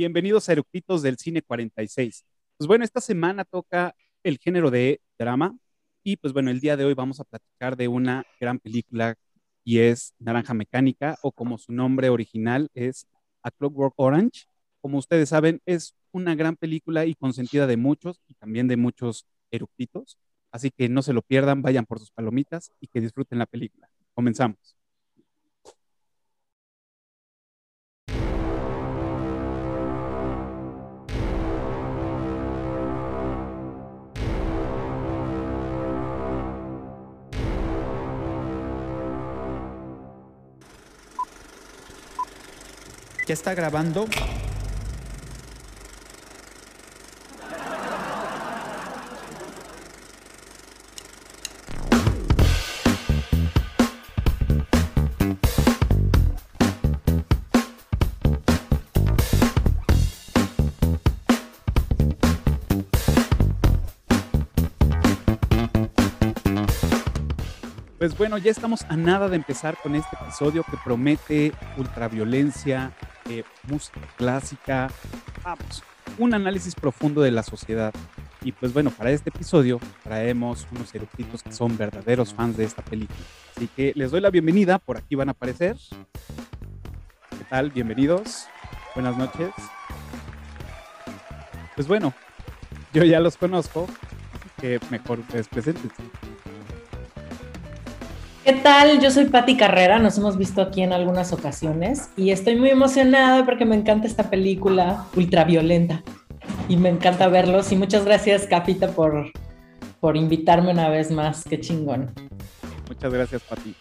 Bienvenidos a Eructitos del Cine 46. Pues bueno, esta semana toca el género de drama y pues bueno, el día de hoy vamos a platicar de una gran película y es Naranja Mecánica o como su nombre original es A Clockwork Orange. Como ustedes saben, es una gran película y consentida de muchos y también de muchos eructitos. Así que no se lo pierdan, vayan por sus palomitas y que disfruten la película. Comenzamos. ¿Ya está grabando? Pues bueno, ya estamos a nada de empezar con este episodio que promete ultraviolencia, música clásica, vamos, un análisis profundo de la sociedad. Y pues bueno, para este episodio traemos unos eructitos que son verdaderos fans de esta película. Así que les doy la bienvenida, por aquí van a aparecer. ¿Qué tal? Bienvenidos. Buenas noches. Pues bueno, yo ya los conozco, que mejor les presenten. ¿Qué tal? Yo soy Patti Carrera, nos hemos visto aquí en algunas ocasiones y estoy muy emocionada porque me encanta esta película ultraviolenta y me encanta verlos y muchas gracias Capita por, por invitarme una vez más, qué chingón. Muchas gracias Patti.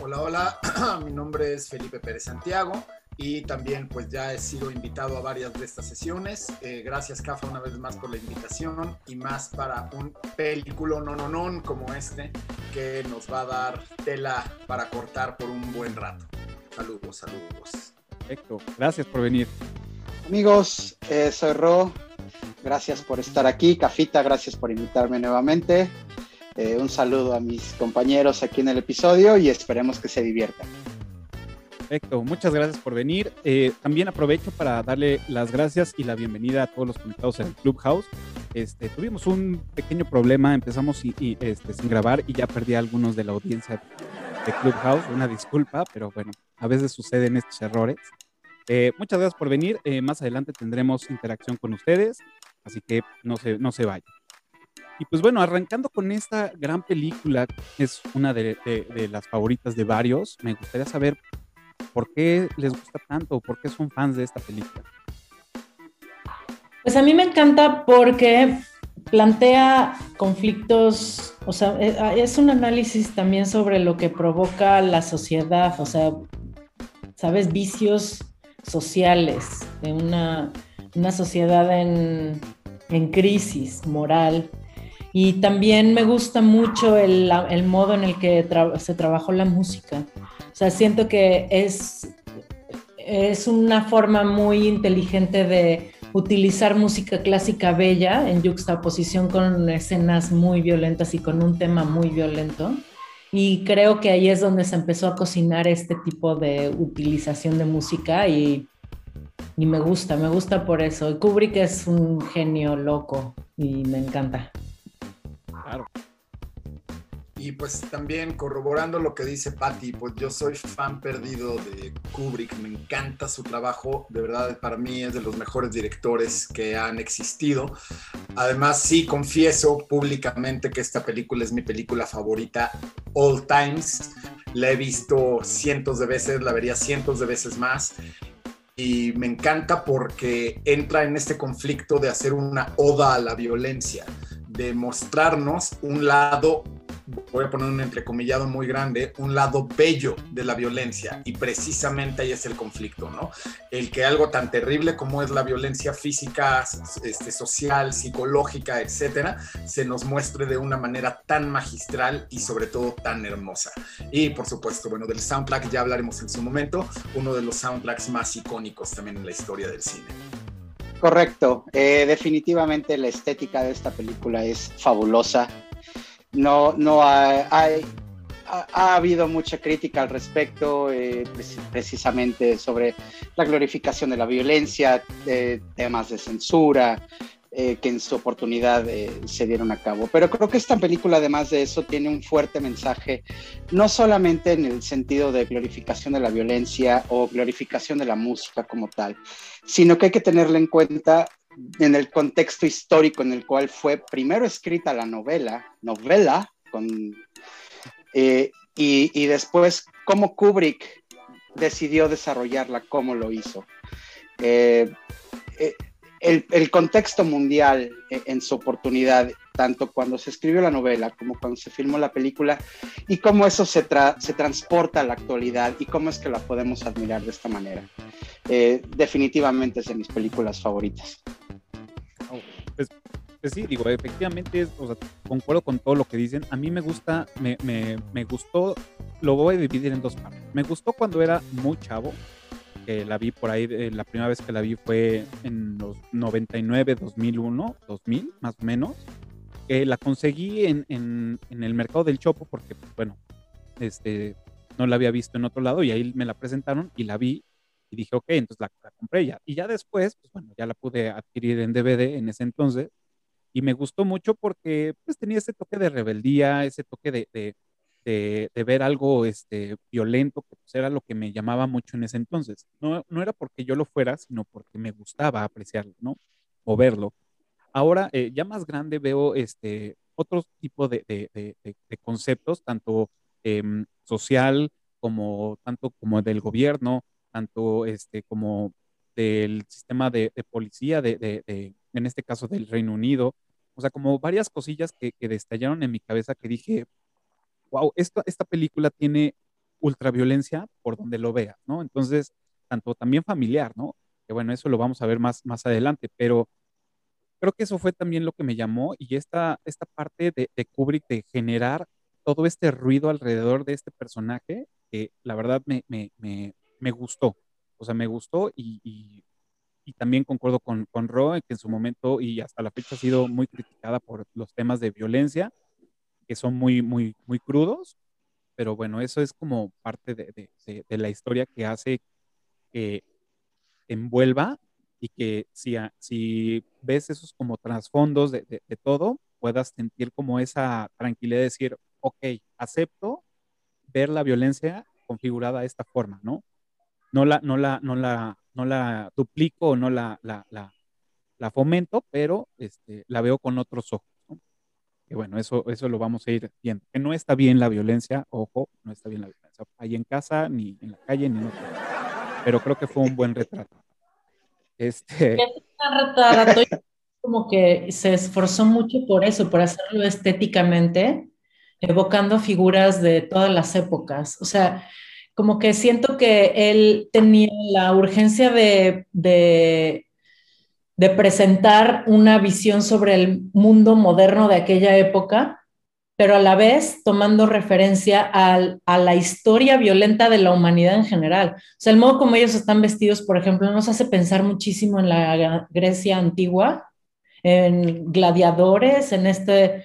Hola, hola, mi nombre es Felipe Pérez Santiago y también pues ya he sido invitado a varias de estas sesiones. Eh, gracias Cafa una vez más por la invitación y más para un película no no no como este que nos va a dar tela para cortar por un buen rato. Saludos, saludos. Perfecto, gracias por venir. Amigos, eh, soy Ro, gracias por estar aquí. Cafita, gracias por invitarme nuevamente. Eh, un saludo a mis compañeros aquí en el episodio y esperemos que se diviertan. Perfecto, muchas gracias por venir. Eh, también aprovecho para darle las gracias y la bienvenida a todos los conectados en el Clubhouse. Este, tuvimos un pequeño problema, empezamos este, sin grabar y ya perdí a algunos de la audiencia de Clubhouse. Una disculpa, pero bueno, a veces suceden estos errores. Eh, muchas gracias por venir. Eh, más adelante tendremos interacción con ustedes, así que no se, no se vayan. Y pues bueno, arrancando con esta gran película, es una de las favoritas de varios, me gustaría saber ¿Por qué les gusta tanto? ¿Por qué son fans de esta película? Pues a mí me encanta porque plantea conflictos, o sea, ah, es un análisis también sobre lo que provoca la sociedad, o sea, sabes, vicios sociales de una, sociedad en, crisis moral. Y también me gusta mucho el, modo en el que se trabajó la música. O sea, siento que es, es una forma muy inteligente de utilizar música clásica bella en juxtaposición con escenas muy violentas y con un tema muy violento. Y creo que ahí es donde se empezó a cocinar este tipo de utilización de música y, y me gusta, me gusta por eso. Kubrick es un genio loco y me encanta. Claro. Y pues también corroborando lo que dice Patty, pues yo soy fan perdido de Kubrick, me encanta su trabajo, de verdad para mí es de los mejores directores que han existido. Además sí confieso públicamente que esta película es mi película favorita all times. La he visto cientos de veces, la vería cientos de veces más y me encanta porque entra en este conflicto de hacer una oda a la violencia, de mostrarnos un lado voy a poner un entrecomillado muy grande, un lado bello de la violencia y precisamente ahí es el conflicto, ¿no? El que algo tan terrible como es la violencia física, este, social, psicológica, etcétera, se nos muestre de una manera tan magistral y sobre todo tan hermosa. Y por supuesto, bueno, del soundtrack ya hablaremos en su momento, uno de los soundtracks más icónicos también en la historia del cine. Correcto, eh, definitivamente la estética de esta película es fabulosa no, no hay, ha, habido mucha crítica al respecto, eh, precisamente sobre la glorificación de la violencia, temas de censura, eh, que en su oportunidad eh, se dieron a cabo. Pero creo que esta película, además de eso, tiene un fuerte mensaje, no solamente en el sentido de glorificación de la violencia o glorificación de la música como tal, sino que hay que tenerla en cuenta en el contexto histórico en el cual fue primero escrita la novela, novela, con, eh, y, después cómo Kubrick decidió desarrollarla, cómo lo hizo. Eh, eh, el, contexto mundial en su oportunidad, tanto cuando se escribió la novela como cuando se filmó la película, y cómo eso se, se transporta a la actualidad y cómo es que la podemos admirar de esta manera. definitivamente es de mis películas favoritas. Pues, pues, sí, digo, efectivamente, concuerdo con todo lo que dicen. A mí me gusta, me, me, me gustó, lo voy a dividir en dos partes. Me gustó cuando era muy chavo, que la vi por ahí, eh, la primera vez que la vi fue en los 99, 2001, 2000, más o menos. la conseguí en, en, en, el mercado del Chopo porque, bueno, este, no la había visto en otro lado y ahí me la presentaron y la vi y dije, ok, entonces la, compré ya. Y ya después, pues bueno, ya la pude adquirir en DVD en ese entonces. Y me gustó mucho porque pues tenía ese toque de rebeldía, ese toque de, de, de, ver algo este, violento, que pues era lo que me llamaba mucho en ese entonces. No, no era porque yo lo fuera, sino porque me gustaba apreciarlo, ¿no? O verlo. Ahora, eh, ya más grande, veo este, otro tipo de, de conceptos, tanto em, social como tanto como del gobierno, tanto este, como del sistema de, policía, de, en este caso del Reino Unido, o sea, como varias cosillas que, que destallaron en mi cabeza que dije, wow, esta, esta película tiene ultraviolencia por donde lo vea, ¿no? Entonces, tanto también familiar, ¿no? Que bueno, eso lo vamos a ver más, más adelante, pero creo que eso fue también lo que me llamó y esta, esta parte de, de Kubrick de generar todo este ruido alrededor de este personaje, que la verdad me, me, me gustó. O sea, me gustó y, y, también concuerdo con, con Ro, que en su momento y hasta la fecha ha sido muy criticada por los temas de violencia, que son muy, muy, muy crudos. Pero bueno, eso es como parte de, de, la historia que hace que envuelva y que si, si ves esos como trasfondos de, de, todo, puedas sentir como esa tranquilidad de decir, ok, acepto ver la violencia configurada de esta forma, ¿no? No la, no la, no la, no la duplico no la, la, la, fomento, pero este, la veo con otros ojos. Que bueno, eso, eso lo vamos a ir viendo. Que no está bien la violencia, ojo, no está bien la violencia. Ahí en casa, ni en la calle, ni en otro. Pero creo que fue un buen retrato. Este... Como que se esforzó mucho por eso, por hacerlo estéticamente, evocando figuras de todas las épocas. O sea, como que siento que él tenía la urgencia de, de, presentar una visión sobre el mundo moderno de aquella época, pero a la vez tomando referencia a la historia violenta de la humanidad en general. O sea, el modo como ellos están vestidos, por ejemplo, nos hace pensar muchísimo en la Grecia antigua, en gladiadores, en este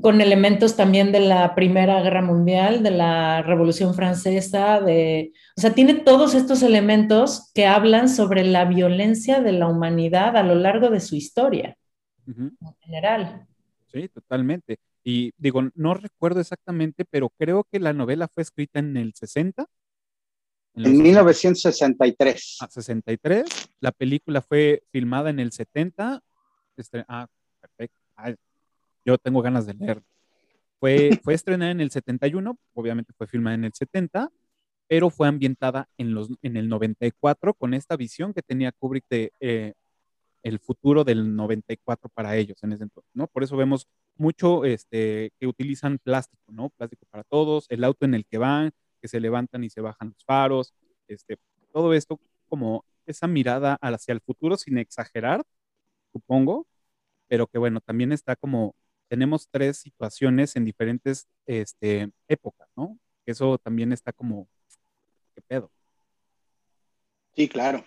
con elementos también de la Primera Guerra Mundial, de la Revolución Francesa, de, o sea, tiene todos estos elementos que hablan sobre la violencia de la humanidad a lo largo de su historia, en general. Sí, totalmente. Y digo, no recuerdo exactamente, pero creo que la novela fue escrita en el 60. En, 1963. Ah, 63. La película fue filmada en el 70. Este, ah, perfecto. Ah, yo tengo ganas de leer. Fue, fue estrenada en el 71, obviamente fue filmada en el 70, pero fue ambientada en, los, en el 94 con esta visión que tenía Kubrick de eh, el futuro del 94 para ellos en ese entonces, ¿no? Por eso vemos mucho este, que utilizan plástico, ¿no? Plástico para todos, el auto en el que van, que se levantan y se bajan los faros, este, todo esto como esa mirada hacia el futuro sin exagerar, supongo, pero que bueno, también está como tenemos tres situaciones en diferentes este, épocas, ¿no? Eso también está como, ¿qué pedo? Sí, claro.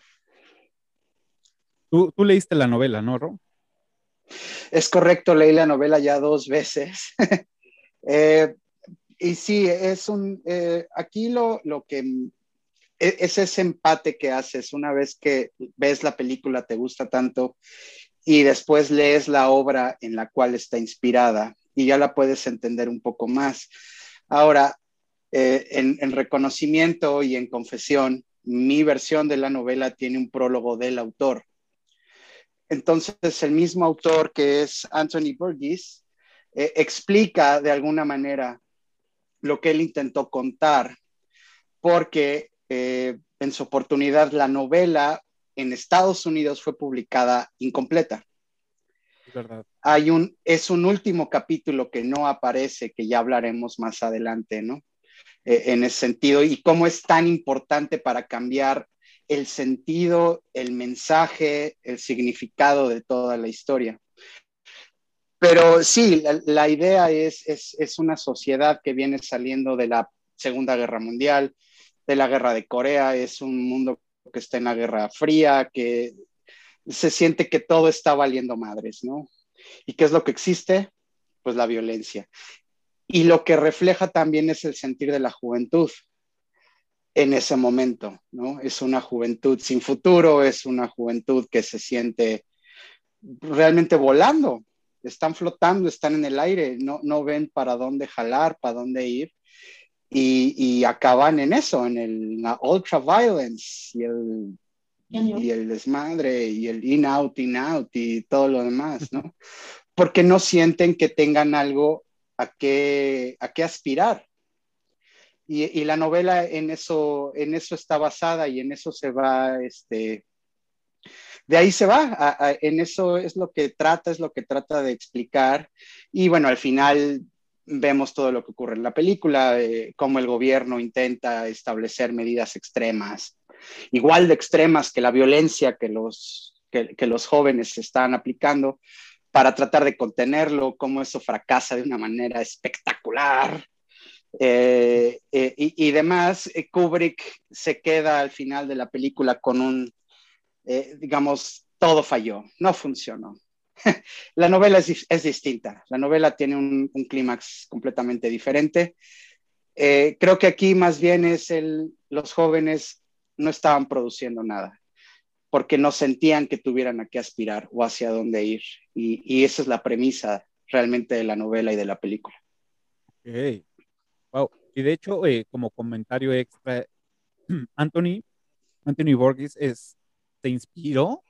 Tú, leíste la novela, ¿no, Ro? Es correcto, leí la novela ya dos veces. Eh, y sí, es un, eh, aquí lo, lo que e, es ese empate que haces una vez que ves la película, te gusta tanto y después lees la obra en la cual está inspirada y ya la puedes entender un poco más. Ahora, eh, en, en, reconocimiento y en confesión, mi versión de la novela tiene un prólogo del autor. Entonces, el mismo autor que es Anthony Burgess eh, explica de alguna manera lo que él intentó contar, porque eh, en su oportunidad la novela en Estados Unidos fue publicada incompleta. Hay un, es un último capítulo que no aparece, que ya hablaremos más adelante, ¿no? Eh, en ese sentido, y cómo es tan importante para cambiar el sentido, el mensaje, el significado de toda la historia. Pero sí, la, idea es, es, es, una sociedad que viene saliendo de la Segunda Guerra Mundial, de la Guerra de Corea, es un mundo que está en la Guerra Fría, que se siente que todo está valiendo madres, ¿no? ¿Y qué es lo que existe? Pues la violencia. Y lo que refleja también es el sentir de la juventud en ese momento, ¿no? Es una juventud sin futuro, es una juventud que se siente realmente volando, están flotando, están en el aire, no, no ven para dónde jalar, para dónde ir, y, y acaban en eso, en el ultra violence y el, y el desmadre y el in out, in out y todo lo demás, ¿no? Porque no sienten que tengan algo a qué, a qué aspirar. Y, y, la novela en eso, en eso está basada y en eso se va, este, de ahí se va, en eso es lo que trata, es lo que trata de explicar. Y bueno, al final vemos todo lo que ocurre en la película, cómo el gobierno intenta establecer medidas extremas, igual de extremas que la violencia que los, que, los jóvenes están aplicando para tratar de contenerlo, cómo eso fracasa de una manera espectacular. Eh, eh, y, y, demás, eh, Kubrick se queda al final de la película con un, digamos, todo falló, no funcionó. la novela es, distinta, la novela tiene un, un clímax completamente diferente. Eh, creo que aquí más bien es el, los jóvenes no estaban produciendo nada porque no sentían que tuvieran a qué aspirar o hacia dónde ir. Y, y esa es la premisa realmente de la novela y de la película. Okay. Wow. Y de hecho, eh, como comentario extra, Anthony, Anthony Borges es, se inspiró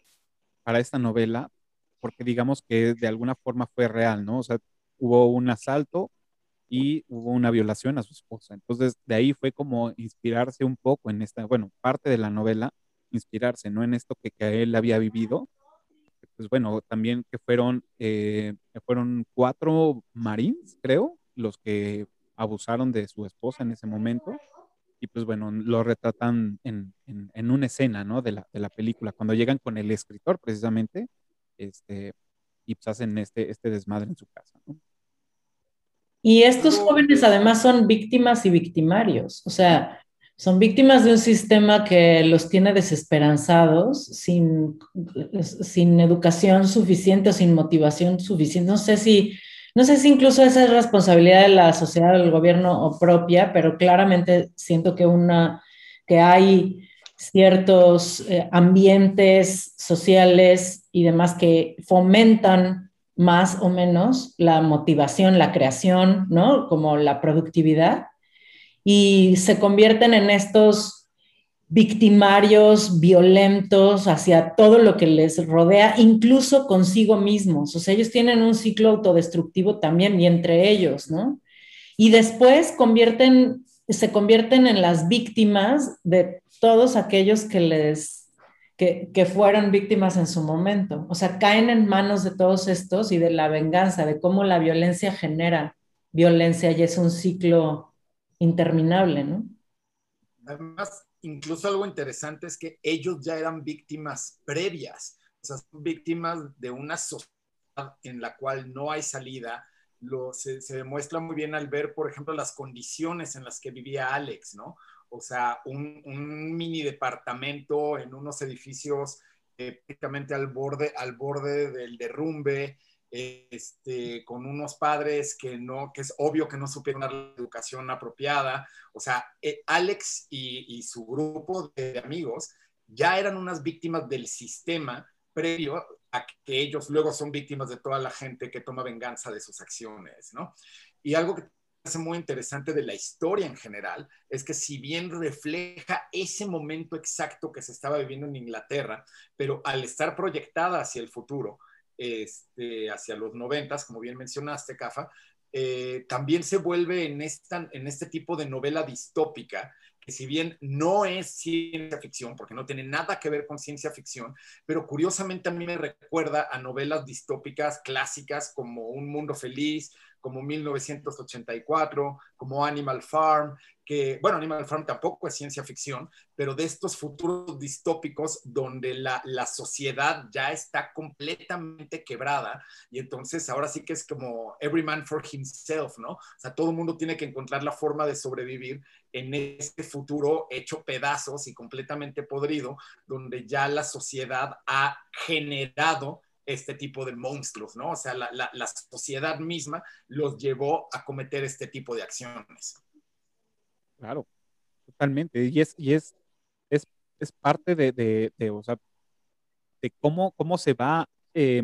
para esta novela porque digamos que de alguna forma fue real, ¿no? O sea, hubo un asalto y hubo una violación a su esposa. Entonces, de ahí fue como inspirarse un poco en esta, bueno, parte de la novela inspirarse, ¿no? En esto que, que él había vivido. Pues bueno, también que fueron, eh, fueron cuatro marines, creo, los que abusaron de su esposa en ese momento. Y pues bueno, lo retratan en, en, en una escena, ¿no? De la, de la, película, cuando llegan con el escritor precisamente, este, y pues hacen este, este desmadre en su casa, ¿no? Y estos jóvenes además son víctimas y victimarios, o sea, son víctimas de un sistema que los tiene desesperanzados, sin, sin educación suficiente o sin motivación suficiente. No sé si, no sé si incluso esa es responsabilidad de la sociedad, del gobierno o propia, pero claramente siento que, una, que hay ciertos eh, ambientes sociales y demás que fomentan más o menos la motivación, la creación, ¿no? Como la productividad y se convierten en estos victimarios violentos hacia todo lo que les rodea, incluso consigo mismos. O sea, ellos tienen un ciclo autodestructivo también y entre ellos, ¿no? Y después convierten, se convierten en las víctimas de todos aquellos que les, que, fueron víctimas en su momento. O sea, caen en manos de todos estos y de la venganza, de cómo la violencia genera violencia y es un ciclo interminable, ¿no? Además, incluso algo interesante es que ellos ya eran víctimas previas, o sea, son víctimas de una sociedad en la cual no hay salida. Lo, se, se, demuestra muy bien al ver, por ejemplo, las condiciones en las que vivía Alex, ¿no? O sea, un, mini departamento en unos edificios eh, prácticamente al borde, al borde del derrumbe, este, con unos padres que no, que es obvio que no supieron dar la educación apropiada. O sea, eh, Alex y, y, su grupo de amigos ya eran unas víctimas del sistema previo a que ellos luego son víctimas de toda la gente que toma venganza de sus acciones, ¿no? Y algo que hace muy interesante de la historia en general es que si bien refleja ese momento exacto que se estaba viviendo en Inglaterra, pero al estar proyectada hacia el futuro, este, hacia los noventas, como bien mencionaste, Cafa, eh, también se vuelve en, esta, en este tipo de novela distópica, que si bien no es ciencia ficción, porque no tiene nada que ver con ciencia ficción, pero curiosamente a mí me recuerda a novelas distópicas clásicas como Un Mundo Feliz, como 1984, como Animal Farm, que, bueno, Animal Farm tampoco es ciencia ficción, pero de estos futuros distópicos donde la, la, sociedad ya está completamente quebrada y entonces ahora sí que es como every man for himself, ¿no? O sea, todo el mundo tiene que encontrar la forma de sobrevivir en este futuro hecho pedazos y completamente podrido, donde ya la sociedad ha generado este tipo de monstruos, ¿no? O sea, la, la, la, sociedad misma los llevó a cometer este tipo de acciones. Claro, totalmente. Y es, y es, es, es parte de, de, de, o sea, de cómo, cómo se va eh,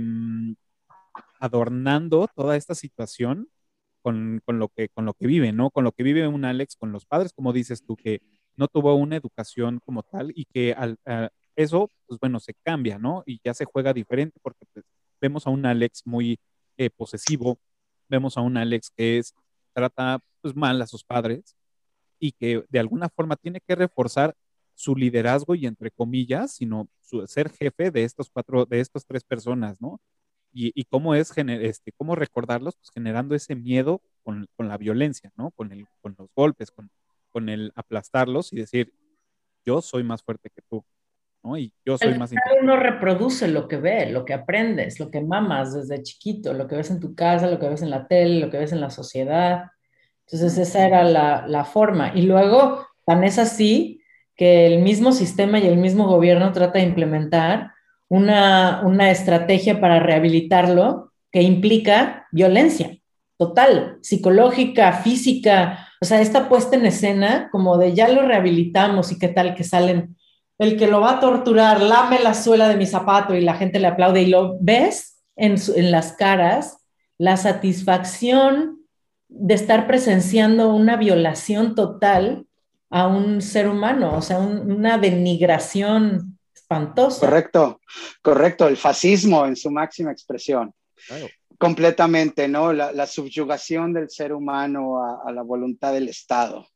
adornando toda esta situación con, con, lo que, con lo que vive, ¿no? Con lo que vive un Alex, con los padres, como dices tú, que no tuvo una educación como tal y que al, a, eso, pues bueno, se cambia, ¿no? Y ya se juega diferente porque pues, vemos a un Alex muy eh, posesivo, vemos a un Alex que es, trata pues mal a sus padres y que de alguna forma tiene que reforzar su liderazgo y entre comillas, sino su, ser jefe de estos cuatro, de estas tres personas, ¿no? Y, y cómo es, este, cómo recordarlos, pues generando ese miedo con, con la violencia, ¿no? Con, el, con los golpes, con, con el aplastarlos y decir, yo soy más fuerte que tú. ¿No? Y yo soy más importante. Uno reproduce lo que ve, lo que aprendes, lo que mamas desde chiquito, lo que ves en tu casa, lo que ves en la tele, lo que ves en la sociedad. Entonces esa era la, la forma. Y luego, tan es así que el mismo sistema y el mismo gobierno trata de implementar una, una estrategia para rehabilitarlo que implica violencia total, psicológica, física, o sea, esta puesta en escena como de ya lo rehabilitamos y qué tal que salen el que lo va a torturar, lame la suela de mi zapato y la gente le aplaude y lo ves en, su, en las caras, la satisfacción de estar presenciando una violación total a un ser humano, o sea, un, una denigración espantosa. Correcto, correcto, el fascismo en su máxima expresión. Claro. Completamente, ¿no? La, la, subyugación del ser humano a, a la voluntad del Estado.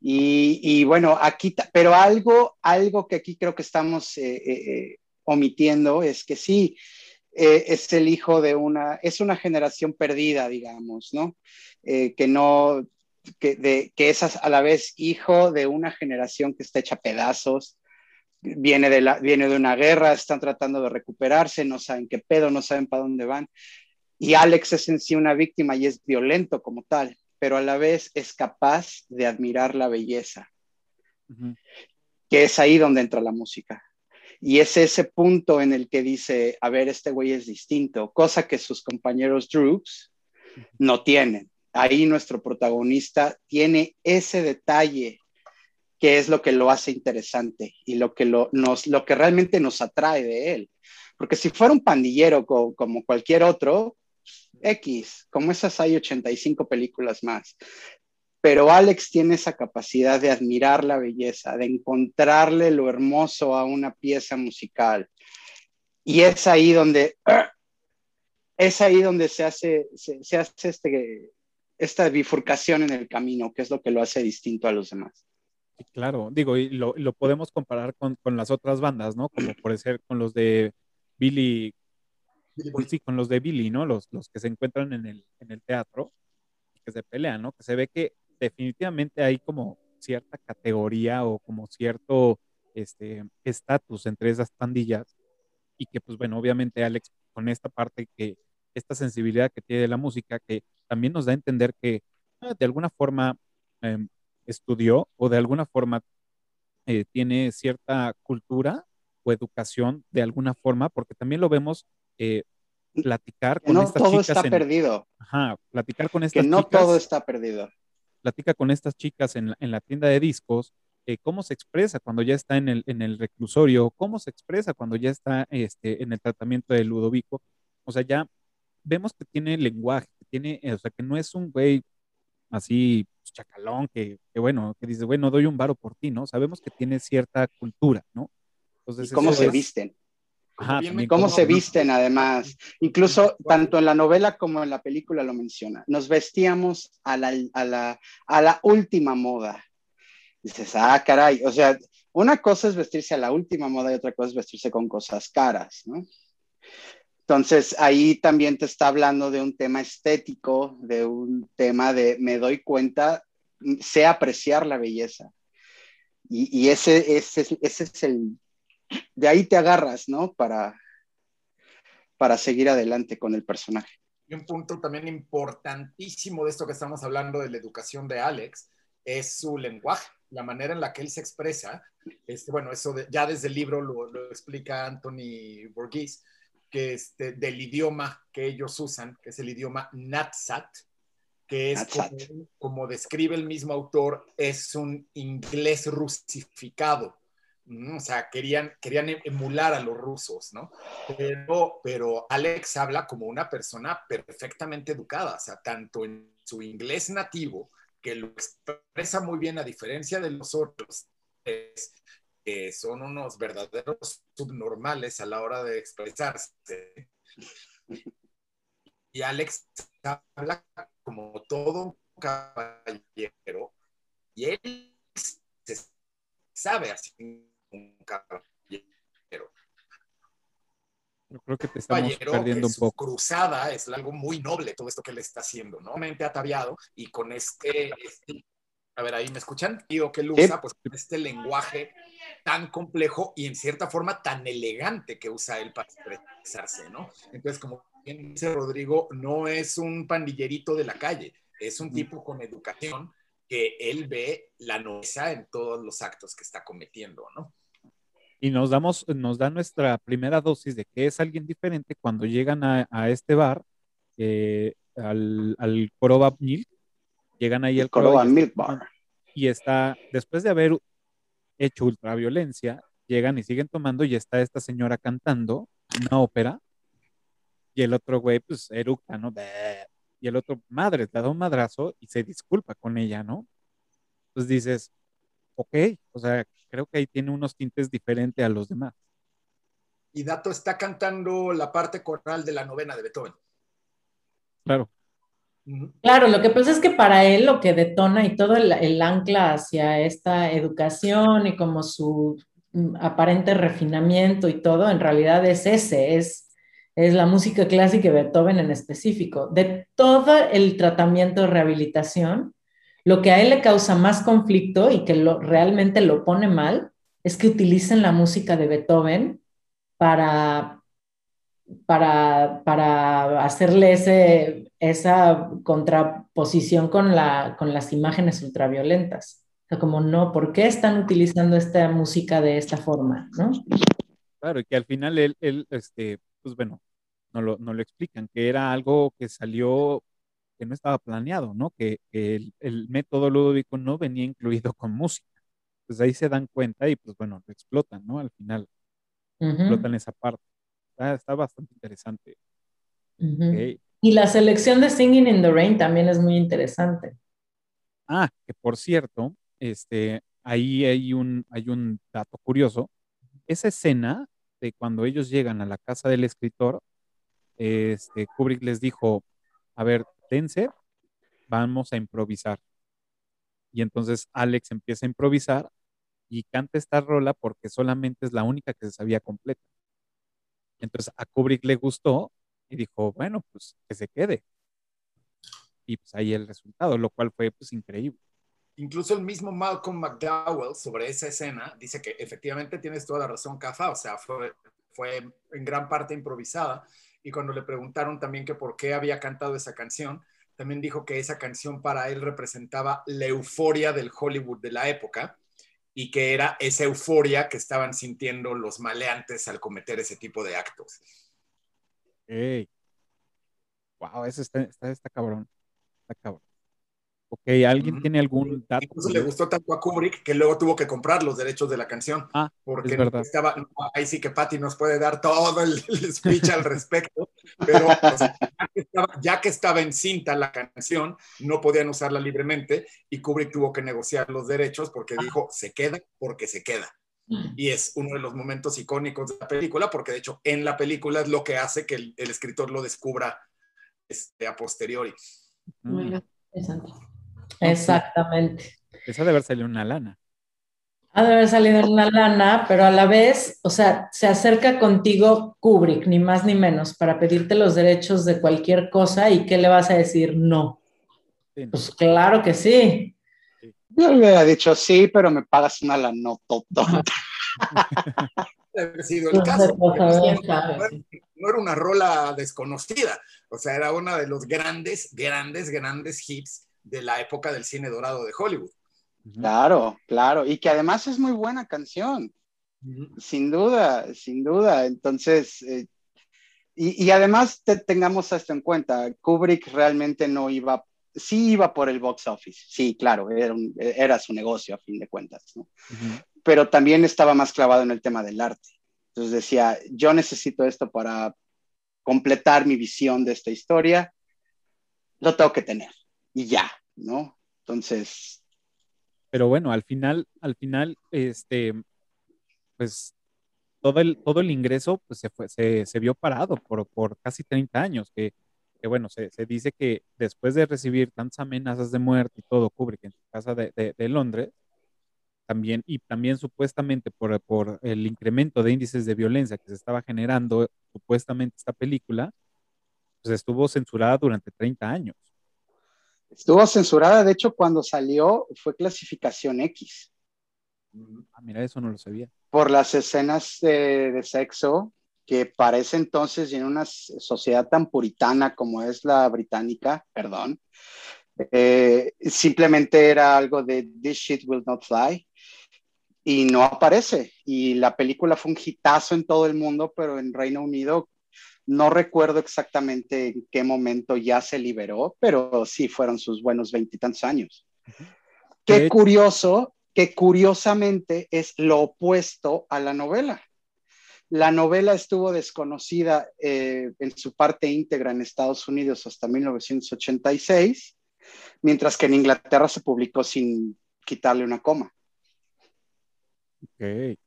Y, bueno, aquí, pero algo, algo que aquí creo que estamos eh, eh, omitiendo es que sí, eh, es el hijo de una, es una generación perdida, digamos, ¿no? Eh, que no, que, de, que es a la vez hijo de una generación que está hecha pedazos, viene de, la, viene de una guerra, están tratando de recuperarse, no saben qué pedo, no saben para dónde van. Y Alex es en sí una víctima y es violento como tal pero a la vez es capaz de admirar la belleza, uh -huh. que es ahí donde entra la música. Y es ese punto en el que dice, a ver, este güey es distinto, cosa que sus compañeros uh -huh. no tienen. Ahí nuestro protagonista tiene ese detalle que es lo que lo hace interesante y lo que, lo, nos, lo que realmente nos atrae de él. Porque si fuera un pandillero co como cualquier otro, X, como esas hay 85 películas más. Pero Alex tiene esa capacidad de admirar la belleza, de encontrarle lo hermoso a una pieza musical. Y es ahí donde, es ahí donde se hace, se, hace este, esta bifurcación en el camino, que es lo que lo hace distinto a los demás. Claro, digo, y lo, lo podemos comparar con, con, las otras bandas, ¿no? Como por ser con los de Billy, pues sí, con los de Billy, ¿no? Los, los que se encuentran en el, en el teatro, que se pelean, ¿no? Que se ve que definitivamente hay como cierta categoría o como cierto este estatus entre esas pandillas y que pues bueno, obviamente Alex con esta parte que esta sensibilidad que tiene de la música que también nos da a entender que eh, de alguna forma eh, estudió o de alguna forma eh, tiene cierta cultura o educación de alguna forma, porque también lo vemos eh, platicar con no estas todo chicas. está en- perdido. Ajá, platicar con estas Que no chicas. todo está perdido. platica con estas chicas en la, en la tienda de discos, eh, cómo se expresa cuando ya está en el, en el reclusorio, cómo se expresa cuando ya está este, en el tratamiento de Ludovico. O sea, ya vemos que tiene lenguaje, que tiene, eh, o sea, que no es un güey así pues, chacalón, que, que bueno, que dice, bueno, doy un varo por ti, ¿no? Sabemos que tiene cierta cultura, ¿no? Entonces, Y cómo se es- visten. Ajá, también Cómo se visten, además. Incluso tanto en la novela como en la película lo menciona. Nos vestíamos a la, a la, a la última moda. Dices, ah, caray. O sea, una cosa es vestirse a la última moda y otra cosa es vestirse con cosas caras, ¿no? Entonces, ahí también te está hablando de un tema estético, de un tema de me doy cuenta, sé apreciar la belleza. Y, y ese, ese, ese es el, de ahí te agarras, ¿no? Para, para seguir adelante con el personaje. Y un punto también importantísimo de esto que estamos hablando de la educación de Alex es su lenguaje, la manera en la que él se expresa. Este, bueno, eso de- ya desde el libro lo, lo explica Anthony Borghese, que este, del idioma que ellos usan, que es el idioma Natsat, que es como, como describe el mismo autor, es un inglés rusificado. O sea, querían, querían emular a los rusos, ¿no? Pero, pero Alex habla como una persona perfectamente educada, o sea, tanto en su inglés nativo, que lo expresa muy bien a diferencia de los otros, que son unos verdaderos subnormales a la hora de expresarse. Y Alex habla como todo caballero, y él se sabe así un caballero. Yo creo que te estamos caballero, perdiendo un poco. cruzada es algo muy noble, todo esto que él está haciendo, ¿no? Mente ataviado y con este, este- a ver, ahí me escuchan, digo que él usa, pues con este lenguaje tan complejo y en cierta forma tan elegante que usa él para expresarse, ¿no? Entonces, como bien dice Rodrigo, no es un pandillerito de la calle, es un tipo con educación que él ve la nobleza en todos los actos que está cometiendo, ¿no? Y nos damos, nos da nuestra primera dosis de que es alguien diferente cuando llegan a, a este bar, eh, al, al Coroba Milk, llegan ahí al Coroba Milk Bar. y está, después de haber hecho ultraviolencia, llegan y siguen tomando y está esta señora cantando una ópera y el otro güey pues eructa, ¿no? Y el otro, madre, te da un madrazo y se disculpa con ella, ¿no? Entonces dices, ok, o sea, creo que ahí tiene unos tintes diferentes a los demás. Y Dato está cantando la parte coral de la novena de Beethoven. Claro. Claro, lo que pasa es que para él lo que detona y todo el, el ancla hacia esta educación y como su mm, aparente refinamiento y todo, en realidad es ese, es, es la música clásica y Beethoven en específico. De todo el tratamiento de rehabilitación, lo que a él le causa más conflicto y que lo, realmente lo pone mal es que utilicen la música de Beethoven para, para, para hacerle ese, esa contraposición con, la, con las imágenes ultraviolentas. O sea, como no, ¿por qué están utilizando esta música de esta forma? ¿no? Claro, y que al final él, él este, pues bueno, no lo, no lo explican, que era algo que salió, que no estaba planeado, ¿no? Que, que el, el método lúdico no venía incluido con música. Pues ahí se dan cuenta y pues bueno, lo explotan, ¿no? Al final explotan esa parte. Está, está bastante interesante. Y la selección de Singing in the Rain también es muy interesante. Ah, que por cierto, este, ahí hay un, hay un dato curioso. Esa escena de cuando ellos llegan a la casa del escritor, este, Kubrick les dijo, a ver, vamos a improvisar. Y entonces Alex empieza a improvisar y canta esta rola porque solamente es la única que se sabía completa. Entonces a Kubrick le gustó y dijo, bueno, pues que se quede. Y pues ahí el resultado, lo cual fue pues increíble. Incluso el mismo Malcolm McDowell sobre esa escena dice que efectivamente tienes toda la razón, Cafa, o sea, fue, fue en gran parte improvisada. Y cuando le preguntaron también que por qué había cantado esa canción, también dijo que esa canción para él representaba la euforia del Hollywood de la época y que era esa euforia que estaban sintiendo los maleantes al cometer ese tipo de actos. Ey, Wow, ese está, está, está cabrón. Está cabrón. Ok, ¿alguien tiene algún dato? Incluso le gustó tanto a Kubrick que luego tuvo que comprar los derechos de la canción. Ah, porque es verdad. estaba, ahí sí que Patty nos puede dar todo el, el speech al respecto, pero pues, ya, que estaba, ya, que estaba, en cinta la canción, no podían usarla libremente y Kubrick tuvo que negociar los derechos porque Ah. dijo, se queda porque se queda. Y es uno de los momentos icónicos de la película, porque de hecho en la película es lo que hace que el, el escritor lo descubra este, a posteriori. Muy interesante. Exactamente. Esa debe haber salido una lana. Ha de haber salido una lana, pero a la vez, o sea, se acerca contigo Kubrick, ni más ni menos, para pedirte los derechos de cualquier cosa y ¿qué le vas a decir? No. Sí, no. Pues claro que sí. Yo le hubiera dicho sí, pero me pagas una la no Debe sido el caso. porque, no, era, no era una rola desconocida, o sea, era una de los grandes, grandes, grandes hits de la época del cine dorado de Hollywood. Claro, claro, y que además es muy buena canción, uh -huh. sin duda, sin duda. Entonces, eh, y, y, además te, tengamos esto en cuenta, Kubrick realmente no iba, sí iba por el box office, sí, claro, era, un, era su negocio a fin de cuentas, ¿no? Uh -huh. pero también estaba más clavado en el tema del arte. Entonces decía, yo necesito esto para completar mi visión de esta historia, lo tengo que tener y ya, ¿no? Entonces, pero bueno, al final, al final, este, pues todo el, todo el ingreso pues, se, fue, se, se vio parado por, por, casi 30 años, que, que bueno, se, se, dice que después de recibir tantas amenazas de muerte y todo, Kubrick en su casa de, de, Londres, también, y también supuestamente por, por el incremento de índices de violencia que se estaba generando supuestamente esta película, pues estuvo censurada durante 30 años. Estuvo censurada, de hecho, cuando salió fue clasificación X. Ah, mira, eso no lo sabía. Por las escenas de, de sexo que para ese entonces, y en una sociedad tan puritana como es la británica, perdón, eh, simplemente era algo de This shit will not fly. Y no aparece. Y la película fue un hitazo en todo el mundo, pero en Reino Unido no recuerdo exactamente en qué momento ya se liberó, pero sí fueron sus buenos veintitantos años. Qué curioso, que curiosamente es lo opuesto a la novela. La novela estuvo desconocida eh, en su parte íntegra en Estados Unidos hasta 1986, mientras que en Inglaterra se publicó sin quitarle una coma. Okay.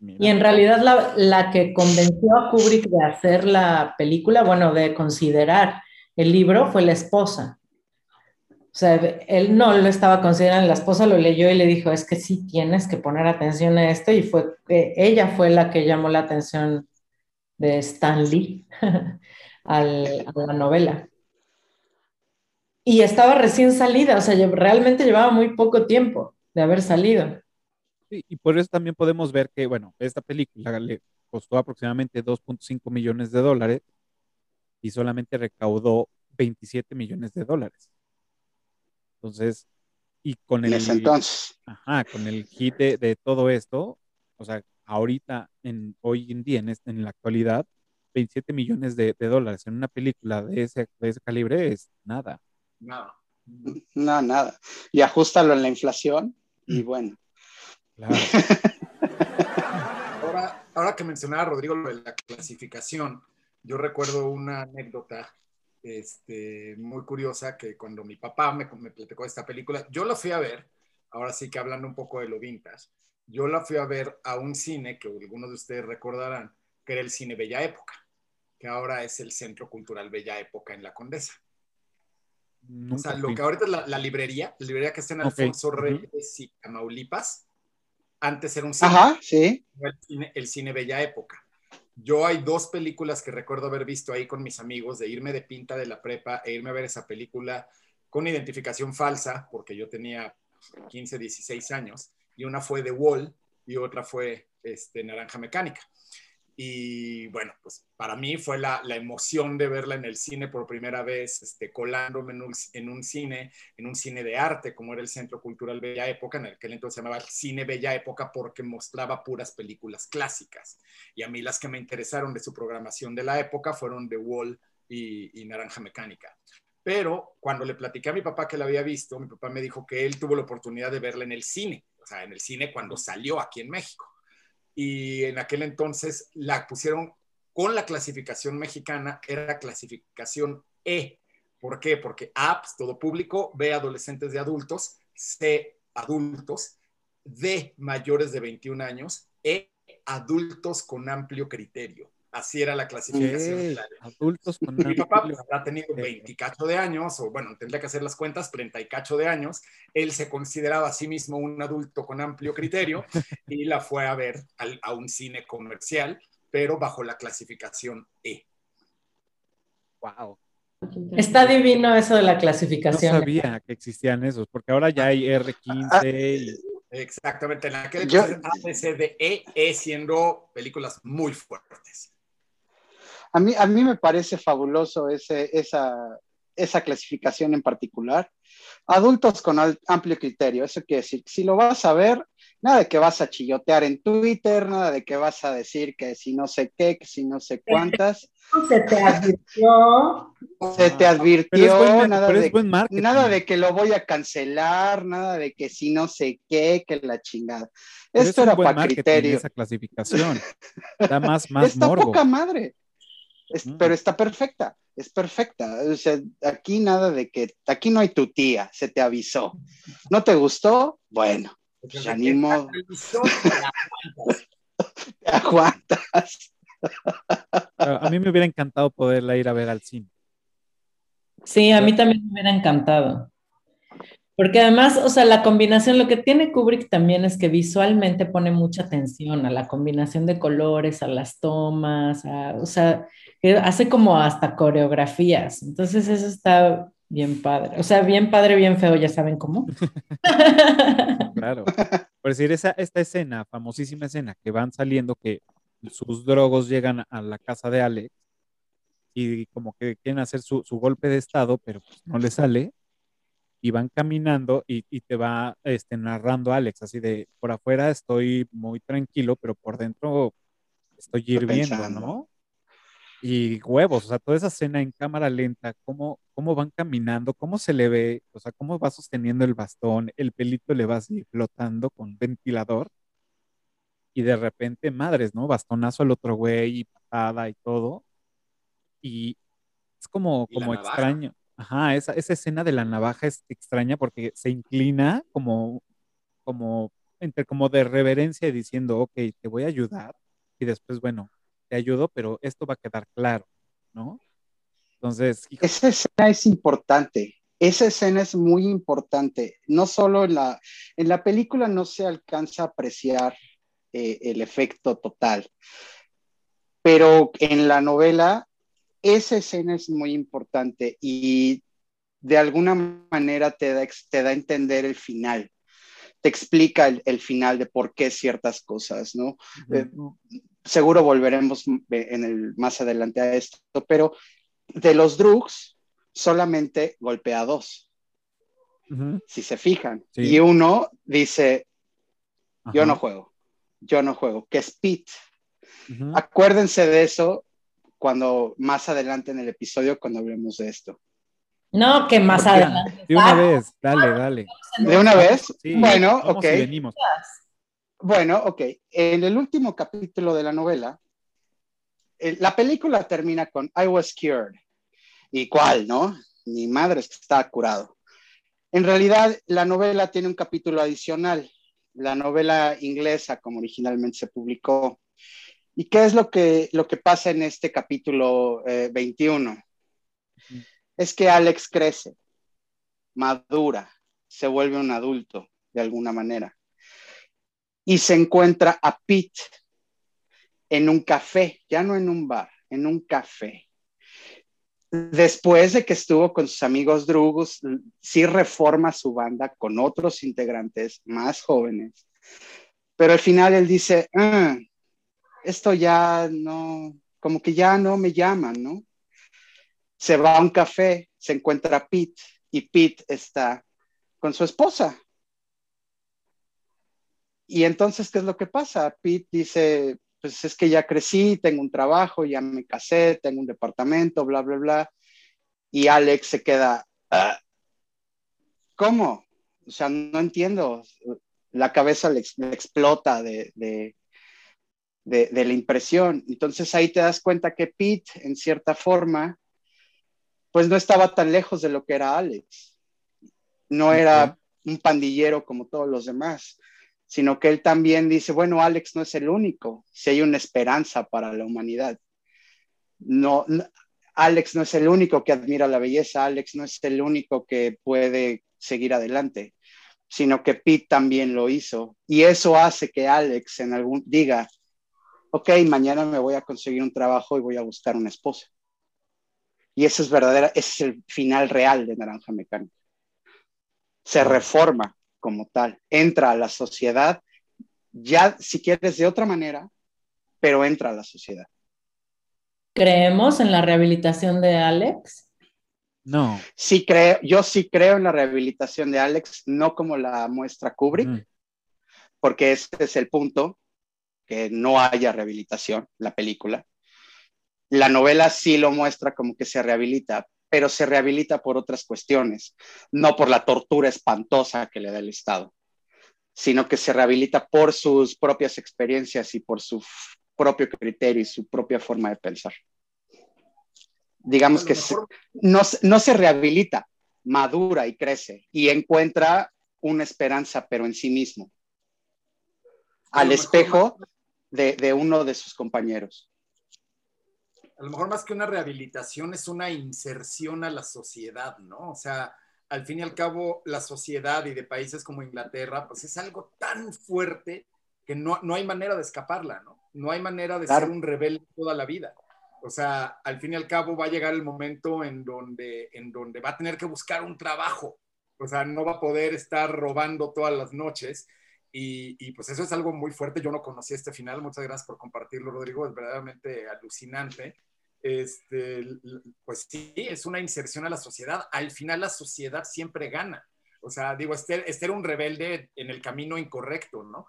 Y en realidad la, la, que convenció a Kubrick de hacer la película, bueno, de considerar el libro, fue la esposa. O sea, él no lo estaba considerando, la esposa lo leyó y le dijo, es que sí tienes que poner atención a esto, y fue, eh, ella fue la que llamó la atención de Stan Lee al, a la novela. Y estaba recién salida, o sea, realmente llevaba muy poco tiempo de haber salido. Sí, y por eso también podemos ver que, bueno, esta película le costó aproximadamente 2.5 millones de dólares y solamente recaudó 27 millones de dólares. Entonces, y con el, entonces. Ajá, con el hit de, de, todo esto, o sea, ahorita, en, hoy en día, en, este, en la actualidad, 27 millones de, de, dólares en una película de ese, de ese calibre es nada. Nada. No, nada. Y ajustalo en la inflación y bueno. Claro. ahora, ahora que mencionaba Rodrigo lo de la clasificación, yo recuerdo una anécdota este, muy curiosa que cuando mi papá me, me platicó esta película, yo la fui a ver, ahora sí que hablando un poco de lo vintage, yo la fui a ver a un cine que algunos de ustedes recordarán, que era el Cine Bella Época, que ahora es el Centro Cultural Bella Época en La Condesa. Nunca o sea, fui. lo que ahorita es la, la, librería, la librería que está en Alfonso okay. Reyes y Tamaulipas, antes era un cine, Ajá, sí. el, cine, el cine Bella Época. Yo hay dos películas que recuerdo haber visto ahí con mis amigos, de irme de pinta de la prepa e irme a ver esa película con identificación falsa, porque yo tenía 15, 16 años, y una fue The Wall y otra fue este, Naranja Mecánica. Y bueno, pues para mí fue la, emoción de verla en el cine por primera vez, este, colándome en un, cine, en un cine de arte, como era el Centro Cultural Bella Época, en aquel entonces se llamaba Cine Bella Época porque mostraba puras películas clásicas. Y a mí las que me interesaron de su programación de la época fueron The Wall y, Naranja Mecánica. Pero cuando le platiqué a mi papá que la había visto, mi papá me dijo que él tuvo la oportunidad de verla en el cine, o sea, en el cine cuando salió aquí en México. Y en aquel entonces la pusieron con la clasificación mexicana, era clasificación E. ¿Por qué? Porque A, pues, todo público, B, adolescentes de adultos, C, adultos, D, mayores de 21 años, E, adultos con amplio criterio. Así era la clasificación. Adultos con Mi papá pues, habrá tenido 20 cacho de años, o bueno, tendría que hacer las cuentas, 30 y cacho de años. Él se consideraba a sí mismo un adulto con amplio criterio y la fue a ver a un cine comercial, pero bajo la clasificación E. Wow. Está divino eso de la clasificación. No sabía que existían esos, porque ahora ya hay R15 y Exactamente, en aquel Yo, E, E siendo películas muy fuertes. A mí, a mí me parece fabuloso ese, esa, esa clasificación en particular. Adultos con amplio criterio, eso quiere decir, si lo vas a ver, nada de que vas a chillotear en Twitter, nada de que vas a decir que si no sé qué, que si no sé cuántas. Se te advirtió. Se te advirtió, nada, de, nada de que lo voy a cancelar, nada de que si no sé qué, que la chingada. Esto era para criterio. Esa clasificación. Da más, más Está poca madre. Mm. Pero está perfecta, es perfecta. O sea, aquí nada de que, aquí no hay tu tía, se te avisó. ¿No te gustó? Bueno, pues animo. Te aguantas. A mí me hubiera encantado poderla ir a ver al cine. Sí, a mí también me hubiera encantado. Porque además, o sea, la combinación, lo que tiene Kubrick también es que visualmente pone mucha atención a la combinación de colores, a las tomas, o sea, hace como hasta coreografías. Entonces eso está bien padre. O sea, bien padre, bien feo, ya saben cómo. claro. Por decir, esa, esta escena, famosísima escena, que van saliendo que sus drogos llegan a la casa de Alex y como que quieren hacer su, golpe de estado, pero pues no le sale. Y van caminando y, te va este, narrando Alex, así de por afuera estoy muy tranquilo, pero por dentro estoy hirviendo, ¿no? Y huevos, o sea, toda esa escena en cámara lenta, cómo, cómo van caminando, cómo se le ve, o sea, cómo va sosteniendo el bastón, el pelito le va así flotando con ventilador y de repente, madres, ¿no? Bastonazo al otro güey y patada y todo. Y es como, como extraño. Ajá, esa, esa escena de la navaja es extraña porque se inclina como, como, entre como de reverencia diciendo, ok, te voy a ayudar. Y después, bueno, te ayudo, pero esto va a quedar claro, ¿no? Entonces. Esa escena es importante. Esa escena es muy importante. No solo en la, en la película no se alcanza a apreciar eh, el efecto total. Pero en la novela, esa escena es muy importante y de alguna manera te da, te da a entender el final. Te explica el, final de por qué ciertas cosas, ¿no? Eh, seguro volveremos en el, más adelante a esto, pero de los drugs solamente golpea dos. Si se fijan. Y uno dice, yo no juego yo no juego, que es Pete. Acuérdense de eso cuando más adelante en el episodio, cuando hablemos de esto. No, que más adelante. De una vez, dale, dale. ¿De una vez? bueno, ok. Bueno, ok. En el último capítulo de la novela, la película termina con I was cured. ¿Y cuál, no? Mi madre está curado. En realidad, la novela tiene un capítulo adicional la novela inglesa como originalmente se publicó. ¿Y qué es lo que, lo que pasa en este capítulo 21? Eh, es que Alex crece, madura, se vuelve un adulto de alguna manera y se encuentra a Pete en un café, ya no en un bar, en un café después de que estuvo con sus amigos Drugos, sí reforma su banda con otros integrantes más jóvenes. Pero al final él dice, ah, esto ya no, como que ya no me llaman, ¿no? Se va a un café, se encuentra Pete y Pete está con su esposa. Y entonces, ¿qué es lo que pasa? Pete dice, pues es que ya crecí, tengo un trabajo, ya me casé, tengo un departamento, bla, bla, bla. Y Alex se queda, ah, ¿cómo? O sea, no entiendo. La cabeza le, explota de, de, la impresión. Entonces ahí te das cuenta que Pete, en cierta forma, pues no estaba tan lejos de lo que era Alex. No era un pandillero como todos los demás, sino que él también dice, bueno, Alex no es el único, si hay una esperanza para la humanidad. No, Alex no es el único que admira la belleza, Alex no es el único que puede seguir adelante, sino que Pete también lo hizo. Y eso hace que Alex en algún diga, ok, mañana me voy a conseguir un trabajo y voy a buscar una esposa. Y eso es verdadera, ese es el final real de Naranja Mecánica. Se reforma como tal, entra a la sociedad, ya si quieres de otra manera, pero entra a la sociedad. ¿Creemos en la rehabilitación de Alex? No. Sí creo, yo sí creo en la rehabilitación de Alex, no como la muestra Kubrick, porque ese es el punto, que no haya rehabilitación, la película. La novela sí lo muestra como que se rehabilita, pero se rehabilita por otras cuestiones, no por la tortura espantosa que le da el Estado, sino que se rehabilita por sus propias experiencias y por su propio criterio y su propia forma de pensar. Digamos que no, no se rehabilita, madura y crece y encuentra una esperanza, pero en sí mismo, al espejo de, de uno de sus compañeros a lo mejor más que una rehabilitación es una inserción a la sociedad, ¿no? O sea, al fin y al cabo, la sociedad y de países como Inglaterra, pues es algo tan fuerte que no, no hay manera de escaparla, ¿no? No hay manera de ser un rebelde toda la vida. O sea, al fin y al cabo va a llegar el momento en donde, en donde va a tener que buscar un trabajo. O sea, no va a poder estar robando todas las noches. Y, y, pues eso es algo muy fuerte. Yo no conocí este final. Muchas gracias por compartirlo, Rodrigo. Es verdaderamente alucinante este, pues sí, es una inserción a la sociedad. Al final la sociedad siempre gana. O sea, digo, este, este era un rebelde en el camino incorrecto, ¿no?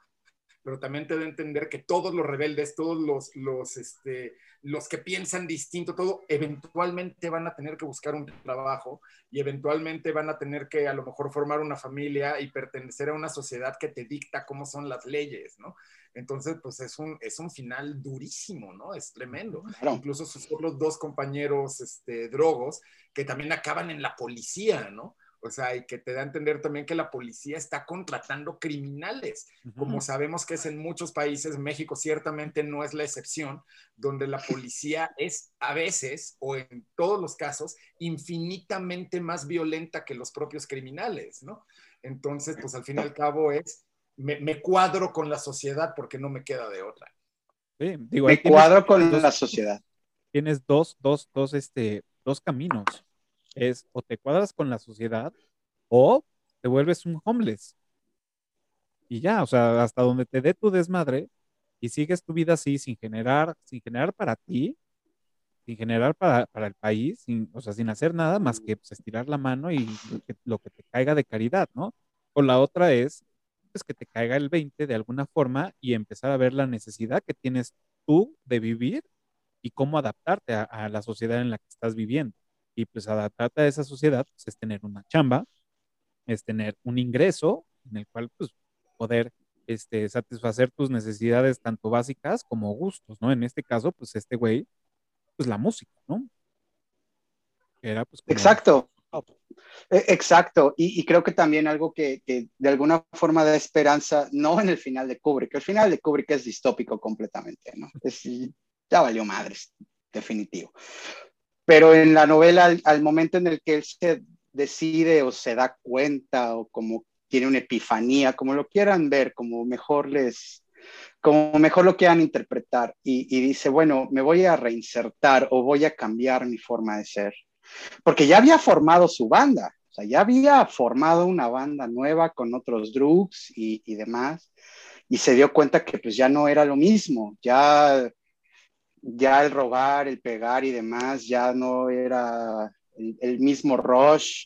Pero también te debe entender que todos los rebeldes, todos los, los, este, los que piensan distinto, todo, eventualmente van a tener que buscar un trabajo y eventualmente van a tener que a lo mejor formar una familia y pertenecer a una sociedad que te dicta cómo son las leyes, ¿no? Entonces, pues es un, es un final durísimo, ¿no? Es tremendo. Incluso sus otros dos compañeros este, drogos que también acaban en la policía, ¿no? O sea, y que te da a entender también que la policía está contratando criminales, como sabemos que es en muchos países, México ciertamente no es la excepción, donde la policía es a veces, o en todos los casos, infinitamente más violenta que los propios criminales, ¿no? Entonces, pues al fin y al cabo es me, cuadro con la sociedad porque no me queda de otra. Sí, digo, me cuadro con la sociedad. Tienes dos, dos, dos, este, dos caminos. Es o te cuadras con la sociedad o te vuelves un homeless. Y ya, o sea, hasta donde te dé tu desmadre y sigues tu vida así sin generar, sin generar para ti, sin generar para, el país, sin, o sea, sin hacer nada más que pues, estirar la mano y lo que, lo que te caiga de caridad, ¿no? O la otra es es que te caiga el 20 de alguna forma y empezar a ver la necesidad que tienes tú de vivir y cómo adaptarte a, la sociedad en la que estás viviendo. Y pues adaptarte a esa sociedad pues, es tener una chamba, es tener un ingreso en el cual pues poder este, satisfacer tus necesidades tanto básicas como gustos, ¿no? En este caso, pues este güey, pues la música, ¿no? Era pues Exacto. E, exacto, y, creo que también algo que, de alguna forma da esperanza, no en el final de Kubrick, el final de Kubrick es distópico completamente, ¿no? Es, ya valió madres, definitivo. Pero en la novela, al, momento en el que él se decide o se da cuenta o como tiene una epifanía, como lo quieran ver, como mejor les, como mejor lo quieran interpretar, y dice, bueno, me voy a reinsertar o voy a cambiar mi forma de ser porque ya había formado su banda, o sea, ya había formado una banda nueva con otros drugs y, y demás, y se dio cuenta que pues ya no era lo mismo, ya, ya el robar, el pegar y demás, ya no era el, mismo rush,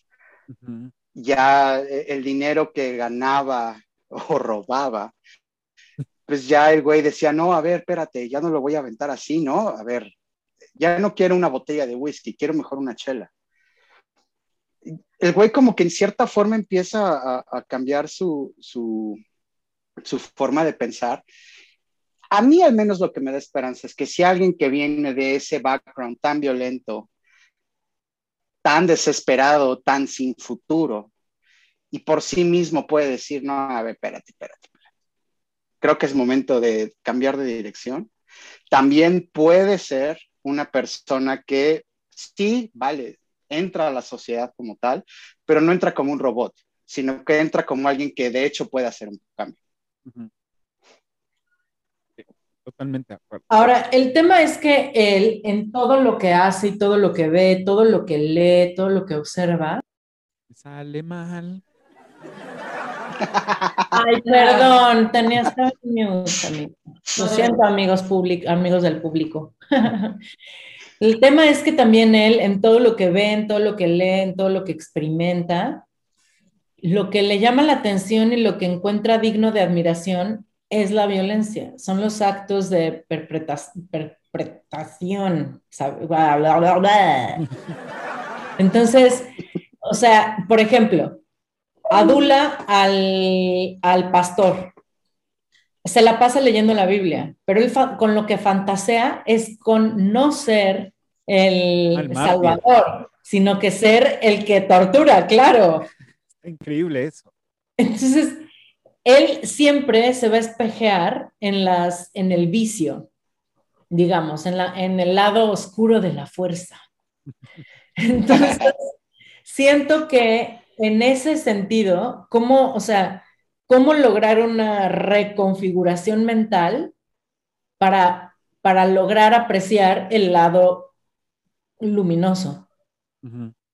ya el dinero que ganaba o robaba pues ya el güey decía, no, a ver, espérate, ya no lo voy a aventar así, ¿no? A ver, ya no quiero una botella de whisky, quiero mejor una chela. El güey como que en cierta forma empieza a, cambiar su, su, su forma de pensar. A mí al menos lo que me da esperanza es que si alguien que viene de ese background tan violento, tan desesperado, tan sin futuro, y por sí mismo puede decir, no, a ver, espérate, espérate, creo que es momento de cambiar de dirección. También puede ser una persona que sí, vale, entra a la sociedad como tal, pero no entra como un robot, sino que entra como alguien que de hecho puede hacer un cambio. Totalmente de acuerdo. Ahora, el tema es que él, en todo lo que hace y todo lo que ve, todo lo que lee, todo lo que observa, sale mal. Ay, perdón, tenías que mute, Lo siento, amigos, amigos del público. El tema es que también él, en todo lo que ve, en todo lo que lee, en todo lo que experimenta, lo que le llama la atención y lo que encuentra digno de admiración es la violencia, son los actos de perpetración. Entonces, o sea, por ejemplo, adula al, al pastor. Se la pasa leyendo la Biblia, pero él con lo que fantasea es con no ser el salvador, sino que ser el que tortura, claro. Increíble eso. Entonces, él siempre se va a espejear en, las, en el vicio, digamos, en, la, en el lado oscuro de la fuerza. Entonces, siento que en ese sentido, ¿cómo, o sea, cómo lograr una reconfiguración mental para, para lograr apreciar el lado luminoso?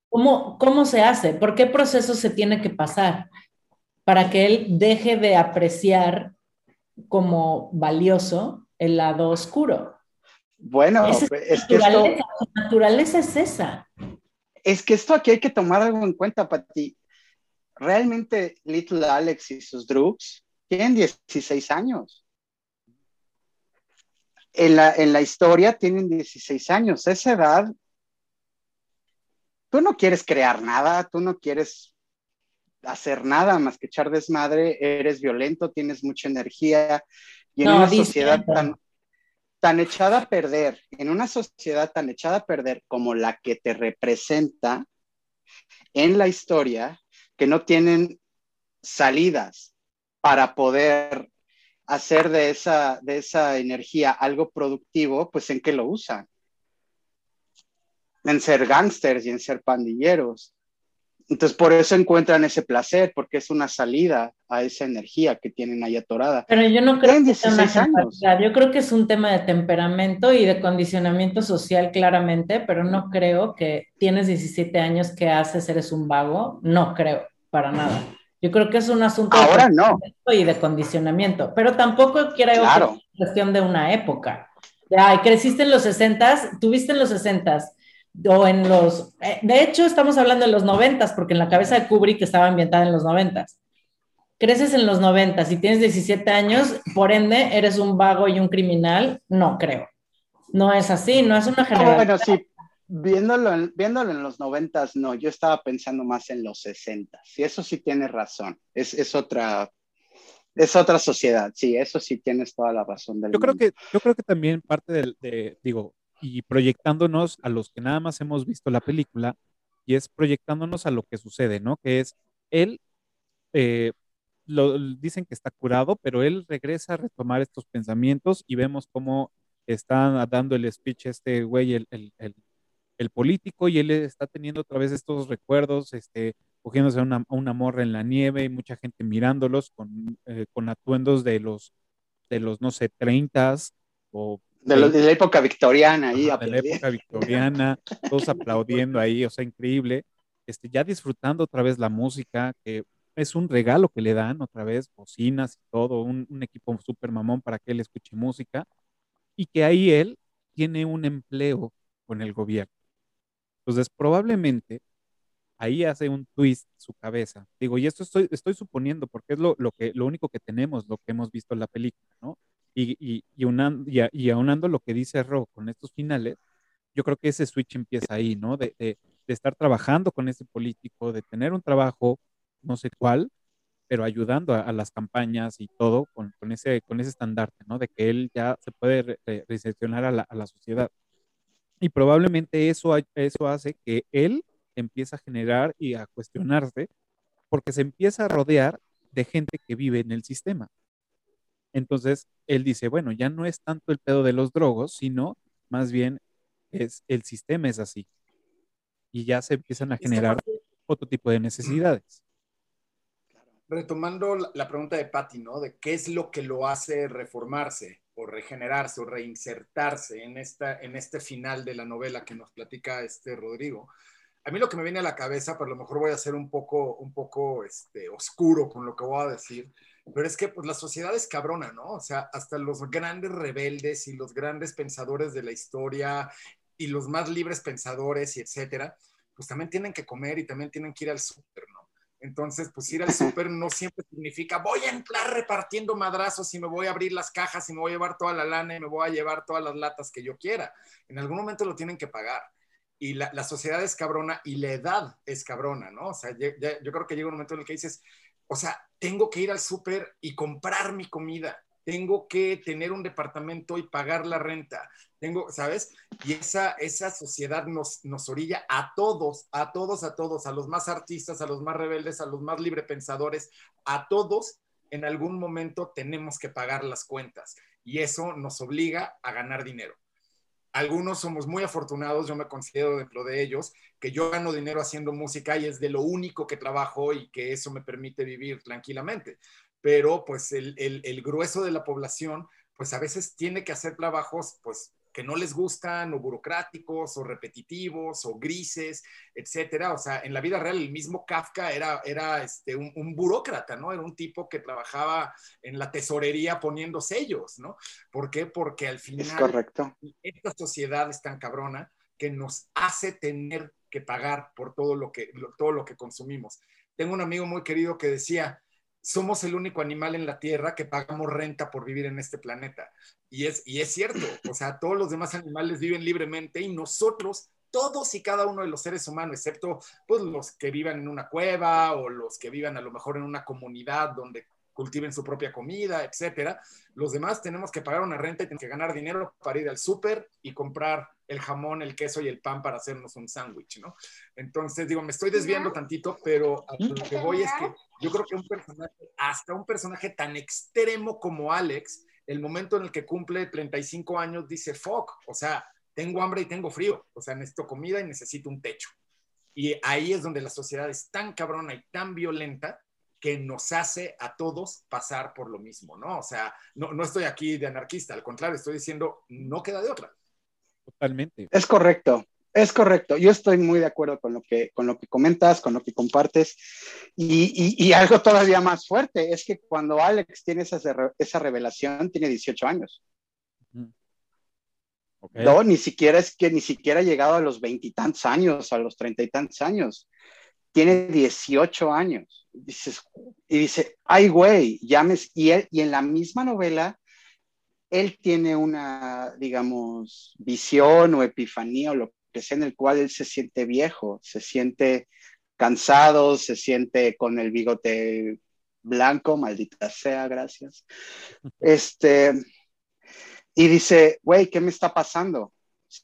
¿Cómo, ¿Cómo se hace? ¿Por qué proceso se tiene que pasar para que él deje de apreciar como valioso el lado oscuro? Bueno, es, que esto... naturaleza es esa es que esto aquí hay que tomar algo en cuenta, Pati. Realmente Little Alex y sus drugs tienen 16 años. En la, en la historia tienen 16 años. Esa edad, tú no quieres crear nada, tú no quieres hacer nada más que echar desmadre, eres violento, tienes mucha energía y en una sociedad tan, tan echada a perder, en una sociedad tan echada a perder como la que te representa en la historia, que no tienen salidas para poder hacer de esa, de esa energía algo productivo, pues en qué lo usan. En ser gángsters y en ser pandilleros. Entonces, por eso encuentran ese placer, porque es una salida a esa energía que tienen ahí atorada. Pero yo no creo que sea una Yo creo que es un tema de temperamento y de condicionamiento social claramente, pero no creo que tienes 17 años que haces, eres un vago. No creo, para nada. Yo creo que es un asunto Ahora de no. y de condicionamiento, pero tampoco creo que es cuestión de una época. Ya, creciste en los 60, tuviste en los 60 o en los, eh, de hecho estamos hablando de los noventas, porque en la cabeza de Kubrick estaba ambientada en los noventas. Creces en los noventas y tienes 17 años, por ende eres un vago y un criminal, no creo. No es así, no es una generación. bueno, sí, viéndolo en, viéndolo en los noventas, no, yo estaba pensando más en los sesentas, y eso sí tienes razón, es, es otra, es otra sociedad, sí, eso sí tienes toda la razón. Del yo creo que, yo creo que también parte del, de, digo, y proyectándonos a los que nada más hemos visto la película, y es proyectándonos a lo que sucede, ¿no? Que es él, eh, lo, dicen que está curado, pero él regresa a retomar estos pensamientos y vemos cómo está dando el speech este güey, el, el, el, político, y él está teniendo otra vez estos recuerdos, este, cogiéndose a una, una morra en la nieve y mucha gente mirándolos con, eh, con atuendos de los, de los, no sé, 30 o de, la época victoriana ahí. de la época victoriana, todos aplaudiendo ahí, o sea, increíble. Este, ya disfrutando otra vez la música, que es un regalo que le dan otra vez, bocinas y todo, un, un equipo súper mamón para que él escuche música, y que ahí él tiene un empleo con el gobierno. Entonces, probablemente ahí hace un twist su cabeza. Digo, y esto estoy, estoy suponiendo, porque es lo, lo, que, lo único que tenemos, lo que hemos visto en la película, ¿no? Y, y, y, y, aunando lo que dice Ro con estos finales, yo creo que ese switch empieza ahí, ¿no? De, de, de, estar trabajando con ese político, de tener un trabajo, no sé cuál, pero ayudando a, las campañas y todo con, con, ese, con ese estandarte, ¿no? De que él ya se puede re, recepcionar a la, a la sociedad. Y probablemente eso, eso hace que él empieza a generar y a cuestionarse porque se empieza a rodear de gente que vive en el sistema. Entonces, él dice, bueno, ya no es tanto el pedo de los drogos, sino más bien es el sistema es así. Y ya se empiezan a generar otro tipo de necesidades. Retomando la pregunta de Patty, ¿no? De qué es lo que lo hace reformarse o regenerarse o reinsertarse en, esta, en este final de la novela que nos platica este Rodrigo a mí lo que me viene a la cabeza, pero a lo mejor voy a ser un poco, un poco este, oscuro con lo que voy a decir, pero es que pues la sociedad es cabrona, ¿no? O sea, hasta los grandes rebeldes y los grandes pensadores de la historia y los más libres pensadores y etcétera, pues también tienen que comer y también tienen que ir al súper, ¿no? Entonces, pues ir al súper no siempre significa voy a entrar repartiendo madrazos y me voy a abrir las cajas y me voy a llevar toda la lana y me voy a llevar todas las latas que yo quiera. En algún momento lo tienen que pagar y la, la, sociedad es cabrona y la edad es cabrona, ¿no? O sea, ya, ya, yo creo que llega un momento en el que dices, o sea, tengo que ir al súper y comprar mi comida, tengo que tener un departamento y pagar la renta, tengo, ¿sabes? Y esa, esa sociedad nos, nos orilla a todos, a todos, a todos, a los más artistas, a los más rebeldes, a los más librepensadores, a todos, en algún momento tenemos que pagar las cuentas y eso nos obliga a ganar dinero algunos somos muy afortunados, yo me considero dentro de ellos, que yo gano dinero haciendo música y es de lo único que trabajo y que eso me permite vivir tranquilamente. Pero pues el, el, el grueso de la población, pues a veces tiene que hacer trabajos pues que no les gustan, o burocráticos, o repetitivos, o grises, etcétera. O sea, en la vida real el mismo Kafka era, era este, un, un, burócrata, ¿no? Era un tipo que trabajaba en la tesorería poniendo sellos, ¿no? ¿Por qué? Porque al final es correcto. esta sociedad es tan cabrona que nos hace tener que pagar por todo lo que, todo lo que consumimos. Tengo un amigo muy querido que decía, somos el único animal en la Tierra que pagamos renta por vivir en este planeta. Y es, y es cierto, o sea, todos los demás animales viven libremente y nosotros, todos y cada uno de los seres humanos, excepto pues los que vivan en una cueva o los que vivan a lo mejor en una comunidad donde cultiven su propia comida, etcétera. Los demás tenemos que pagar una renta y tenemos que ganar dinero para ir al súper y comprar el jamón, el queso y el pan para hacernos un sándwich, ¿no? Entonces, digo, me estoy desviando tantito, pero a lo que voy es que yo creo que un personaje, hasta un personaje tan extremo como Alex, el momento en el que cumple 35 años dice, fuck, o sea, tengo hambre y tengo frío, o sea, necesito comida y necesito un techo. Y ahí es donde la sociedad es tan cabrona y tan violenta que nos hace a todos pasar por lo mismo, ¿no? O sea, no, no estoy aquí de anarquista, al contrario, estoy diciendo, no queda de otra. Totalmente. Es correcto, es correcto. Yo estoy muy de acuerdo con lo que, con lo que comentas, con lo que compartes. Y, y, y algo todavía más fuerte es que cuando Alex tiene esa, esa revelación, tiene 18 años. Okay. No, ni siquiera es que ni siquiera ha llegado a los veintitantos años, a los treinta y tantos años. Tiene 18 años. Dices, y dice, ay, güey, llames. Y, él, y en la misma novela, él tiene una, digamos, visión o epifanía o lo que sea en el cual él se siente viejo, se siente cansado, se siente con el bigote blanco, maldita sea, gracias. Este, y dice, güey, ¿qué me está pasando? O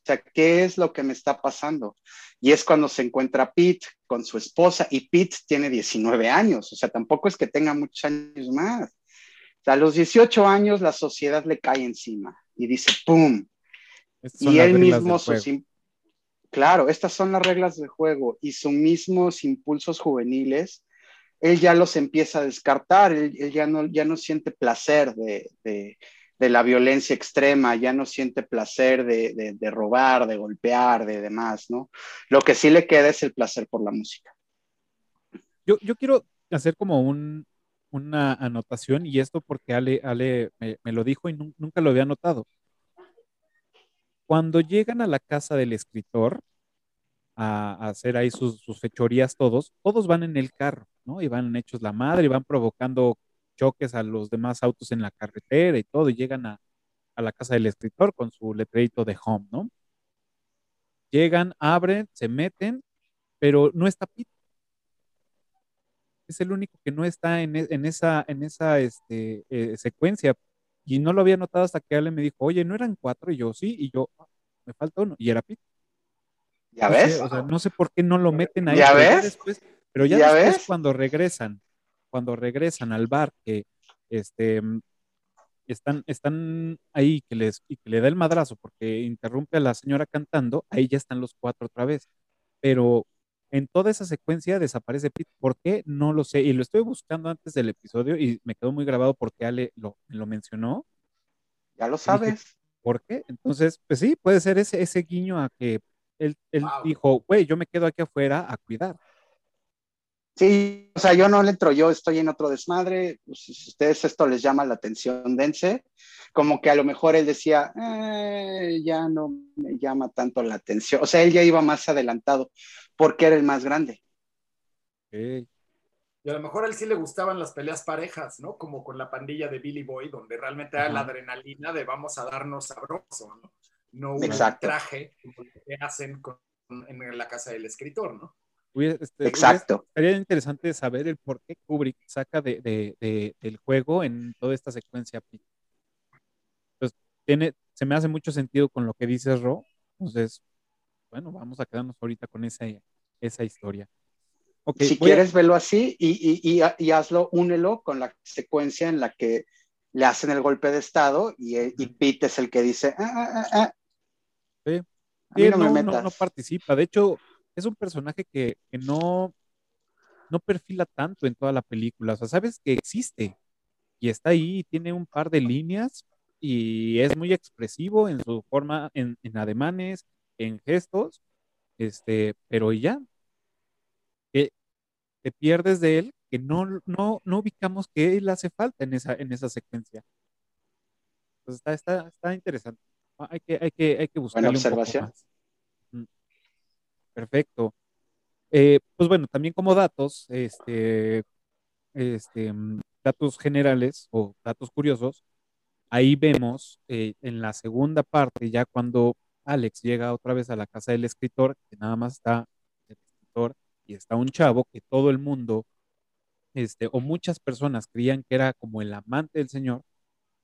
sea, ¿qué es lo que me está pasando? Y es cuando se encuentra Pete con su esposa y Pete tiene 19 años, o sea, tampoco es que tenga muchos años más. O sea, a los 18 años la sociedad le cae encima y dice, ¡pum! Y él mismo, sus, claro, estas son las reglas del juego y sus mismos impulsos juveniles, él ya los empieza a descartar, él, él ya, no, ya no siente placer de, de, de, la violencia extrema, ya no siente placer de, de, robar, de golpear, de demás, ¿no? Lo que sí le queda es el placer por la música. Yo, yo quiero hacer como un, una anotación y esto porque Ale, Ale me, lo dijo y nunca lo había notado cuando llegan a la casa del escritor, a, hacer ahí sus, fechorías todos, todos van en el carro, ¿no? Y van hechos la madre y van provocando choques a los demás autos en la carretera y todo, y llegan a, a la casa del escritor con su letrerito de home, ¿no? Llegan, abren, se meten, pero no está Pete. Es el único que no está en, e, esa, en esa este, eh, secuencia. Y no lo había notado hasta que Ale me dijo, oye, ¿no eran cuatro? Y yo, sí, y yo, ah, me falta uno. Y era Pete. ¿Ya ves? o sea, no sé por qué no lo meten ahí. ¿Ya pero ves? Ya después, pero ya, después cuando regresan, cuando regresan al bar, que este, están, están ahí que les, y que le da el madrazo porque interrumpe a la señora cantando, ahí ya están los cuatro otra vez. Pero en toda esa secuencia desaparece Pete. ¿Por qué? No lo sé. Y lo estoy buscando antes del episodio y me quedó muy grabado porque Ale lo, lo mencionó. Ya lo sabes. ¿Por qué? Entonces, pues sí, puede ser ese, ese guiño a que él, él dijo, güey, yo me quedo aquí afuera a cuidar. Sí, o sea, yo no le entro, yo estoy en otro desmadre, pues, si ustedes esto les llama la atención, dense, como que a lo mejor él decía, eh, ya no me llama tanto la atención, o sea, él ya iba más adelantado, porque era el más grande. Y a lo mejor a él sí le gustaban las peleas parejas, ¿no? Como con la pandilla de Billy Boy, donde realmente era la adrenalina de vamos a darnos sabroso, ¿no? No un traje como que hacen en la casa del escritor, ¿no? Este, Exacto. Sería interesante saber el por qué Kubrick saca de, del juego en toda esta secuencia. Pues tiene, se me hace mucho sentido con lo que dices, Ro. Entonces, bueno, vamos a quedarnos ahorita con esa, esa historia. si quieres, verlo así y, y, hazlo, únelo con la secuencia en la que le hacen el golpe de estado y, y Pete es el que dice, ah, ah, ah, sí. no, no, participa. De hecho, es un personaje que, no, no perfila tanto en toda la película. O sea, sabes que existe y está ahí, tiene un par de líneas y es muy expresivo en su forma, en, ademanes, en gestos, este, pero ya, que te pierdes de él, que no, no, no ubicamos que él hace falta en esa, en esa secuencia. Entonces está, está, está interesante. Hay que, hay que, hay que buscarle un poco más. Perfecto. Eh, pues bueno, también como datos, este, este, mm, datos generales o datos curiosos, ahí vemos eh, en la segunda parte, ya cuando Alex llega otra vez a la casa del escritor, que nada más está el escritor y está un chavo que todo el mundo, este, o muchas personas creían que era como el amante del señor,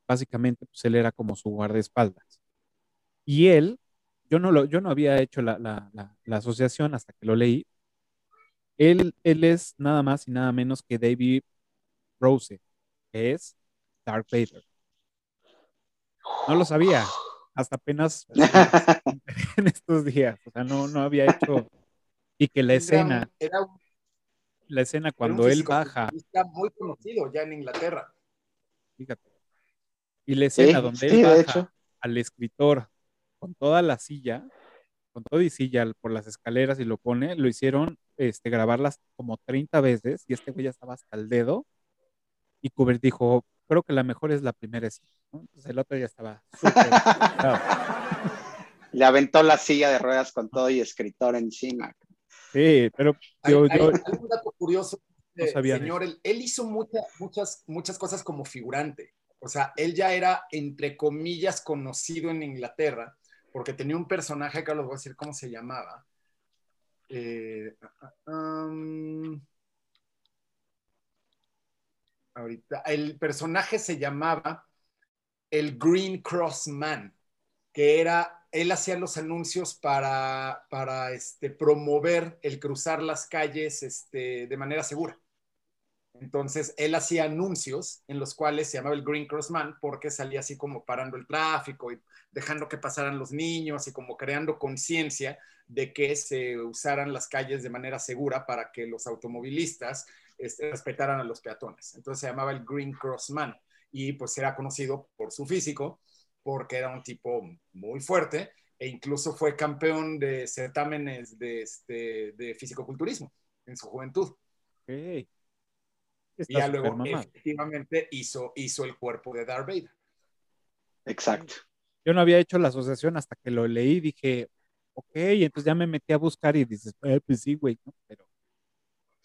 básicamente pues él era como su guardaespaldas. Y él yo no, lo, yo no había hecho la, asociación hasta que lo leí. Él, él es nada más y nada menos que David Rose, que es Dark Vader. No lo sabía, hasta apenas en estos días. O sea, no, no había hecho. Y que la escena, la escena cuando él baja. Está muy conocido ya en Inglaterra. Fíjate. Y la escena donde él baja al escritor con toda la silla, con todo y silla por las escaleras y lo pone, lo hicieron este, grabarlas como 30 veces y este güey ya estaba hasta el dedo y Kubrick dijo, creo que la mejor es la primera escena, Entonces el otro ya estaba súper... Le aventó la silla de ruedas con todo y escritor encima. Sí, pero yo, hay, un dato curioso, señor, él, él, hizo muchas, muchas, muchas cosas como figurante. O sea, él ya era, entre comillas, conocido en Inglaterra porque tenía un personaje, que les voy a decir cómo se llamaba. Eh, um, ahorita, el personaje se llamaba el Green Cross Man, que era, él hacía los anuncios para, para este, promover el cruzar las calles este, de manera segura. Entonces, él hacía anuncios en los cuales se llamaba el Green Cross Man porque salía así como parando el tráfico y dejando que pasaran los niños y como creando conciencia de que se usaran las calles de manera segura para que los automovilistas este, respetaran a los peatones. Entonces se llamaba el Green Cross Man y pues era conocido por su físico porque era un tipo muy fuerte e incluso fue campeón de certámenes de, este, de fisicoculturismo en su juventud. Okay y ya luego efectivamente hizo, hizo el cuerpo de Darth Vader. Exacto. Yo no había hecho la asociación hasta que lo leí, dije, ok, entonces ya me metí a buscar y dices, eh, pues sí, güey, ¿no? Pero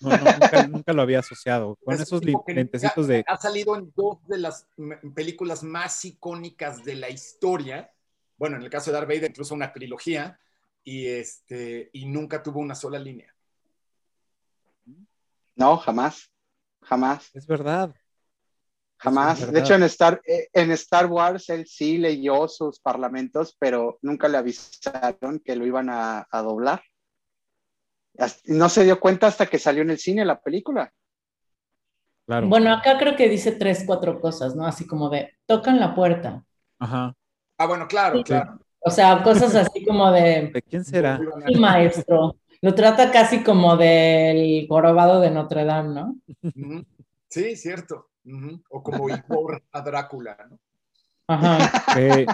no, nunca, nunca, lo había asociado. Con Es esos lentecitos de... Ha salido en dos de las películas más icónicas de la historia. Bueno, en el caso de Darth Vader, incluso una trilogía. Y, este, y nunca tuvo una sola línea. No, jamás. Jamás. Es verdad. Jamás. De hecho, en Star, eh, en Star Wars él sí leyó sus parlamentos, pero nunca le avisaron que lo iban a, a doblar. No se dio cuenta hasta que salió en el cine la película. Claro. Bueno, acá creo que dice tres, cuatro cosas, ¿no? Así como de, tocan la puerta. Ajá. Ah, bueno, claro, Sí. claro. O sea, cosas así como de, ¿De quién será? sí, maestro. Lo trata casi como del jorobado de Notre Dame, ¿no? Sí, cierto. O como Igor a Drácula, ¿no? Ajá. Eh,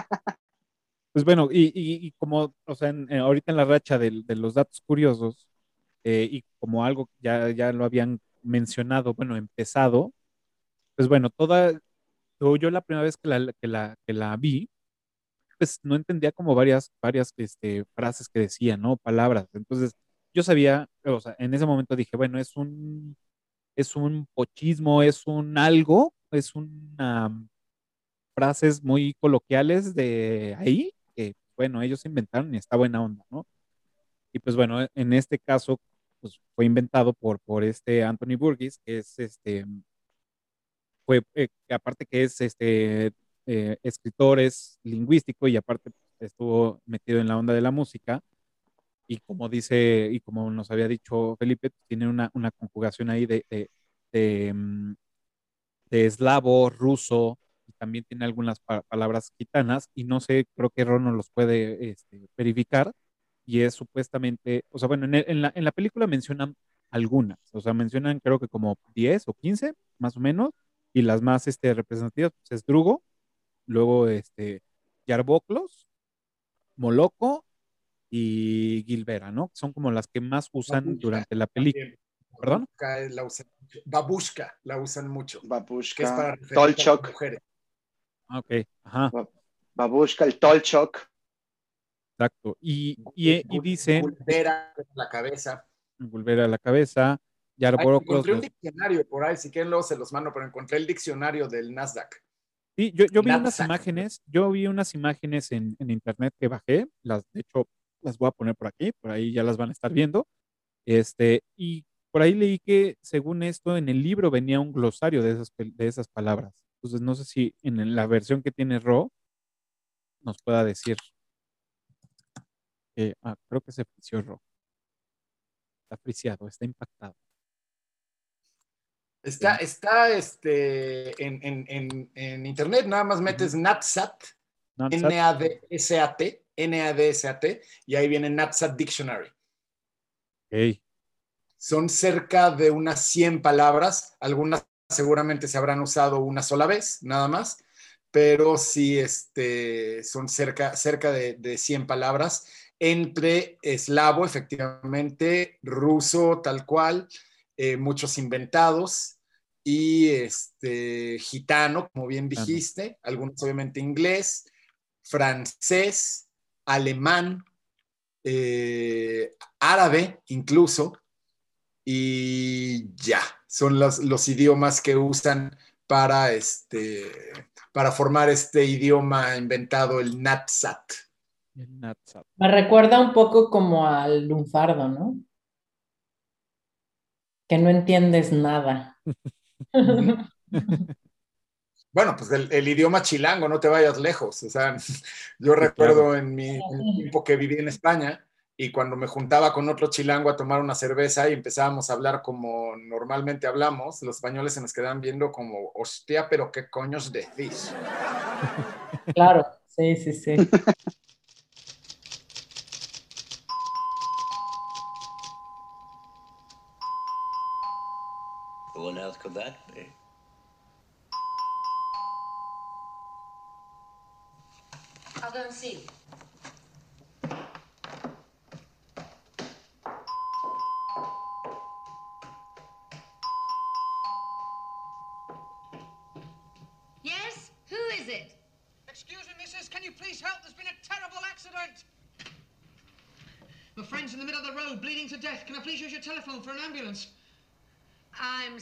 pues bueno, y, y- y como, o sea, en- en- ahorita en la racha del- de, los datos curiosos, eh, y como algo ya, ya lo habían mencionado, bueno, empezado, pues bueno, toda, yo, yo la primera vez que la, que la, que la vi, pues no entendía como varias, varias este, frases que decía, ¿no? Palabras. Entonces, yo sabía, o sea, en ese momento dije, bueno, es un, es un pochismo, es un algo, es una frases muy coloquiales de ahí, que bueno, ellos inventaron y está buena onda, ¿no? Y pues bueno, en este caso, pues fue inventado por, por este Anthony Burgess, que es este, fue, eh, aparte que es este eh, escritor, es lingüístico y aparte estuvo metido en la onda de la música. Y como dice, y como nos había dicho Felipe, tiene una, una conjugación ahí de, de, mm, eslavo, ruso, y también tiene algunas pa- palabras gitanas, y no sé, creo que Ron los puede este, verificar, y es supuestamente, o sea, bueno, en la, en la película mencionan algunas, o sea, mencionan creo que como 10 o 15, más o menos, y las más este, representativas pues, es Drugo, luego este, Yarboclos, Moloco y Gilbera, ¿no? Son como las que más usan Babushka durante la película. también. ¿Perdón? Babushka La usan mucho. Babushka la usan mucho. Que es para Tolchok, mujeres. Ah, Ok, ajá, Babushka, el Tolchok. exacto. Y, y, y dicen, Gulbera, la cabeza. volver a la cabeza, Ay, Yarboroclos. encontré un diccionario por ahí, si quieren luego se los mando, pero encontré el diccionario del Nasdaq. Sí, yo, yo vi unas imágenes, yo vi unas imágenes en, en internet que bajé, las, de hecho, las voy a poner por aquí, por ahí ya las van a estar viendo. Este, y por ahí leí que, según esto, en el libro venía un glosario de esas, de esas palabras. Entonces, no sé si en la versión que tiene Ro nos pueda decir. que- ah, creo que se frició Ro. Está friciado, está impactado. Está, está este, en, en- en- en internet, nada más metes NatSat, N-A-D-S-A-T, N-A-D-S-A-T, y ahí viene NatSat Dictionary. Son cerca de unas 100 palabras, algunas seguramente se habrán usado una sola vez, nada más, pero sí este, son cerca, cerca de, de 100 palabras entre eslavo, efectivamente, ruso, tal cual, eh, muchos inventados, y este, gitano, como bien dijiste, algunos obviamente inglés, francés, alemán, eh, árabe incluso, y ya, son los, los idiomas que usan para, este, para formar este idioma inventado, el Natsat. el Natsat. Me recuerda un poco como al lunfardo, ¿no? Que no entiendes nada. Bueno, pues el, el idioma chilango, no te vayas lejos. O sea, yo recuerdo en mi, en el tiempo que viví en España y cuando me juntaba con otro chilango a tomar una cerveza y empezábamos a hablar como normalmente hablamos, los españoles se nos quedaban viendo como, hostia, pero qué coños decís. Claro, sí, sí, sí.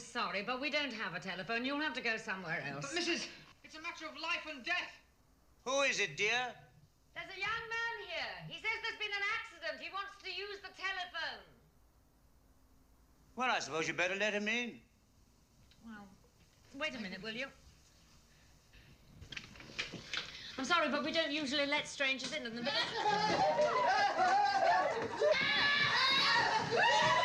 sorry, but we don't have a telephone. You'll have to go somewhere else. But, Mrs., it's a matter of life and death. Who is it, dear? There's a young man here. He says there's been an accident. He wants to use the telephone. Well, I suppose you better let him in. Well, wait a minute, will you? I'm sorry, but we don't usually let strangers in in the middle.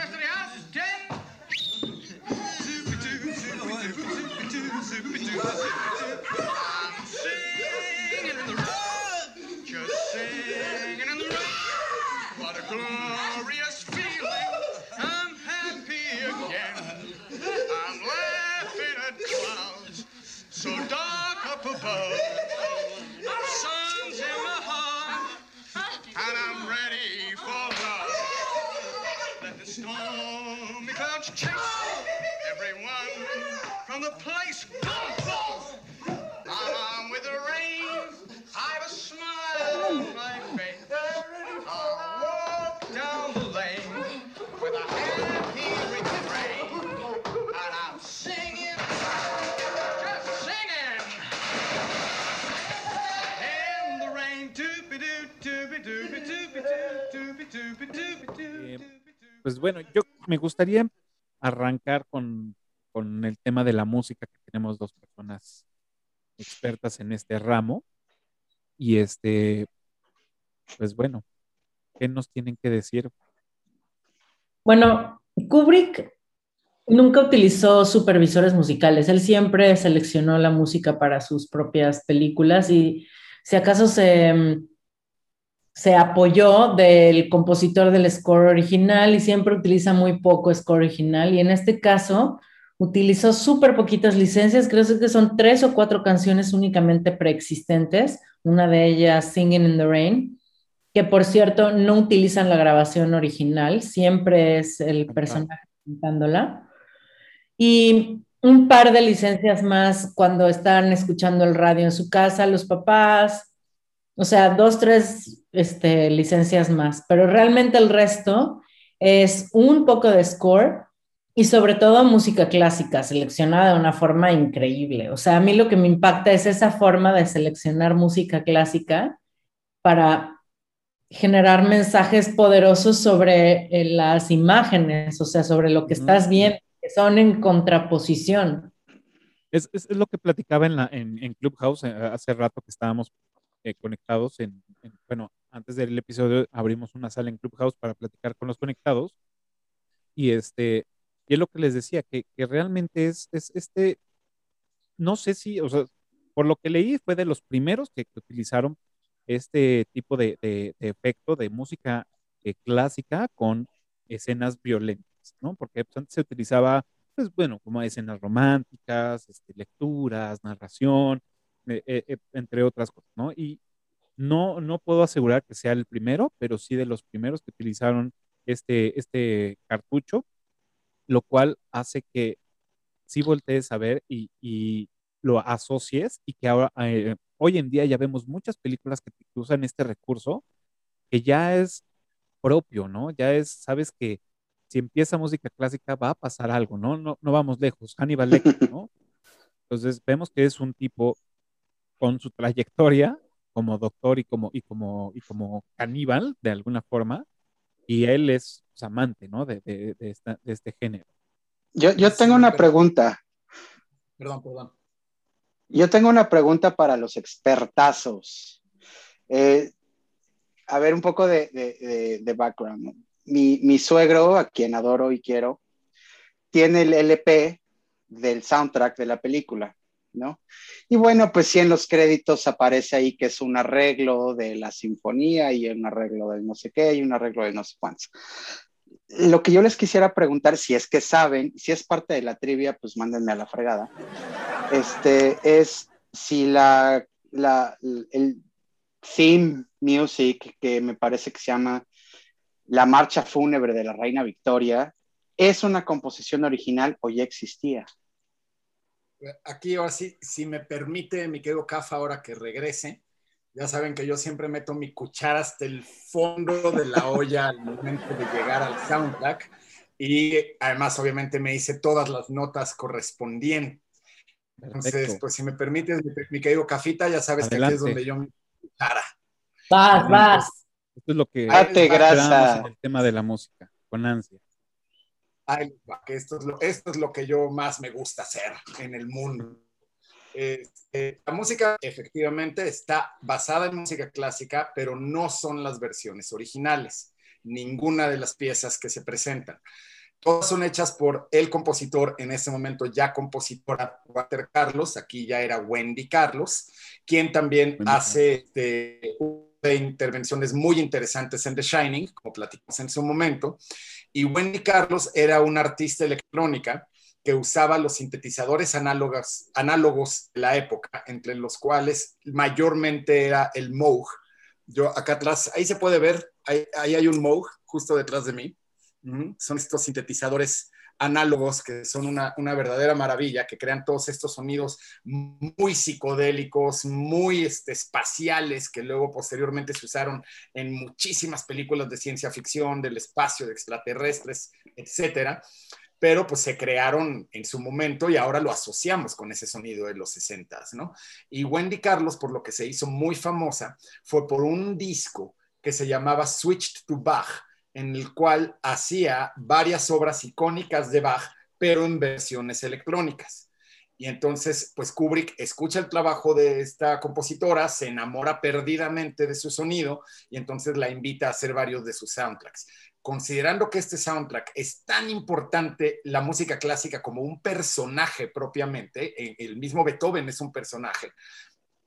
rest of the house. Ten. I'm singing in the rain, just singing in the rain. What a glorious the place. Boom. I'm with the rain. I've a smile on my face. I'll walk down the lane with a happy refrain. And I'm singing, just singing. In the rain, doobie-doo, doobie-doobie, doobie-doo, doobie-doobie, doobie-doo, Eh, doobie-doo. Pues bueno, yo me gustaría arrancar con, con el tema de la música, que tenemos dos personas expertas en este ramo. Y este, pues bueno, ¿qué nos tienen que decir? Bueno, Kubrick nunca utilizó supervisores musicales. Él siempre seleccionó la música para sus propias películas y si acaso se, se apoyó del compositor del score original y siempre utiliza muy poco score original. Y en este caso utilizó súper poquitas licencias, creo que son tres o cuatro canciones únicamente preexistentes, una de ellas Singing in the Rain, que por cierto no utilizan la grabación original, siempre es el personaje cantándola. Y un par de licencias más cuando están escuchando el radio en su casa, los papás, o sea, dos, tres este, licencias más, pero realmente el resto es un poco de score y sobre todo música clásica seleccionada de una forma increíble. O sea, a mí lo que me impacta es esa forma de seleccionar música clásica para generar mensajes poderosos sobre eh, las imágenes, o sea, sobre lo que estás viendo, que son en contraposición. Es, es- es lo que platicaba en, la, en, en Clubhouse eh, hace rato que estábamos eh, conectados. En, en- bueno, antes del episodio abrimos una sala en Clubhouse para platicar con los conectados. Y este, y es lo que les decía, que, que realmente es, es este, no sé si, o sea, por lo que leí fue de los primeros que, que utilizaron este tipo de, de- de efecto de música eh, clásica con escenas violentas, ¿no? Porque pues, antes se utilizaba, pues bueno, como escenas románticas, este, lecturas, narración, eh, eh, eh, entre otras cosas, ¿no? Y no, no puedo asegurar que sea el primero, pero sí de los primeros que utilizaron este, este cartucho, lo cual hace que sí voltees a ver y, y lo asocies y que ahora, eh, hoy en día ya vemos muchas películas que, que usan este recurso, que ya es propio, ¿no? Ya es, sabes que si empieza música clásica va a pasar algo, ¿no? No, no vamos lejos, Hannibal Lecter, ¿no? Entonces vemos que es un tipo con su trayectoria como doctor y como, y como, y como caníbal, de alguna forma, y él es pues, amante, ¿no? De, de, de esta- de este género. Yo, yo Sí, tengo una pregunta. Perdón, perdón. Yo tengo una pregunta para los expertazos. Eh, a ver, un poco de, de- de- de background. Mi, mi suegro, a quien adoro y quiero, tiene el LP del soundtrack de la película, ¿no? Y bueno, pues sí, en los créditos aparece ahí que es un arreglo de la sinfonía y un arreglo de no sé qué y un arreglo de no sé cuántos. Lo que yo les quisiera preguntar, si es que saben, si es parte de la trivia, pues mándenme a la fregada este, es si la, la, el theme music, que me parece que se llama la marcha fúnebre de la reina Victoria, ¿es una composición original o ya existía? Aquí ahora sí, si me permite, mi querido Cafa, ahora que regrese, ya saben que yo siempre meto mi cuchara hasta el fondo de la olla al momento de llegar al soundtrack y además obviamente me hice todas las notas correspondientes. Entonces, Perfecto. pues si me permites, mi, mi querido Cafita, ya sabes que aquí es donde yo me cuchara. Vas, vas. Esto es lo que Date grasa. en el tema de la música, con ansia. Que esto es, lo, esto es lo que yo más me gusta hacer en el mundo. Este, la música efectivamente está basada en música clásica, pero no son las versiones originales, ninguna de las piezas que se presentan. Todas son hechas por el compositor, en ese momento ya compositora Walter Carlos, aquí ya era Wendy Carlos, quien también Wendy hace este, de intervenciones muy interesantes en The Shining, como platicamos en su momento. Y Wendy Carlos era una artista electrónica que usaba los sintetizadores análogos, análogos de la época, entre los cuales mayormente era el Moog. Yo acá atrás, ahí se puede ver, ahí, hay un Moog justo detrás de mí. Son estos sintetizadores análogos que son una, una verdadera maravilla, que crean todos estos sonidos muy psicodélicos, muy este, espaciales, que luego posteriormente se usaron en muchísimas películas de ciencia ficción, del espacio, de extraterrestres, etcétera. Pero pues se crearon en su momento y ahora lo asociamos con ese sonido de los 60, ¿no? Y Wendy Carlos, por lo que se hizo muy famosa, fue por un disco que se llamaba Switched to Bach, en el cual hacía varias obras icónicas de Bach, pero en versiones electrónicas. Y entonces, pues Kubrick escucha el trabajo de esta compositora, se enamora perdidamente de su sonido y entonces la invita a hacer varios de sus soundtracks. Considerando que este soundtrack es tan importante, la música clásica como un personaje propiamente, eh, el mismo Beethoven es un personaje,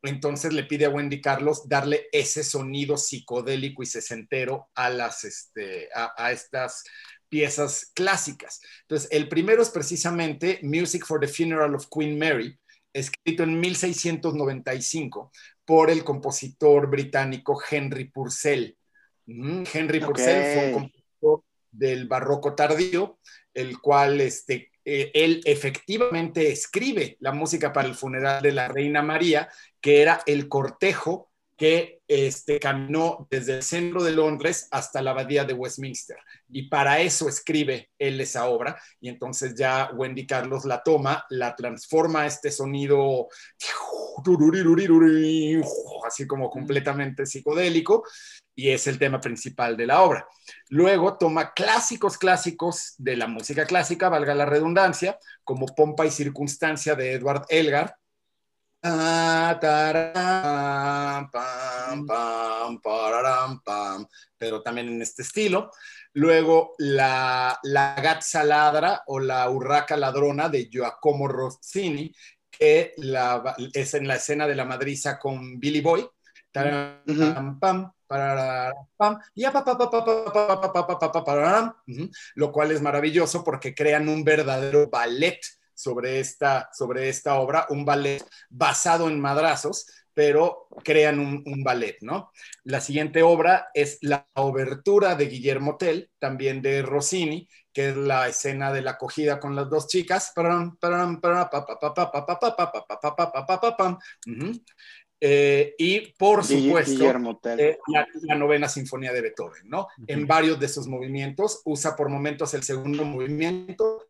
entonces le pide a Wendy Carlos darle ese sonido psicodélico y sesentero a, las, este, a, a estas piezas clásicas. Entonces, el primero es precisamente Music for the Funeral of Queen Mary, escrito en 1695 por el compositor británico Henry Purcell. Mm, Henry. Purcell fue un del barroco tardío, el cual este, eh, él efectivamente escribe la música para el funeral de la Reina María, que era el cortejo que este, caminó desde el centro de Londres hasta la abadía de Westminster. Y para eso escribe él esa obra. Y entonces ya Wendy Carlos la toma, la transforma a este sonido así como completamente psicodélico. Y es el tema principal de la obra. Luego toma clásicos clásicos de la música clásica, valga la redundancia, como Pompa y Circunstancia de Edward Elgar, Ah, pero también en este estilo. Luego la, la Gazza Ladra o la Urraca Ladrona de Giacomo Rossini, que la- es en la escena de la madriza con Billy Boy. Pam, lo cual es maravilloso porque crean un verdadero ballet sobre esta, sobre esta obra, un ballet basado en madrazos, pero crean un, ballet, ¿no? La siguiente obra es la obertura de Guillermo Tell, también de Rossini, que es la escena de la acogida con las dos chicas. Y por supuesto, la, novena sinfonía de Beethoven, ¿no? En varios de sus movimientos, usa por momentos el segundo movimiento,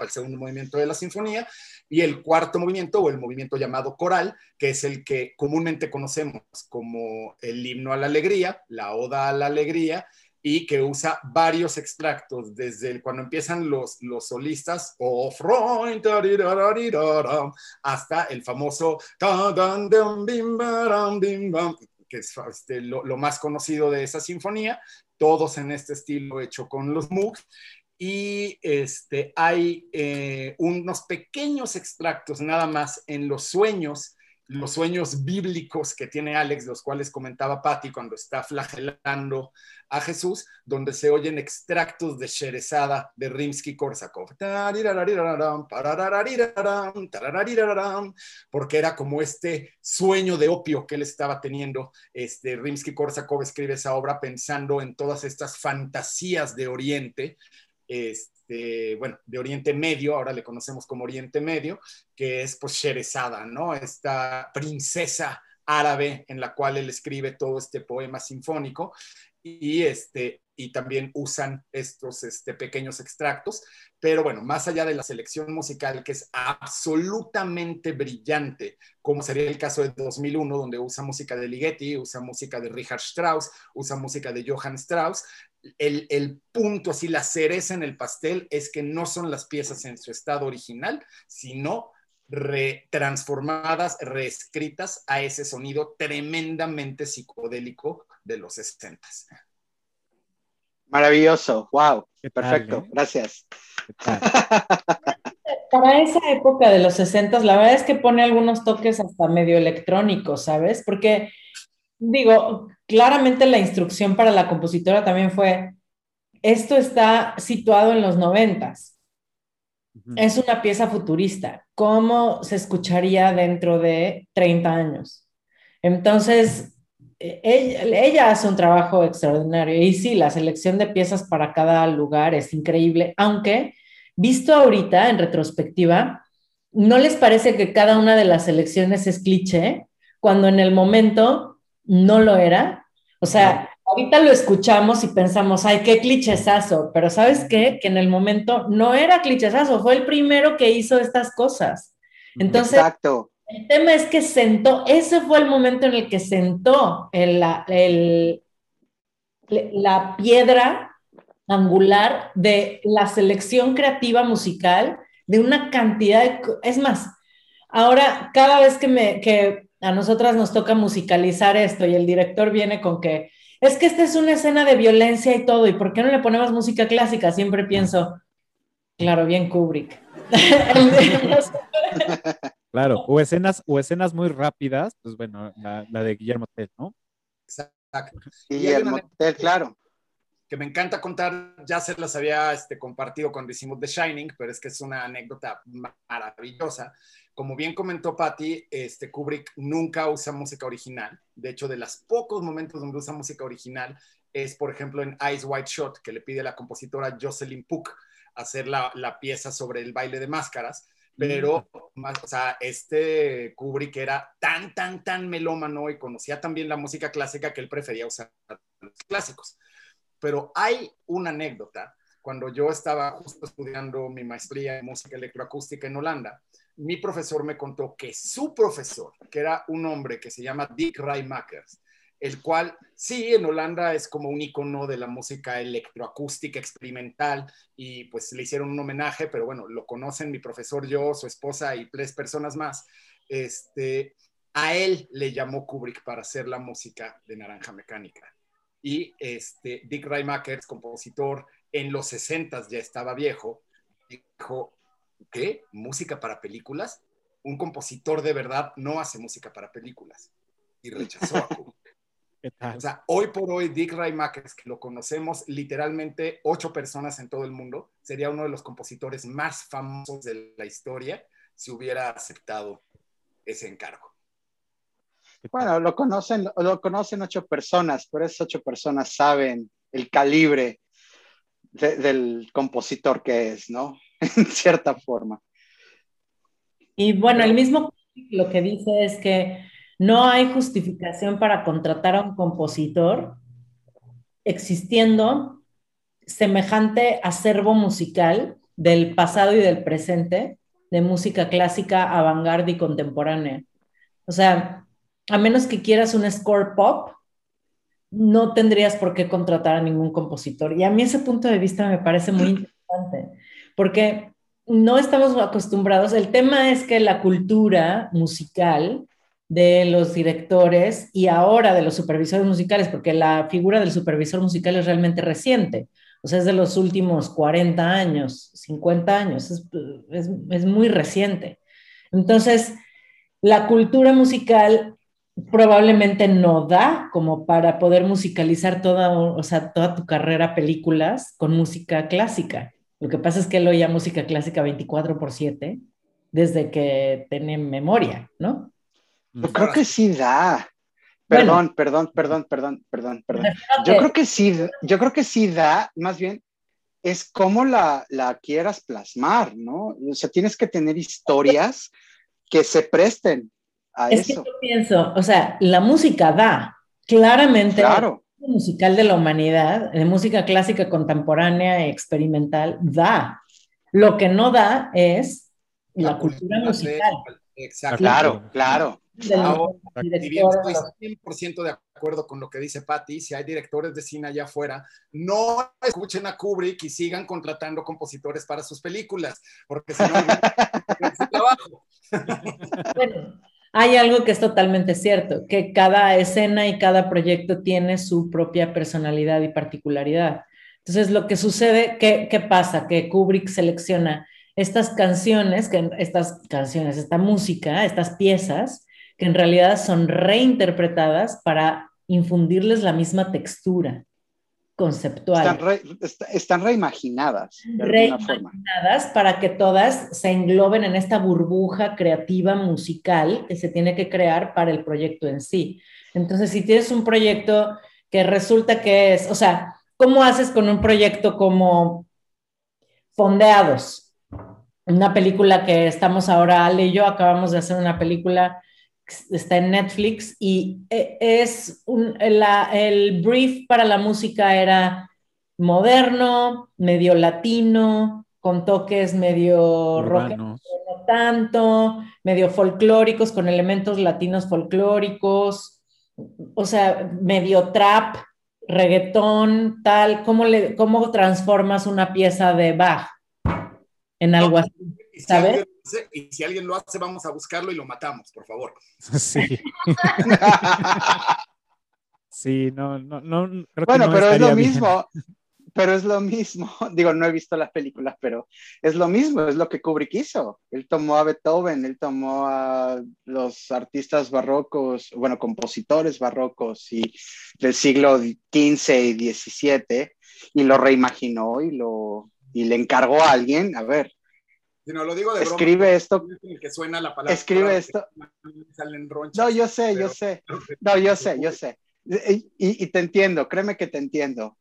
el segundo movimiento de la sinfonía, y el cuarto movimiento, o el movimiento llamado coral, que es el que comúnmente conocemos como el himno a la alegría, la oda a la alegría, y que usa varios extractos desde cuando empiezan los, los solistas o Freund, tarirarariraram, hasta el famoso que es este, lo, más conocido de esa sinfonía, todos en este estilo hecho con los Moog. Y este, hay eh, unos pequeños extractos nada más en los sueños los sueños bíblicos que tiene Alex, los cuales comentaba Patty cuando está flagelando a Jesús, donde se oyen extractos de Sherezada de Rimsky-Korsakov. Porque era como este sueño de opio que él estaba teniendo. Este, Rimsky-Korsakov escribe esa obra pensando en todas estas fantasías de Oriente. Este, bueno, de Oriente Medio, ahora le conocemos como Oriente Medio, que es pues Sherezada, ¿no? Esta princesa árabe en la cual él escribe todo este poema sinfónico y, este, y también usan estos este, pequeños extractos. Pero bueno, más allá de la selección musical, que es absolutamente brillante, como sería el caso de 2001, donde usa música de Ligeti, usa música de Richard Strauss, usa música de Johann Strauss, el, el, punto, así la cereza en el pastel es que no son las piezas en su estado original, sino retransformadas, reescritas a ese sonido tremendamente psicodélico de los 60. Maravilloso, wow, ¿Qué tal, perfecto, eh? gracias. Para esa época de los 60, la verdad es que pone algunos toques hasta medio electrónicos, ¿sabes? Porque, digo, claramente la instrucción para la compositora también fue, esto está situado en los 90. Ujú. Es una pieza futurista. ¿Cómo se escucharía dentro de 30 años? Entonces, ella, ella hace un trabajo extraordinario. Y sí, la selección de piezas para cada lugar es increíble, aunque visto ahorita en retrospectiva, ¿no les parece que cada una de las selecciones es cliché cuando en el momento no lo era? O sea, ahorita lo escuchamos y pensamos, ay, qué clichesazo, pero ¿sabes qué? Que en el momento no era clichesazo, fue el primero que hizo estas cosas. Entonces, Exacto. el tema es que sentó, ese fue el momento en el que sentó el- la, el- la piedra angular de la selección creativa musical de una cantidad de... Es más, ahora cada vez que, me, que a nosotras nos toca musicalizar esto y el director viene con que es que esta es una escena de violencia y todo, ¿y por qué no le ponemos música clásica? Siempre pienso, claro, bien Kubrick. Claro, o escenas, o escenas muy rápidas, pues bueno, la, la de Guillermo Tell, ¿no? Exacto. Una motel, claro. que me encanta contar, ya se las había este, compartido cuando hicimos The Shining, pero es que es una anécdota maravillosa. Como bien comentó Patty, este, Kubrick nunca usa música original. De hecho, de los pocos momentos donde usa música original es, por ejemplo, en Eyes Wide Shot, que le pide a la compositora Jocelyn Puck hacer la, la pieza sobre el baile de máscaras. Pero, más, o sea, este Kubrick era tan, tan, tan melómano y conocía también la música clásica que él prefería usar los clásicos pero hay una anécdota. Cuando yo estaba justo estudiando mi maestría en música electroacústica en Holanda, mi profesor me contó que su profesor, que era un hombre que se llama Dick Rijmakers, el cual sí en Holanda es como un icono de la música electroacústica experimental y pues le hicieron un homenaje, pero bueno, lo conocen mi profesor, yo, su esposa y tres personas más. Este, a él le llamó Kubrick para hacer la música de Naranja Mecánica y este, Dick Rijmakers, compositor en los 60 ya estaba viejo, dijo, ¿qué? ¿Música para películas? Un compositor de verdad no hace música para películas. Y rechazó a Kubrick. ¿Qué tal? O sea, hoy por hoy Dick Rijmakers, que lo conocemos literalmente ocho personas en todo el mundo, sería uno de los compositores más famosos de la historia si hubiera aceptado ese encargo. Bueno, lo conocen, lo conocen ocho personas, pero esas ocho personas saben el calibre de- del compositor que es, ¿no? En cierta forma. Y bueno, el mismo lo que dice es que no hay justificación para contratar a un compositor existiendo semejante acervo musical del pasado y del presente de música clásica, avant-garde y contemporánea. O sea, a menos que quieras un score pop, no tendrías por qué contratar a ningún compositor. Y a mí ese punto de vista me parece muy interesante, porque no estamos acostumbrados. El tema es que la cultura musical de los directores y ahora de los supervisores musicales, porque la figura del supervisor musical es realmente reciente, o sea, es de los últimos 40 años, 50 años, es, es, es muy reciente. Entonces, la cultura musical probablemente no da como para poder musicalizar toda, o sea, toda tu carrera películas con música clásica. Lo que pasa es que él oía música clásica 24 por 7 desde que tiene memoria, ¿no? Yo creo que sí da. Perdón, perdón, perdón, perdón, perdón, perdón. Yo creo que sí, yo creo que sí da, más bien es como la, la quieras plasmar, ¿no? O sea, tienes que tener historias que se presten a Es que eso. yo pienso, o sea, la música da, claramente, Claro. Musical de la humanidad, de música clásica contemporánea e experimental, da. Lo que no da es la, cultura musical. Exacto. Claro, claro. Ahora, Y bien, estoy 100% de acuerdo con lo que dice Patty. Si hay directores de cine allá afuera, no escuchen a Kubrick y sigan contratando compositores para sus películas, porque si no, no es su trabajo. Bueno, hay algo que es totalmente cierto, que cada escena y cada proyecto tiene su propia personalidad y particularidad. Entonces, lo que sucede, ¿qué, pasa? Que Kubrick selecciona estas canciones, que, estas canciones, esta música, estas piezas, que en realidad son reinterpretadas para infundirles la misma textura conceptual. Están, re- están reimaginadas de alguna forma. reimaginadas para que todas se engloben en esta burbuja creativa musical que se tiene que crear para el proyecto en sí. Entonces, si tienes un proyecto que resulta que es, o sea, ¿cómo haces con un proyecto como Fondeados? Una película que estamos ahora, Ale y yo acabamos de hacer una película está en Netflix y eh, es un, la- el brief para la música era moderno, medio latino, con toques medio rock, no tanto, medio folclóricos, con elementos latinos folclóricos, o sea, medio trap, reggaetón, tal, ¿cómo, le, cómo transformas una pieza de Bach en algo así? ¿Sabes? Y si alguien lo hace, vamos a buscarlo y lo matamos, por favor. Sí, sí, no, no, no. Creo que Bueno, no pero es lo bien. mismo. Pero es lo mismo. Digo, no he visto las películas, pero es lo mismo, es lo que Kubrick hizo. Él tomó a Beethoven, él tomó a los artistas barrocos, bueno, compositores barrocos y del siglo XV y XVII y lo reimaginó y lo y le encargó a alguien, a ver, Si no, lo digo de broma. escribe esto. en el que suena la palabra. Escribe esto. Salen ronchas. No, yo sé, yo sé. No, yo sé, yo sé. Y, te entiendo, créeme que te entiendo.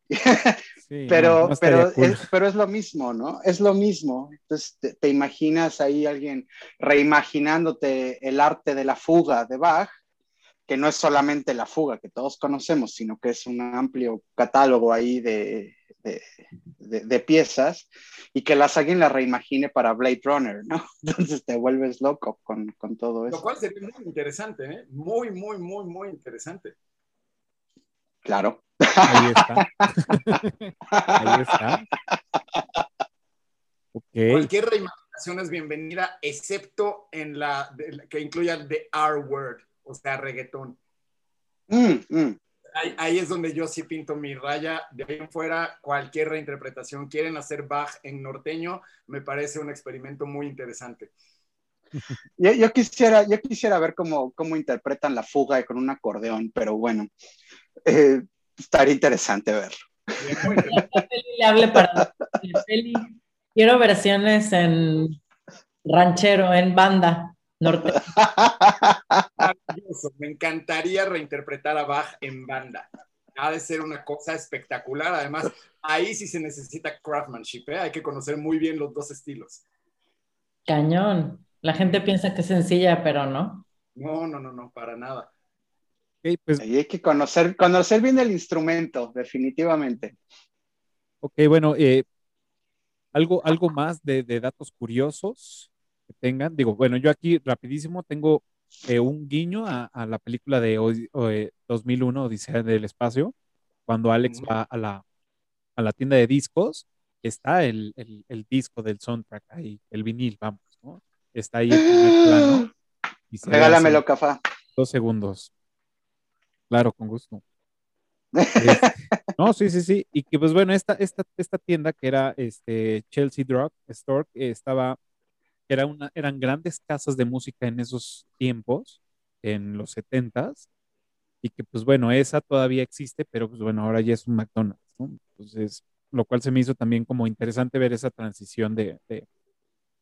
Sí, pero, no, no estaría pero, cool. es, pero es lo mismo, ¿no? Es lo mismo. Entonces te, te imaginas ahí alguien reimaginándote el arte de la fuga de Bach, que no es solamente la fuga que todos conocemos, sino que es un amplio catálogo ahí de, de, de- de piezas y que las alguien la reimagine para Blade Runner, ¿no? Entonces te vuelves loco con, con todo Lo eso. cual sería muy interesante, ¿eh? Muy, muy, muy, muy interesante. Claro. Ahí está. Ahí está. Ok. Cualquier reimaginación es bienvenida, excepto en la, de la- que incluya el de R word, o sea, reggaetón. Mm, mm. Ahí, ahí es donde yo sí pinto mi raya. De ahí en fuera, cualquier reinterpretación. Quieren hacer Bach en norteño, me parece un experimento muy interesante. Yo, yo quisiera, yo quisiera ver cómo, cómo interpretan la fuga con un acordeón, pero bueno, eh, estaría interesante verlo. Hable para. Quiero versiones en ranchero, en banda norte. Me encantaría reinterpretar a Bach en banda. Ha de ser una cosa espectacular. Además, ahí sí se necesita craftsmanship. ¿eh? Hay que conocer muy bien los dos estilos. Cañón. La gente piensa que es sencilla, pero no. No, no, no, no, para nada. Ok, pues, Ahí hay que conocer, conocer bien el instrumento, definitivamente. ok, bueno, eh, algo, algo más de, de datos curiosos tengan. Digo, bueno, yo aquí rapidísimo tengo eh, un guiño a, a la película de o, eh, 2001, Odisea del Espacio, cuando Alex va a la, a la tienda de discos, está el, el, el disco del soundtrack ahí, el vinil, vamos, ¿no? Está ahí en primer plano. y Regálamelo, Cafá. Dos segundos. Claro, con gusto. Es- no, sí, sí, sí. Y que pues bueno, esta, esta, esta tienda que era este Chelsea Drug Store, eh, estaba era una, eran grandes casas de música en esos tiempos, en los 70s, y que pues bueno, esa todavía existe, pero pues bueno, ahora ya es un McDonald's, ¿no? Entonces, lo cual se me hizo también como interesante ver esa transición de, de,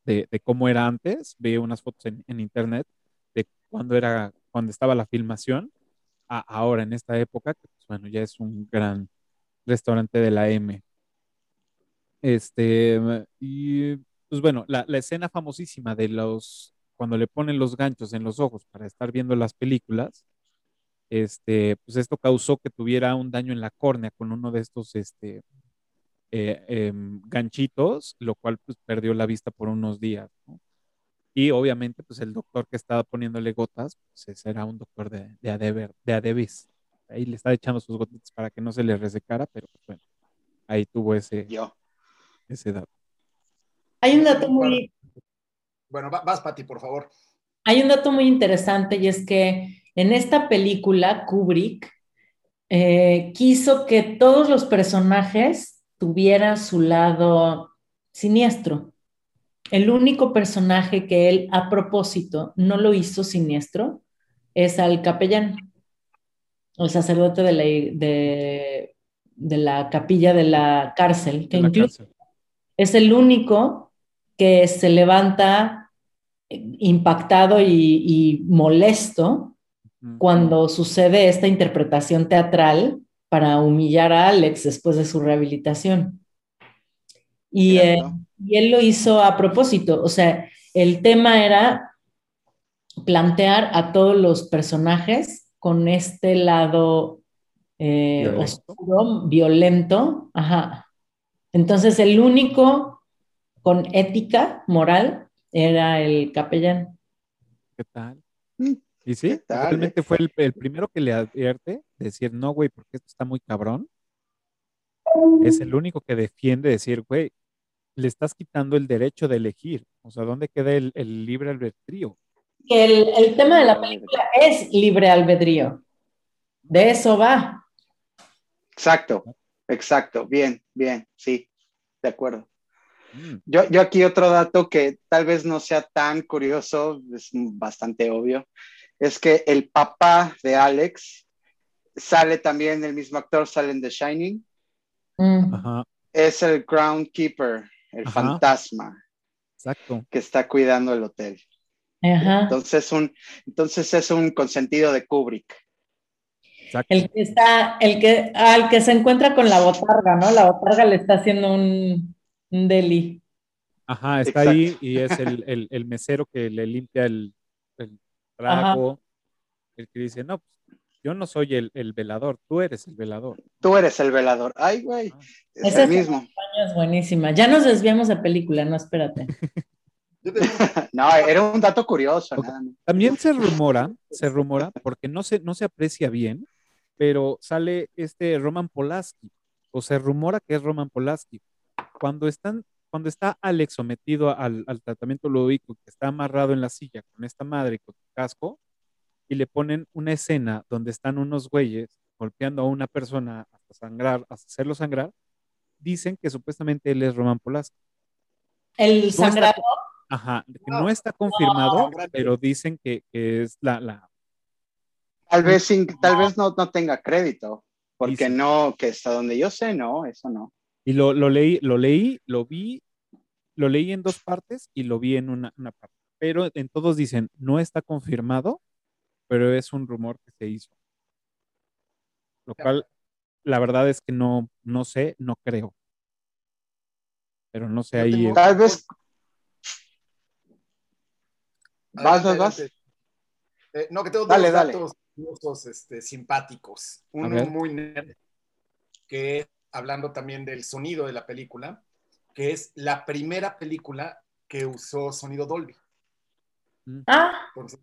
de- de cómo era antes. Vi unas fotos en, en internet de cuando era, cuando estaba la filmación, a ahora en esta época, que pues bueno, ya es un gran restaurante de la M. Este, y pues bueno, la, la escena famosísima de los, cuando le ponen los ganchos en los ojos para estar viendo las películas, este, pues esto causó que tuviera un daño en la córnea con uno de estos, este, eh, em, ganchitos, lo cual pues perdió la vista por unos días, ¿no? Y obviamente, pues el doctor que estaba poniéndole gotas, pues era un doctor de, de, de Adebis. Ahí le estaba echando sus gotitas para que no se le resecara, pero pues, bueno, ahí tuvo ese, Yo. ese dato. Hay un dato muy, Bueno, va- vas, Pati, por favor. Hay un dato muy interesante y es que en esta película Kubrick eh, quiso que todos los personajes tuvieran su lado siniestro. El único personaje que él a propósito no lo hizo siniestro es al capellán, el sacerdote de la, de, de la capilla de la cárcel, que la incluso cárcel. es el único que se levanta eh, impactado y, y molesto cuando sucede esta interpretación teatral para humillar a Alex después de su rehabilitación. Y, eh, y él lo hizo a propósito, o sea, el tema era plantear a todos los personajes con este lado eh, Violento. oscuro, violento, ajá. Entonces el único con ética moral era el capellán. ¿Qué tal? Mm, Y sí, ¿Qué tal, realmente eh? fue el, el primero que le advierte, decir, no, güey, porque esto está muy cabrón. Es el único que defiende decir, güey, le estás quitando el derecho de elegir. O sea, ¿dónde queda el, el libre albedrío? Que el, el tema de la película es libre albedrío. De eso va. Exacto, exacto. Bien, bien, sí, de acuerdo. Mm, Yo, yo aquí otro dato que tal vez no sea tan curioso, es bastante obvio, es que el papá de Alex sale también, el mismo actor sale en The Shining, Mm. Ajá, es el groundkeeper, el Ajá. fantasma exacto. que está cuidando el hotel. Ajá. Entonces, un, entonces es un consentido de Kubrick. exacto. El que está, el que, al que se encuentra con la botarga, ¿no? La botarga le está haciendo un deli. Ajá, está Exacto. ahí y es el, el- el mesero que le limpia el, el trago, el que dice, no, pues, yo no soy el, el velador, tú eres el velador. Tú eres el velador. Ay, güey, Ah. es el es- mismo. Es buenísima. Ya nos desviamos de película, no, espérate. No, era un dato curioso, Ok. nada más. También se rumora, se rumora, porque no se, no se aprecia bien, pero sale este Roman Polanski, o se rumora que es Roman Polanski. Cuando están, cuando está Alex sometido al, al tratamiento lúdico, que está amarrado en la silla con esta madre y con su casco, y le ponen una escena donde están unos güeyes golpeando a una persona hasta sangrar, hasta hacerlo sangrar, dicen que supuestamente él es Roman Polanski. El está- sangrado, Ajá, que no está confirmado, sangrante. pero dicen que, que es la, la, Tal vez, sin- tal vez no, no tenga crédito, porque no, que hasta donde yo sé, no, eso no. Y lo, lo leí, lo leí, lo vi, lo leí en dos partes y lo vi en una, una parte. Pero en todos dicen, no está confirmado, pero es un rumor que se hizo. Lo cual, la verdad es que no, no sé, no creo. Pero no sé ahí. tengo- Tal vez. Vas, vas, vas. Eh, no, que tengo Dale, dos dale. datos este, simpáticos. Uno muy nerd, que hablando también del sonido de la película, que es la primera película que usó sonido Dolby. ah, Entonces,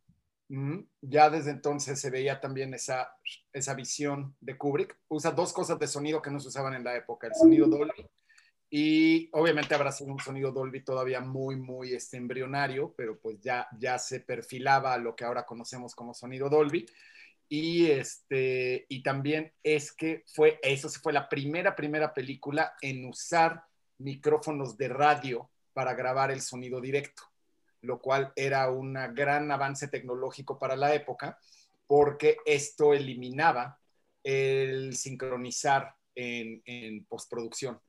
mm, ya desde entonces se veía también esa, esa visión de Kubrick. Usa dos cosas de sonido que no se usaban en la época, el sonido Dolby y obviamente habrá sido un sonido Dolby todavía muy, muy este, embrionario, pero pues ya, ya se perfilaba a lo que ahora conocemos como sonido Dolby. Y, este, y también es que fue, eso fue la primera, primera película en usar micrófonos de radio para grabar el sonido directo. lo cual era un gran avance tecnológico para la época, porque esto eliminaba el sincronizar en, en postproducción.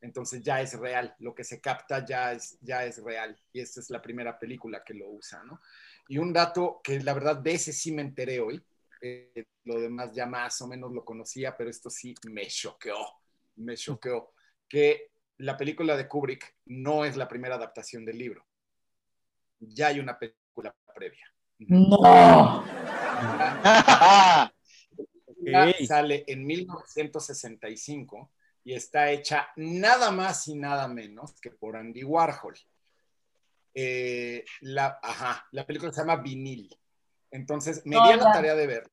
Entonces ya es real, lo que se capta ya es, ya es real. Y esta es la primera película que lo usa, ¿no? Y un dato que la verdad de ese sí me enteré hoy, eh, lo demás ya más o menos lo conocía, pero esto sí me choqueó, me choqueó, que la película de Kubrick no es la primera adaptación del libro. Ya hay una película previa. No. Ya Ok. Sale en 1965 y está hecha nada más y nada menos que por Andy Warhol. Eh, la, ajá, la película se llama Vinil. Entonces, me di a la tarea de verla.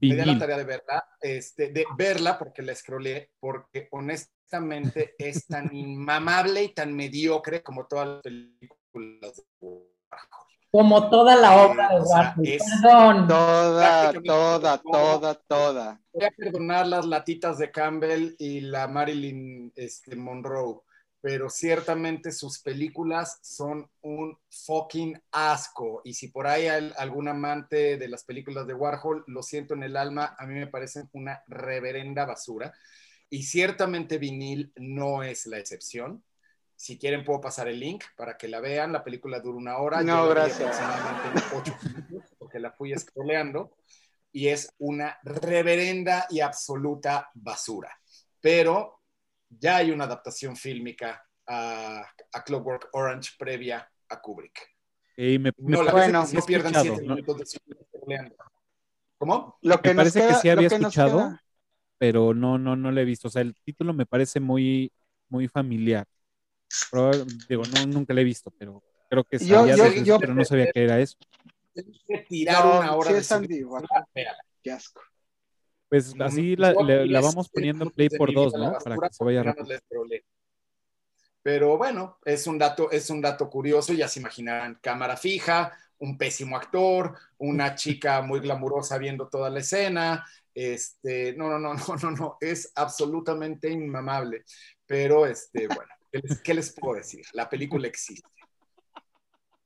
Me di a la tarea de verla, este, de verla porque la scrollé, porque honestamente es tan inmamable y tan mediocre como todas las películas de Warhol. Como toda la obra de O sea, Warhol. Perdón. Toda, toda, todo. toda, toda. Voy a perdonar las latitas de Campbell y la Marilyn este, Monroe, pero ciertamente sus películas son un fucking asco. Y si por ahí hay algún amante de las películas de Warhol, lo siento en el alma, a mí me parecen una reverenda basura. Y ciertamente vinil no es la excepción. Si quieren puedo pasar el link para que la vean. La película dura una hora. No, Yo gracias. ocho minutos porque la fui scrolleando y es una reverenda y absoluta basura. Pero ya hay una adaptación fílmica a, a Clockwork Orange previa a Kubrick. Me, me No, la bueno, que sí he no pierdan siete ¿no? minutos de su. ¿Cómo? Lo que Me parece que sí había que escuchado. queda- pero no, no, no lo he visto. O sea, el título me parece muy, muy familiar. Digo, no, nunca lo he visto, pero creo que Yo- sabía yo- eso, yo- pero no sabía que era eso. Tirar No, una hora sí de es. Qué asco. Pues así la, Yo le- la vamos poniendo minutos play por dos, a la ¿no? Para que se vaya rápido. la. Pero bueno, es un dato, es un dato curioso, ya se imaginarán, cámara fija, un pésimo actor, una chica muy glamurosa viendo toda la escena. Este, no, no, no, no, no, no, es absolutamente inmamable. Pero este, bueno, ¿qué les, qué les puedo decir? La película existe.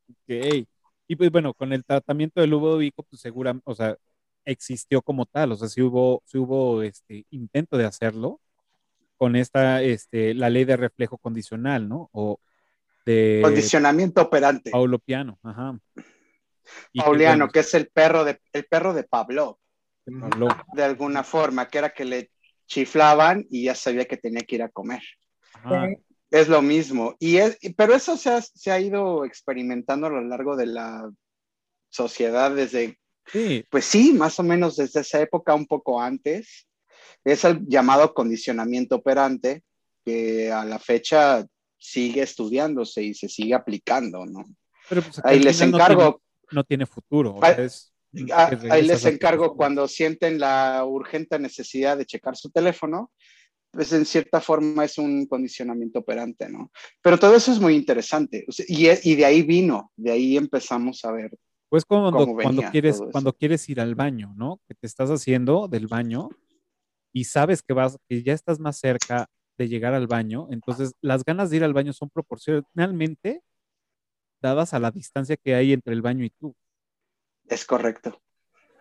Ok. Y pues bueno, con el tratamiento del Ludovico, pues seguramente, o sea, existió como tal, o sea, sí hubo, sí hubo este intento de hacerlo con esta, este, la ley de reflejo condicional, ¿no? O de Condicionamiento operante. Paulo Piano, ajá. Y que, Pauliano, bueno, que es el perro de, el perro de Pablo, Pablo, de alguna forma, que era que le chiflaban y ya sabía que tenía que ir a comer. ajá. Es lo mismo. Y es, pero eso se ha, se ha ido experimentando a lo largo de la sociedad desde, Sí, pues sí, más o menos desde esa época, un poco antes. Es el llamado condicionamiento operante, que a la fecha sigue estudiándose y se sigue aplicando, ¿no? pero pues, Ahí les no encargo, tiene- No tiene, futuro. Ahí- es- Ah, ahí les encargo cuando sienten la urgente necesidad de checar su teléfono, pues en cierta forma es un condicionamiento operante, ¿no? Pero todo eso es muy interesante. O sea, y, es- y de ahí vino, de ahí empezamos a ver. Pues cuando, cuando, quieres, cuando quieres ir al baño, ¿no? Que te estás haciendo del baño y sabes que vas, que ya estás más cerca de llegar al baño, entonces las ganas de ir al baño son proporcionalmente dadas a la distancia que hay entre el baño y tú. Es correcto.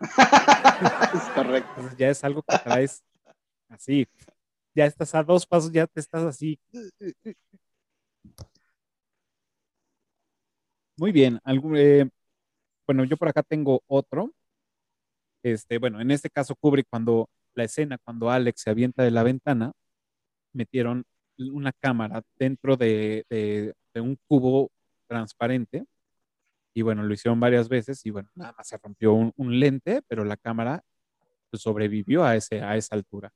es correcto. Entonces ya es algo que traes así. Ya estás a dos pasos, ya te estás así. Muy bien. algún, eh, bueno, yo por acá tengo otro. Este, bueno, en este caso Kubrick, cuando la escena, cuando Alex se avienta de la ventana, metieron una cámara dentro de, de- de un cubo transparente. Y bueno, lo hicieron varias veces y bueno, nada más se rompió un, lente, pero la cámara pues, sobrevivió a, ese, a esa altura.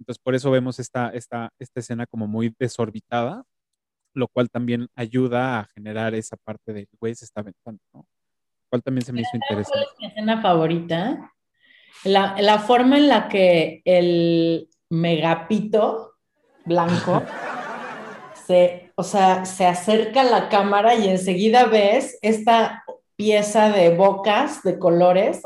Entonces, por eso vemos esta, esta, esta escena como muy desorbitada, lo cual también ayuda a generar esa parte de, güey, se está aventando, ¿no? Cual también se me hizo ¿Cuál interesante. es mi escena favorita? La, la forma en la que el megapito blanco se, o sea, se acerca a la cámara y enseguida ves esta pieza de bocas de colores.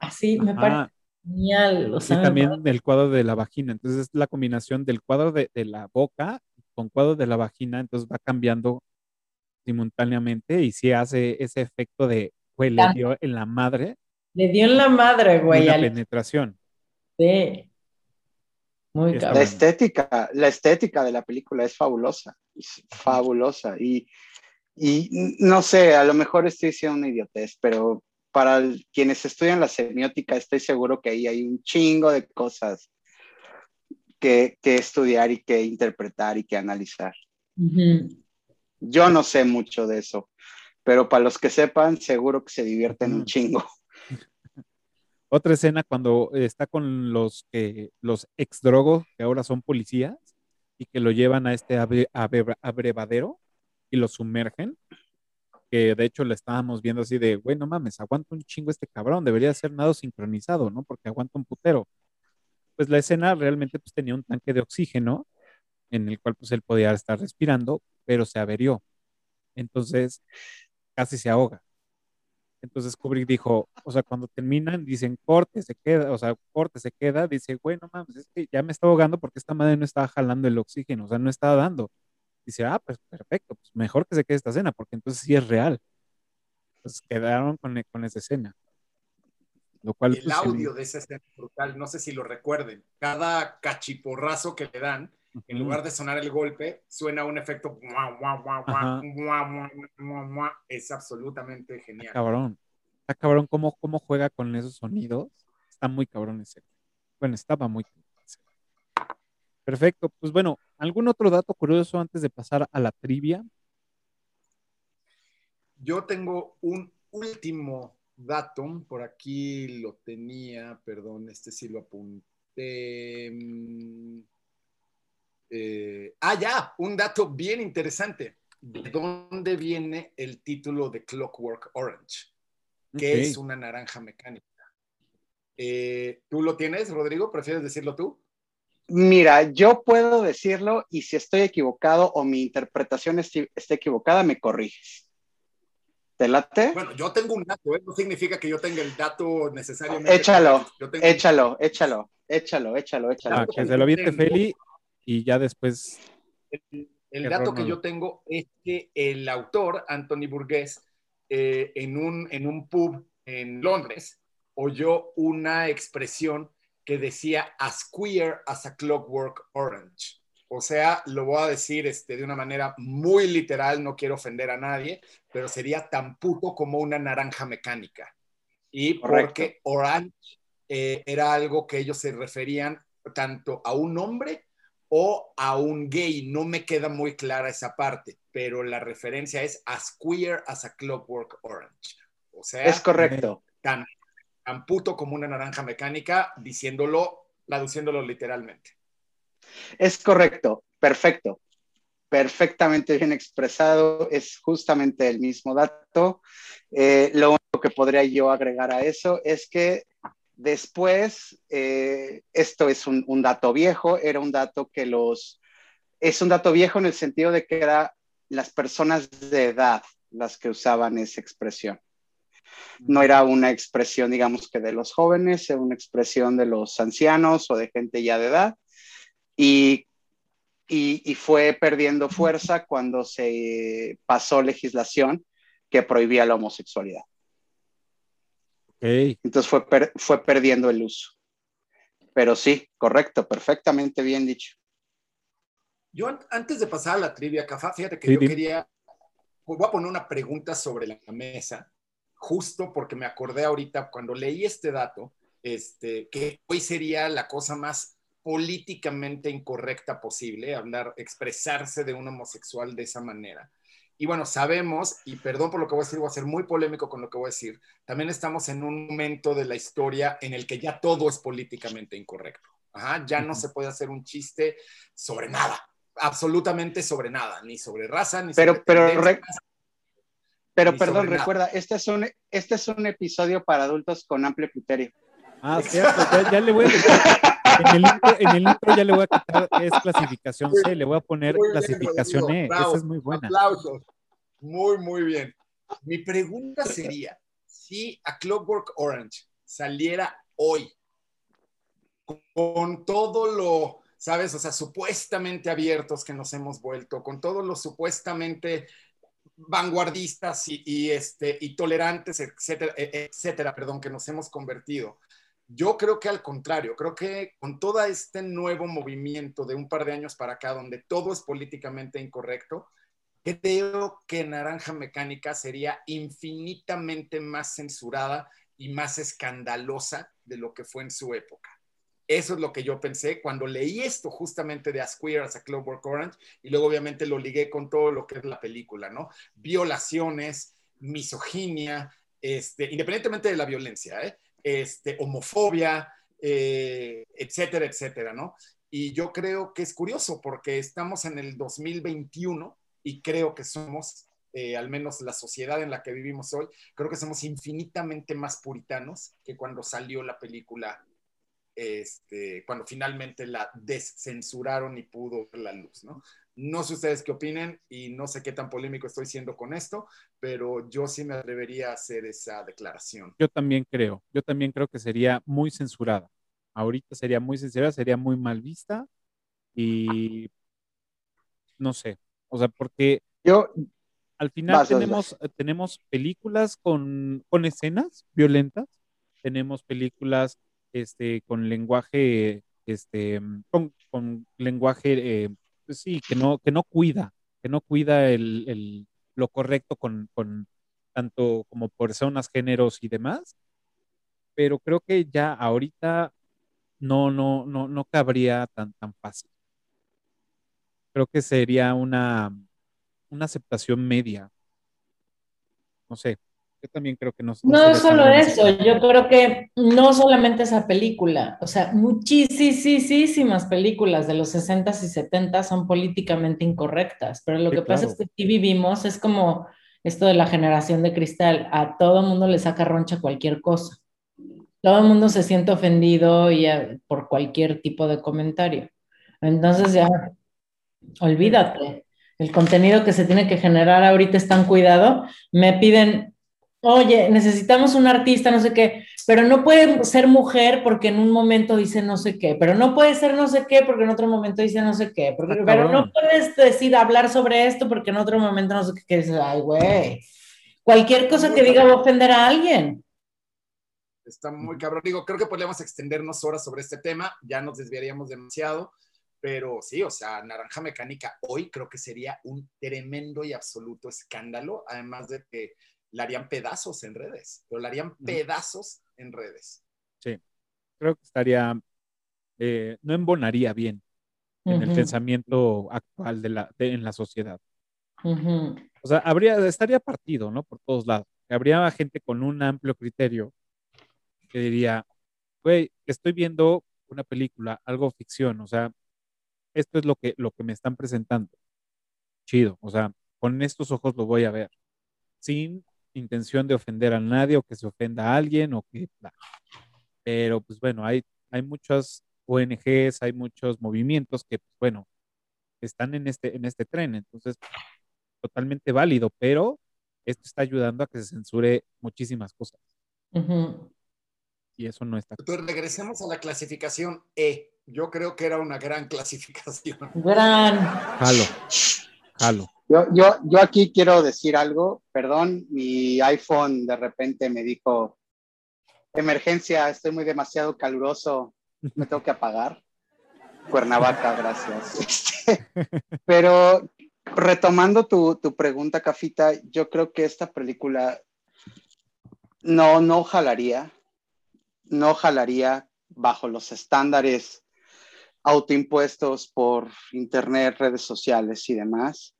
Así me Ajá. parece genial. O sea, me también del cuadro de la vagina. Entonces es la combinación del cuadro de, de la boca con cuadro de la vagina, entonces va cambiando simultáneamente y sí hace ese efecto de, güey, le Tanto. dio en la madre Le dio en la madre, güey. al- penetración. Sí. Muy Está La cabrón. estética, la estética de la película es fabulosa, es fabulosa. Y, y no sé, a lo mejor estoy diciendo una idiotez, pero para el- quienes estudian la semiótica estoy seguro que ahí hay un chingo de cosas que, que estudiar y que interpretar y que analizar. Yo no sé mucho de eso, pero para los que sepan, seguro que se divierten un Ujú. chingo. Otra escena cuando está con los que los ex drogos que ahora son policías y que lo llevan a este abre- abre- abrevadero y lo sumergen. Que de hecho le estábamos viendo así de, güey, no mames, aguanta un chingo este cabrón, debería ser nado sincronizado, ¿no? Porque aguanta un putero. Pues la escena realmente pues tenía un tanque de oxígeno en el cual pues él podía estar respirando, pero se averió. Entonces casi se ahoga. Entonces Kubrick dijo, o sea, cuando terminan, dicen corte, se queda, o sea, corte, se queda, dice, güey, no mames, es que ya me está ahogando porque esta madre no estaba jalando el oxígeno, o sea, no estaba dando. Dice, ah, pues perfecto, pues mejor que se quede esta escena, porque entonces sí es real. Entonces quedaron con, con esa escena. Lo cual, El pues, audio de esa escena es brutal, no sé si lo recuerden. Cada cachiporrazo que le dan, en lugar de sonar el golpe, suena un efecto. Es absolutamente genial. cabrón. Está cabrón cómo, cómo juega con esos sonidos. Está muy cabrón ese. Bueno, estaba muy cabrón ese. Perfecto. Pues bueno, ¿algún otro dato curioso antes de pasar a la trivia? Yo tengo un último dato, por aquí lo tenía, perdón, este sí lo apunté. Eh, ah, ya, un dato bien interesante. ¿De dónde viene el título de Clockwork Orange? ¿Qué Ok. es una naranja mecánica? Eh, ¿Tú lo tienes, Rodrigo? ¿Prefieres decirlo tú? Mira, yo puedo decirlo y si estoy equivocado o mi interpretación esté equivocada, me corriges. ¿Te late? Bueno, yo tengo un dato, ¿eh? no significa que yo tenga el dato necesariamente. Échalo, tengo- Échalo, échalo, échalo, échalo, échalo. Ah, que se lo aviente Feli y ya después. El, dato que no. yo tengo es que el autor, Anthony Burgess, eh, en, un, en un pub en Londres, oyó una expresión que decía as queer as a clockwork orange. O sea, lo voy a decir este, de una manera muy literal, no quiero ofender a nadie, pero sería tan puto como una naranja mecánica. Y Correcto. porque orange eh, era algo que ellos se referían tanto a un hombre o a un gay. No me queda muy clara esa parte, pero la referencia es as queer as a clockwork orange. O sea, Es correcto. tan, tan puto como una naranja mecánica, diciéndolo, traduciéndolo literalmente. Es correcto, perfecto. Perfectamente bien expresado, es justamente el mismo dato. Eh, lo único que podría yo agregar a eso es que después, eh, esto es un, dato viejo, era un dato que los, es un dato viejo en el sentido de que era las personas de edad las que usaban esa expresión. No era una expresión, digamos que de los jóvenes, era una expresión de los ancianos o de gente ya de edad. Y, y fue perdiendo fuerza cuando se pasó legislación que prohibía la homosexualidad. Entonces fue, per- fue perdiendo el uso. Pero sí, correcto, perfectamente bien dicho. Yo an- antes de pasar a la trivia, Cafá, fíjate que Sí, yo dime. quería, pues, voy a poner una pregunta sobre la mesa, justo porque me acordé ahorita cuando leí este dato, este, que hoy sería la cosa más políticamente incorrecta posible, hablar, expresarse de un homosexual de esa manera. Y bueno, sabemos, y perdón por lo que voy a decir, voy a ser muy polémico con lo que voy a decir, también estamos en un momento de la historia en el que ya todo es políticamente incorrecto. Ajá, ya no se puede hacer un chiste sobre nada, absolutamente sobre nada, ni sobre raza, ni Pero- sobre pero tendencias. Pero Ni perdón, nada. recuerda, este es, un, este es un episodio para adultos con amplio criterio. Ah, cierto, ya, ya le voy a quitar. En el, intro, en el intro ya le voy a quitar, es clasificación C, le voy a poner Muy bien, clasificación Rodrigo, E. bravo, Esa es muy buena. Aplausos. Muy, muy bien. Mi pregunta sería, si a Clockwork Orange saliera hoy con todo lo, ¿sabes? O sea, supuestamente abiertos que nos hemos vuelto, con todo lo supuestamente vanguardistas y, y, este, y tolerantes, etcétera, e- etcétera, perdón, que nos hemos convertido. Yo creo que al contrario, creo que con todo este nuevo movimiento de un par de años para acá, donde todo es políticamente incorrecto, creo que Naranja Mecánica sería infinitamente más censurada y más escandalosa de lo que fue en su época. Eso es lo que yo pensé cuando leí esto justamente de As Queer as a Clockwork Orange y luego obviamente lo ligué con todo lo que es la película, ¿no? Violaciones, misoginia, este, independientemente de la violencia, ¿eh? Este, homofobia, eh, etcétera, etcétera, ¿no? Y yo creo que es curioso porque estamos en el 2021 y creo que somos, eh, al menos la sociedad en la que vivimos hoy, creo que somos infinitamente más puritanos que cuando salió la película este, cuando finalmente la descensuraron y pudo ver la luz, ¿no? No sé ustedes qué opinen y no sé qué tan polémico estoy siendo con esto, pero yo sí me atrevería a hacer esa declaración. Yo también creo, yo también creo que sería muy censurada. Ahorita sería muy censurada, sería muy mal vista y no sé, o sea, porque Yo, al final Vas, vas, tenemos, tenemos películas con, con escenas violentas, tenemos películas este, con lenguaje, este, con, con lenguaje, eh, pues sí, que no, que no cuida, que no cuida el, el- lo correcto con, con tanto como personas, géneros y demás, pero creo que ya ahorita no, no, no, no cabría tan, tan fácil. Creo que sería una, una aceptación media. No sé, yo también creo que no. No tan solo eso, yo creo que no solamente esa película, o sea, muchísimas películas de los 60s y 70s son políticamente incorrectas, pero lo Sí, que pasa claro. es que aquí vivimos, es como esto de la generación de cristal, a todo mundo le saca roncha cualquier cosa. Todo el mundo se siente ofendido y, eh, por cualquier tipo de comentario. Entonces ya, olvídate. El contenido que se tiene que generar ahorita es tan cuidado. Me piden, oye, necesitamos un artista, no sé qué, pero no puede ser mujer porque en un momento dice no sé qué, pero no puede ser no sé qué porque en otro momento dice no sé qué, porque- pero no puedes decir hablar sobre esto porque en otro momento no sé qué, que dices, ay, güey. Cualquier cosa que diga va a ofender a alguien. Está muy cabrón. Digo, creo que podríamos extendernos horas sobre este tema, ya nos desviaríamos demasiado, pero sí, o sea, Naranja Mecánica hoy creo que sería un tremendo y absoluto escándalo, además de que la harían pedazos en redes, pero la harían pedazos en redes. Creo que estaría, eh, no embonaría bien en el pensamiento actual de la, de- en la sociedad. O sea, habría, estaría partido, ¿no? Por todos lados. Habría gente con un amplio criterio que diría, güey, estoy viendo una película, algo ficción, o sea, esto es lo que, lo que me están presentando. Chido, o sea, con estos ojos lo voy a ver, sin intención de ofender a nadie o que se ofenda a alguien o que... Pero pues bueno, hay, hay muchas ONGs, hay muchos movimientos que, pues bueno, están en este, en este tren, entonces totalmente válido, pero esto está ayudando a que se censure muchísimas cosas Ujú. y eso no está. Entonces, regresemos a la clasificación E. Yo creo que era una gran clasificación. Gran. Jalo, jalo. Yo, yo, yo aquí quiero decir algo, perdón, mi iPhone de repente me dijo, emergencia, estoy muy demasiado caluroso, me tengo que apagar. Cuernavaca, gracias. Este, pero retomando tu, tu pregunta, Cafita, yo creo que esta película no, no jalaría, no jalaría bajo los estándares autoimpuestos por internet, redes sociales y demás,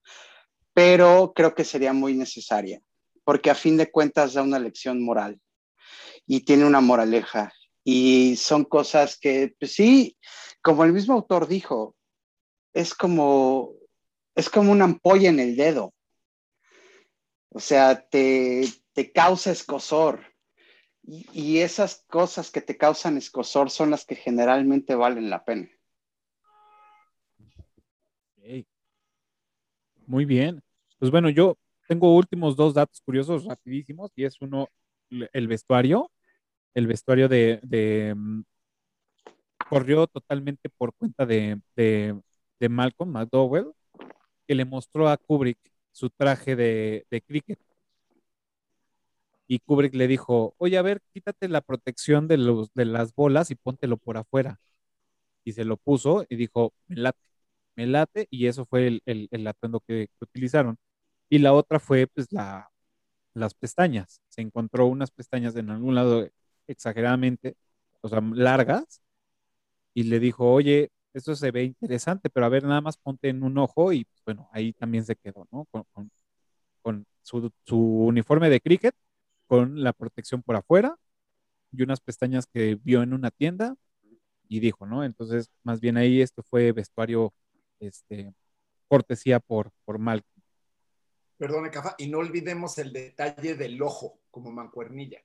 pero creo que sería muy necesaria, porque a fin de cuentas da una lección moral y tiene una moraleja y son cosas que, pues sí, como el mismo autor dijo, es como, es como una ampolla en el dedo. O sea, te, te causa escosor. Y, y esas cosas que te causan escosor son las que generalmente valen la pena. Muy bien. Pues bueno, yo tengo últimos dos datos curiosos rapidísimos y es uno, el vestuario. El vestuario de, de, mm, corrió totalmente por cuenta de, de, de Malcolm McDowell, que le mostró a Kubrick su traje de, de cricket. Y Kubrick le dijo, oye, a ver, quítate la protección de, los, de las bolas y póntelo por afuera. Y se lo puso y dijo, me late, me late, y eso fue el, el, el atuendo que utilizaron. Y la otra fue, pues, la, las pestañas. Se encontró unas pestañas en algún lado exageradamente, o sea, largas, y le dijo, oye, esto se ve interesante, pero a ver, nada más ponte en un ojo, y pues, bueno, ahí también se quedó, ¿no? Con, con- su uniforme de cricket, con la protección por afuera, y unas pestañas que vio en una tienda, y dijo, ¿no? Entonces, más bien ahí esto fue vestuario, este, cortesía por, por Malcolm. Perdone, Cafa, y no olvidemos el detalle del ojo como mancuernilla.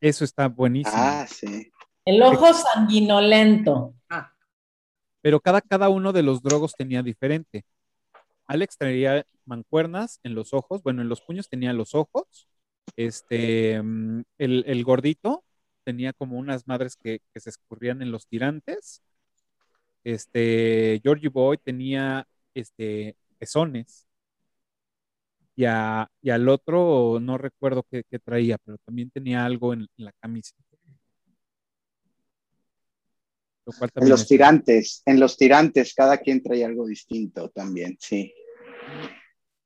Eso está buenísimo. Ah, sí. El ojo sanguinolento. Ah, pero cada, cada uno de los drogos tenía diferente. Alex traía mancuernas en los ojos, bueno, en los puños tenía los ojos, este, mm, el, el gordito tenía como unas madres que, que se escurrían en los tirantes, este, Georgie Boy tenía, este, pezones, y, a- y al otro no recuerdo qué, qué traía, pero también tenía algo en, en la camisa. Lo cual En los es- tirantes, en los tirantes, cada quien trae algo distinto también, sí.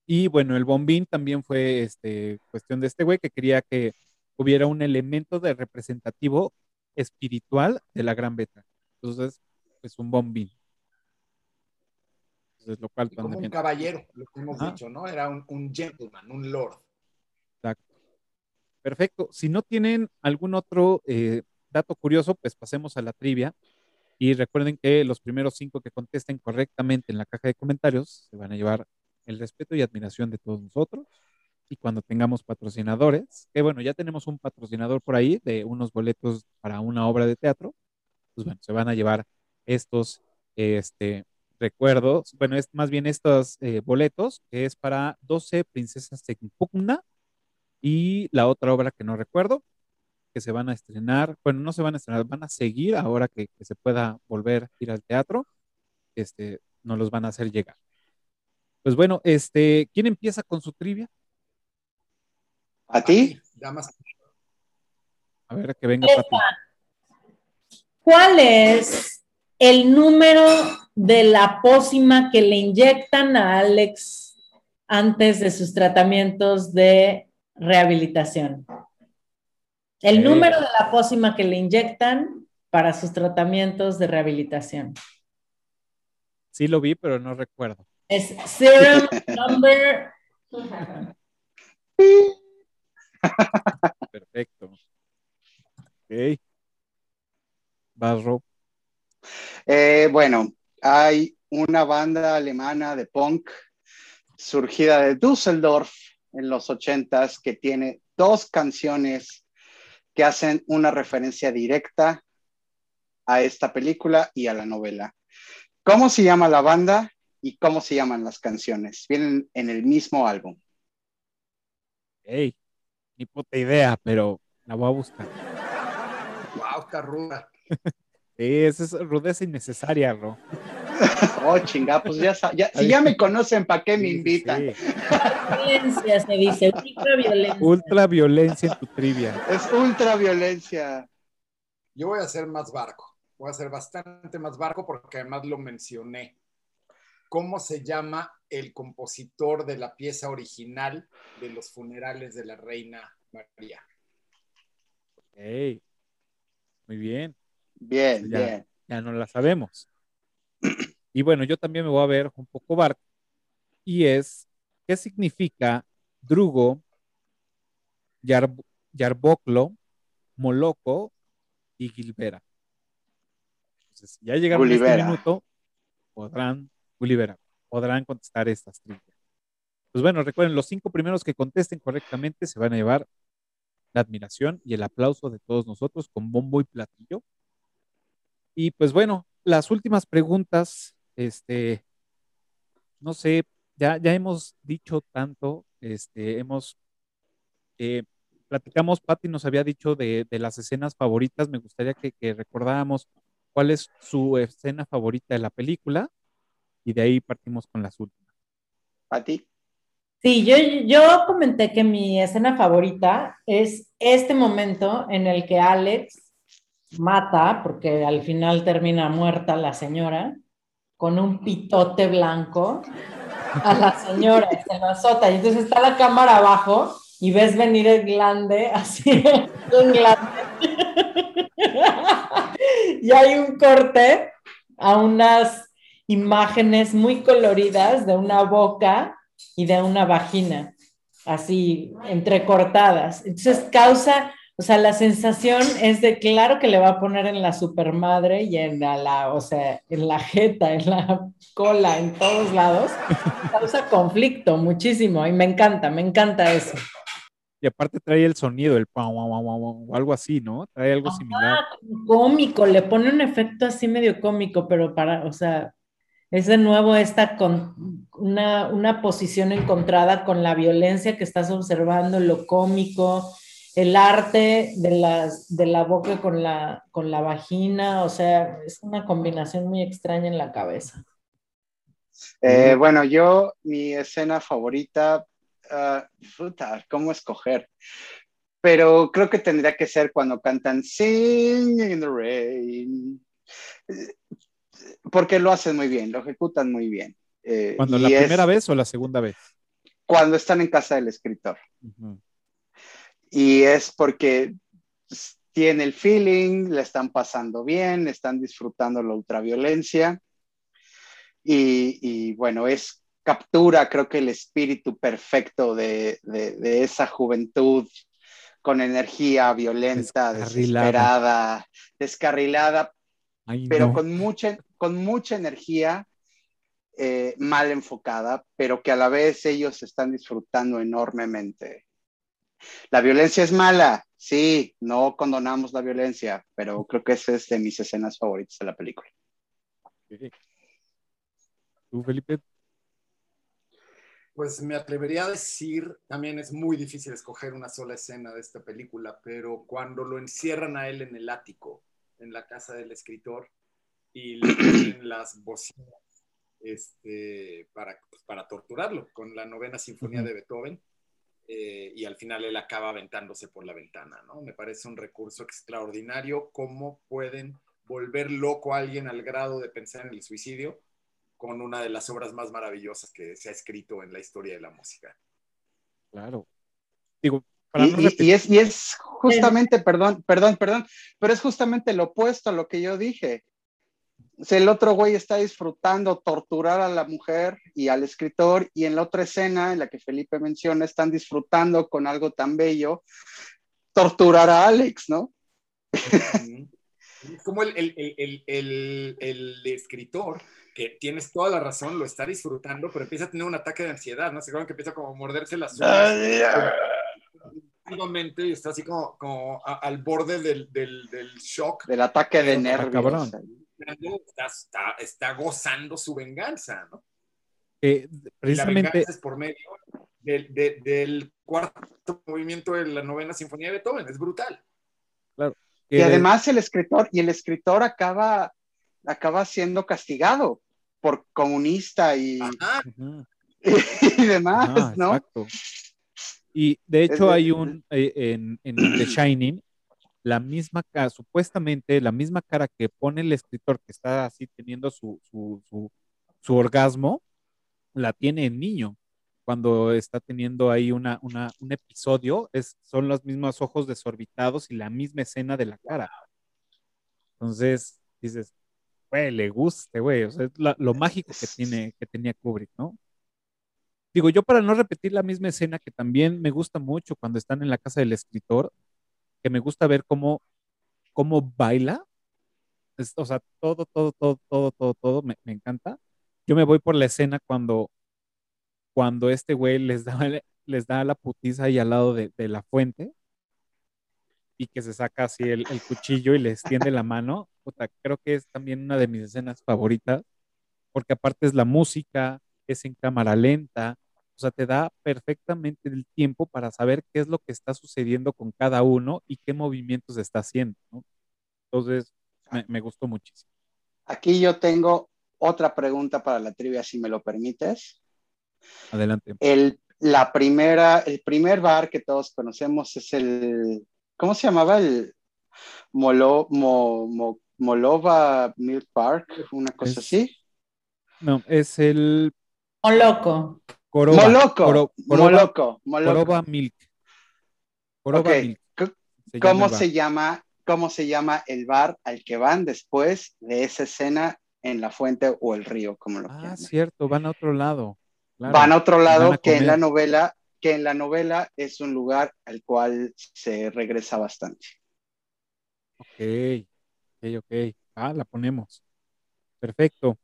Y bueno, el bombín también fue este, cuestión de este güey que quería que hubiera un elemento de representativo espiritual de la gran beta. Entonces, pues un bombín. Entonces, lo cual y como un caballero, lo que hemos Ajá. dicho, ¿no? Era un, un gentleman, un lord. Exacto. Perfecto. Si no tienen algún otro eh, dato curioso, pues pasemos a la trivia. Y recuerden que los primeros cinco que contesten correctamente en la caja de comentarios se van a llevar el respeto y admiración de todos nosotros. Y cuando tengamos patrocinadores, que bueno, ya tenemos un patrocinador por ahí de unos boletos para una obra de teatro, pues bueno, se van a llevar estos este, recuerdos, bueno, es más bien estos eh, boletos, que es para 12 princesas en pugna y la otra obra que no recuerdo, que se van a estrenar, bueno, no se van a estrenar, van a seguir ahora que, que se pueda volver a ir al teatro, este, nos los van a hacer llegar. Pues bueno, este, ¿quién empieza con su trivia? ¿A ti? Damas, A ver, que venga. Pati. ¿Cuál es el número de la pócima que le inyectan a Alex antes de sus tratamientos de rehabilitación? El número de la pócima que le inyectan para sus tratamientos de rehabilitación. Sí lo vi, pero no recuerdo. Es serum number. Perfecto. Ok. Vas, Rob. Eh, bueno, hay una banda alemana de punk surgida de Düsseldorf en los ochentas que tiene dos canciones que hacen una referencia directa a esta película y a la novela. ¿Cómo se llama la banda y cómo se llaman las canciones? Vienen en el mismo álbum. Hey, ni puta idea, pero la voy a buscar. wow, está ruda. Sí, esa es rudeza innecesaria, Ro. Oh, chinga, pues ya, ya- si ya me conocen, ¿para qué me Sí, invitan? sí. Violencia se dice, ultraviolencia. Ultra violencia en tu trivia. Es ultra violencia. Yo voy a hacer más barco. Voy a hacer bastante más barco porque además lo mencioné. ¿Cómo se llama el compositor de la pieza original de los funerales de la reina María? Hey, muy bien. Bien, Ya. bien. ya no la sabemos. Y bueno, yo también me voy a ver un poco barco. Y es, ¿qué significa Drugo, Yarb- Yarboclo, Moloco y Gilbera? Entonces, ya llegaron a este minuto, podrán, Gulivera, podrán contestar estas trivias. Pues bueno, recuerden, los cinco primeros que contesten correctamente se van a llevar la admiración y el aplauso de todos nosotros con bombo y platillo. Y pues bueno, las últimas preguntas, este, no sé, ya, ya hemos dicho tanto, este, hemos, eh, platicamos, Patti nos había dicho de, de las escenas favoritas, me gustaría que, que recordáramos cuál es su escena favorita de la película y de ahí partimos con las últimas. ¿A ti? Sí, yo, yo comenté que mi escena favorita es este momento en el que Alex mata, porque al final termina muerta la señora, con un pitote blanco a la señora, se lo azota, y entonces está la cámara abajo y ves venir el glande, así, un glande. y hay un corte a unas imágenes muy coloridas de una boca y de una vagina, así entrecortadas. Entonces causa, o sea, la sensación es de claro que le va a poner en la supermadre y en la, la- o sea, en la jeta, en la cola, en todos lados. Causa conflicto muchísimo y me encanta, me encanta eso. Y aparte trae el sonido, el pam, o algo así, ¿no? Trae algo similar. Cómico, le pone un efecto así medio cómico, pero para, o sea, es de nuevo esta con una, una posición encontrada con la violencia que estás observando, lo cómico, el arte de, las, de la boca con la, con la vagina, o sea, es una combinación muy extraña en la cabeza. Eh, bueno, yo, mi escena favorita, puta, ¿cómo escoger? Pero creo que tendría que ser cuando cantan Sing in the Rain. Eh, Porque lo hacen muy bien, lo ejecutan muy bien. Eh, ¿Cuando la es primera vez o la segunda vez? Cuando están en casa del escritor. Ujú. Y es porque pues, tiene el feeling, le están pasando bien, están disfrutando la ultraviolencia. Y, y, bueno, es captura, creo que el espíritu perfecto de, de, de esa juventud con energía violenta, desesperada, descarrilada, Ay, pero no. con mucha, con mucha energía eh, mal enfocada, pero que a la vez ellos están disfrutando enormemente. La violencia es mala, sí, no condonamos la violencia, pero creo que esa es de mis escenas favoritas de la película. ¿Tú, Felipe? Pues me atrevería a decir, también es muy difícil escoger una sola escena de esta película, pero cuando lo encierran a él en el ático, en la casa del escritor, y le ponen las bocinas este, para, pues, para torturarlo con la novena sinfonía de Beethoven, eh, y al final él acaba aventándose por la ventana, ¿no? Me parece un recurso extraordinario, cómo pueden volver loco a alguien al grado de pensar en el suicidio con una de las obras más maravillosas que se ha escrito en la historia de la música. Claro. Digo, para Y, no y- repetir, y es, y es justamente, perdón, perdón, perdón, pero es justamente lo opuesto a lo que yo dije. El otro güey está disfrutando torturar a la mujer y al escritor, y en la otra escena, en la que Felipe menciona, están disfrutando con algo tan bello, torturar a Alex, ¿no? Es como el, el- el- el- el- el escritor, que tienes toda la razón, lo está disfrutando, pero empieza a tener un ataque de ansiedad, ¿no? Se acuerdan que empieza como a morderse las uñas activamente y está así como, como a- al borde del, del- del shock. Del ataque de nervios. cabrón. Está, está- está gozando su venganza, ¿no? eh, Y la precisamente, venganza es por medio del, de- del cuarto movimiento de la novena sinfonía de Beethoven, es brutal. que Y además el escritor, y el escritor acaba, acaba siendo castigado por comunista y, Ajá, y demás, ¿no? Exacto. Y de hecho de- hay un, eh, en, en The Shining, la misma cara, supuestamente la misma cara que pone el escritor que está así teniendo su, su, su, su orgasmo, la tiene el niño cuando está teniendo ahí una, una, un episodio, es, son los mismos ojos desorbitados y la misma escena de la cara. Entonces, dices, güey, le guste, güey, o sea, es la- lo mágico que, tiene, que tenía Kubrick, ¿no? Digo, yo para no repetir la misma escena que también me gusta mucho cuando están en la casa del escritor, que me gusta ver cómo, cómo baila, es- o sea, todo, todo, todo, todo, todo, todo, me, me encanta. Yo me voy por la escena cuando, cuando este güey les da, les da la putiza ahí al lado de, la fuente y que se saca así el, cuchillo y le extiende la mano. Creo que es también una de mis escenas favoritas, porque aparte es la música, es en cámara lenta, o sea, te da perfectamente el tiempo para saber qué es lo que está sucediendo con cada uno y qué movimientos está haciendo, ¿no? Entonces, me, me gustó muchísimo. Aquí yo tengo otra pregunta para la trivia, si me lo permites. Adelante. El, la primera, el primer bar que todos conocemos es el, ¿cómo se llamaba? El Molo, Mo- Mo- Molova Milk Park, una cosa Es- así. No, es el O loco. Coroba. Moloco, Coro- Coroba, Moloco, Moloco. Coroba Milk. Coroba Milk. se ¿Cómo se llama, cómo se llama el bar al que van después de esa escena en la fuente o el río, como lo Ah, cierto, van a otro lado. Claro. Van a otro lado a que en la novela, que en la novela es un lugar al cual se regresa bastante. Ok, ok, ok. Ah, la ponemos. Perfecto.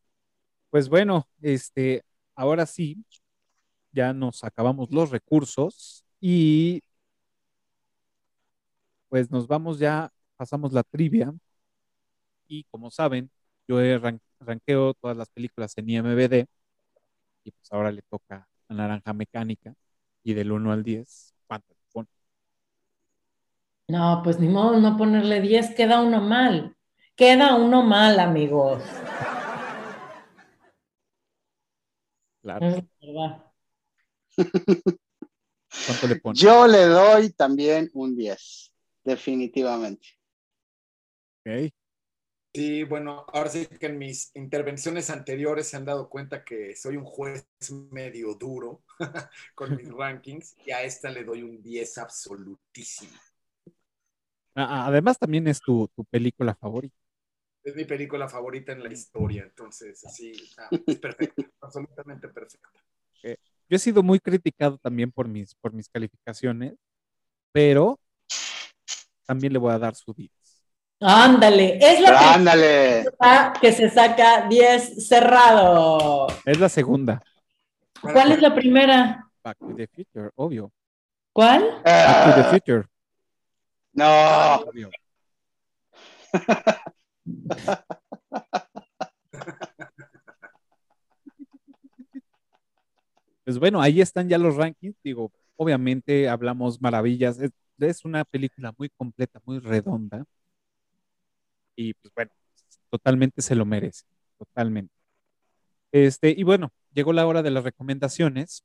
Pues bueno, este, ahora sí, ya nos acabamos los recursos y pues nos vamos ya, pasamos la trivia y como saben, yo he ran- ranqueo todas las películas en IMBD y pues ahora le toca a Naranja Mecánica y del 1 al 10, ¿cuánto le pone? No, pues ni modo no ponerle 10, queda uno mal. Queda uno mal, amigos. Claro, Es verdad. ¿Cuánto le pone? Yo le doy también un 10, definitivamente. Ok. Sí, bueno, ahora sí que en mis intervenciones anteriores se han dado cuenta que soy un juez medio duro con mis rankings y a esta le doy un 10 absolutísimo. Ah, Además, también es tu, tu película favorita. Es mi película favorita en la historia, entonces así, ah, es perfecta, absolutamente perfecta. Yo he sido muy criticado también por mis, por mis calificaciones, pero también le voy a dar su 10. Ándale, es la Ándale. que se saca 10 cerrado. Es la segunda, ¿Cuál es la primera? Back to the Future, obvio. ¿Cuál? Back to the Ah, Future, no, obvio. Pues bueno, ahí están ya los rankings. Digo, obviamente hablamos maravillas. Es, una película muy completa, muy redonda. Y pues bueno, totalmente se lo merece. Totalmente. Este, y bueno, llegó la hora de las recomendaciones.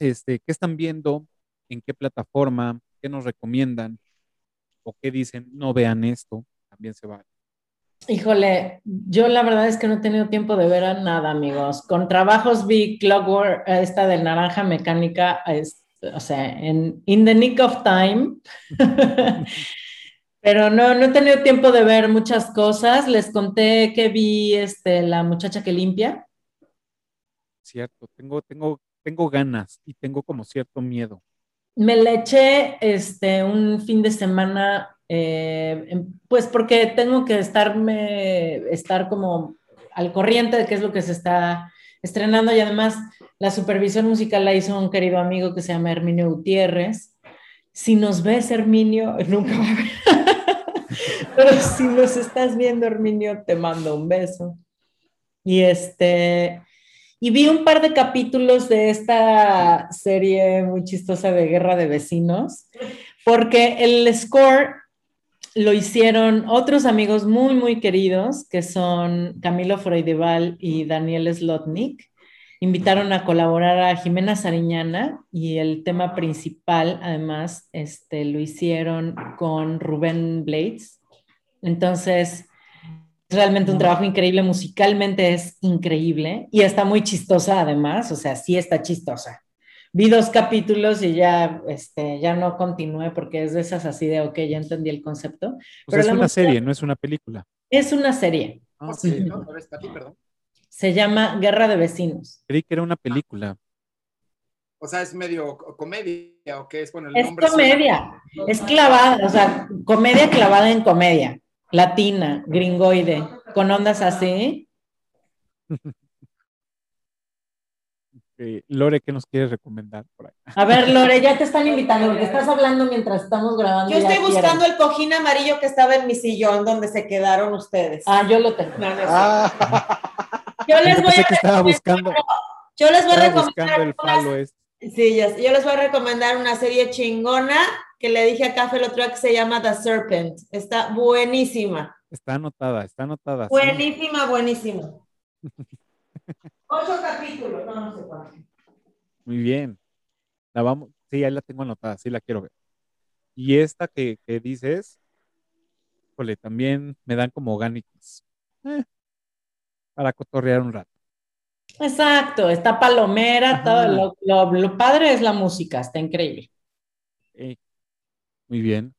Este, ¿qué están viendo? ¿En qué plataforma? ¿Qué nos recomiendan? ¿O qué dicen? No vean esto. También se va. Híjole, yo la verdad es que no he tenido tiempo de ver a nada, amigos. Con trabajos vi Clockwork, esta de Naranja Mecánica, es- o sea, en In the Nick of Time. Pero no, no he tenido tiempo de ver muchas cosas. Les conté que vi este, La muchacha que limpia. Cierto, tengo, tengo, tengo ganas y tengo como cierto miedo. Me le eché este, un fin de semana, eh, em- pues porque tengo que estarme, estar como al corriente de qué es lo que se está estrenando y además la supervisión musical la hizo un querido amigo que se llama Herminio Gutiérrez. Si nos ves, Herminio, nunca va a. Pero si nos estás viendo, Herminio, te mando un beso. Y este, y vi un par de capítulos de esta serie muy chistosa de Guerra de Vecinos, porque el score lo hicieron otros amigos muy, muy queridos, que son Camilo Freudeval y Daniel Slotnick. Invitaron a colaborar a Jimena Sariñana y el tema principal, además, este, lo hicieron con Rubén Blades. Entonces, es realmente un trabajo increíble, musicalmente es increíble y está muy chistosa además, o sea, sí está chistosa. Vi dos capítulos y ya, este, ya no continué porque es de esas así de, ok, ya entendí el concepto. Pero es una música- serie, no es una película. Es una serie, Ah, ¿Cómo ok. se llama? A ver, Pati, perdón. se llama Guerra de Vecinos. Creí que era una película. O sea, es medio co- comedia o qué es, bueno, el Es nombre comedia, es clavada, o sea, comedia clavada en comedia, latina, gringoide, con ondas así. Eh, Lore, ¿qué nos quieres recomendar por ahí? A ver, Lore, ya te están invitando porque estás hablando mientras estamos grabando. Yo estoy buscando el cojín amarillo que estaba en mi sillón donde se quedaron ustedes. Ah, yo lo tengo. No, no Ah, Yo les Yo voy a que estaba buscando, yo les voy a el recomendar falo este. sí, yo les voy a recomendar una serie chingona que le dije a Café el otro día que se llama The Serpent. Está buenísima. Está anotada, está anotada. sí. Buenísima, buenísima. Ocho capítulos, no, no sé cuánto. Muy bien. La vamos, sí, ahí la tengo anotada, sí la quiero ver. Y esta que, que dices, híjole, también me dan como ganitas. Eh, para cotorrear un rato. Exacto, está palomera, Ajá. todo lo, lo- lo padre es la música, está increíble. Eh, muy bien.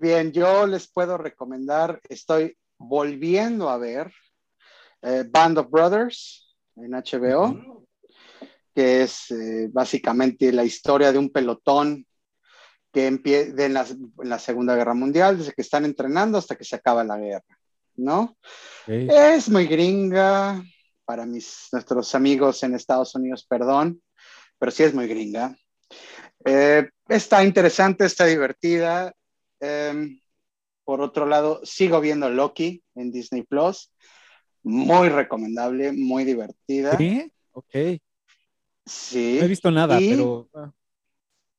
Bien, yo les puedo recomendar, estoy volviendo a ver eh, Band of Brothers en HBO, que es eh, básicamente la historia de un pelotón que empieza en la, en la Segunda Guerra Mundial, desde que están entrenando hasta que se acaba la guerra, ¿no? Es muy gringa, para mis, nuestros amigos en Estados Unidos, perdón, pero sí es muy gringa. Eh, está interesante, está divertida. Eh, por otro lado, sigo viendo Loki en Disney Plus. Muy recomendable, muy divertida. ¿Sí? Ok. Sí. No he visto nada, Y- pero ah,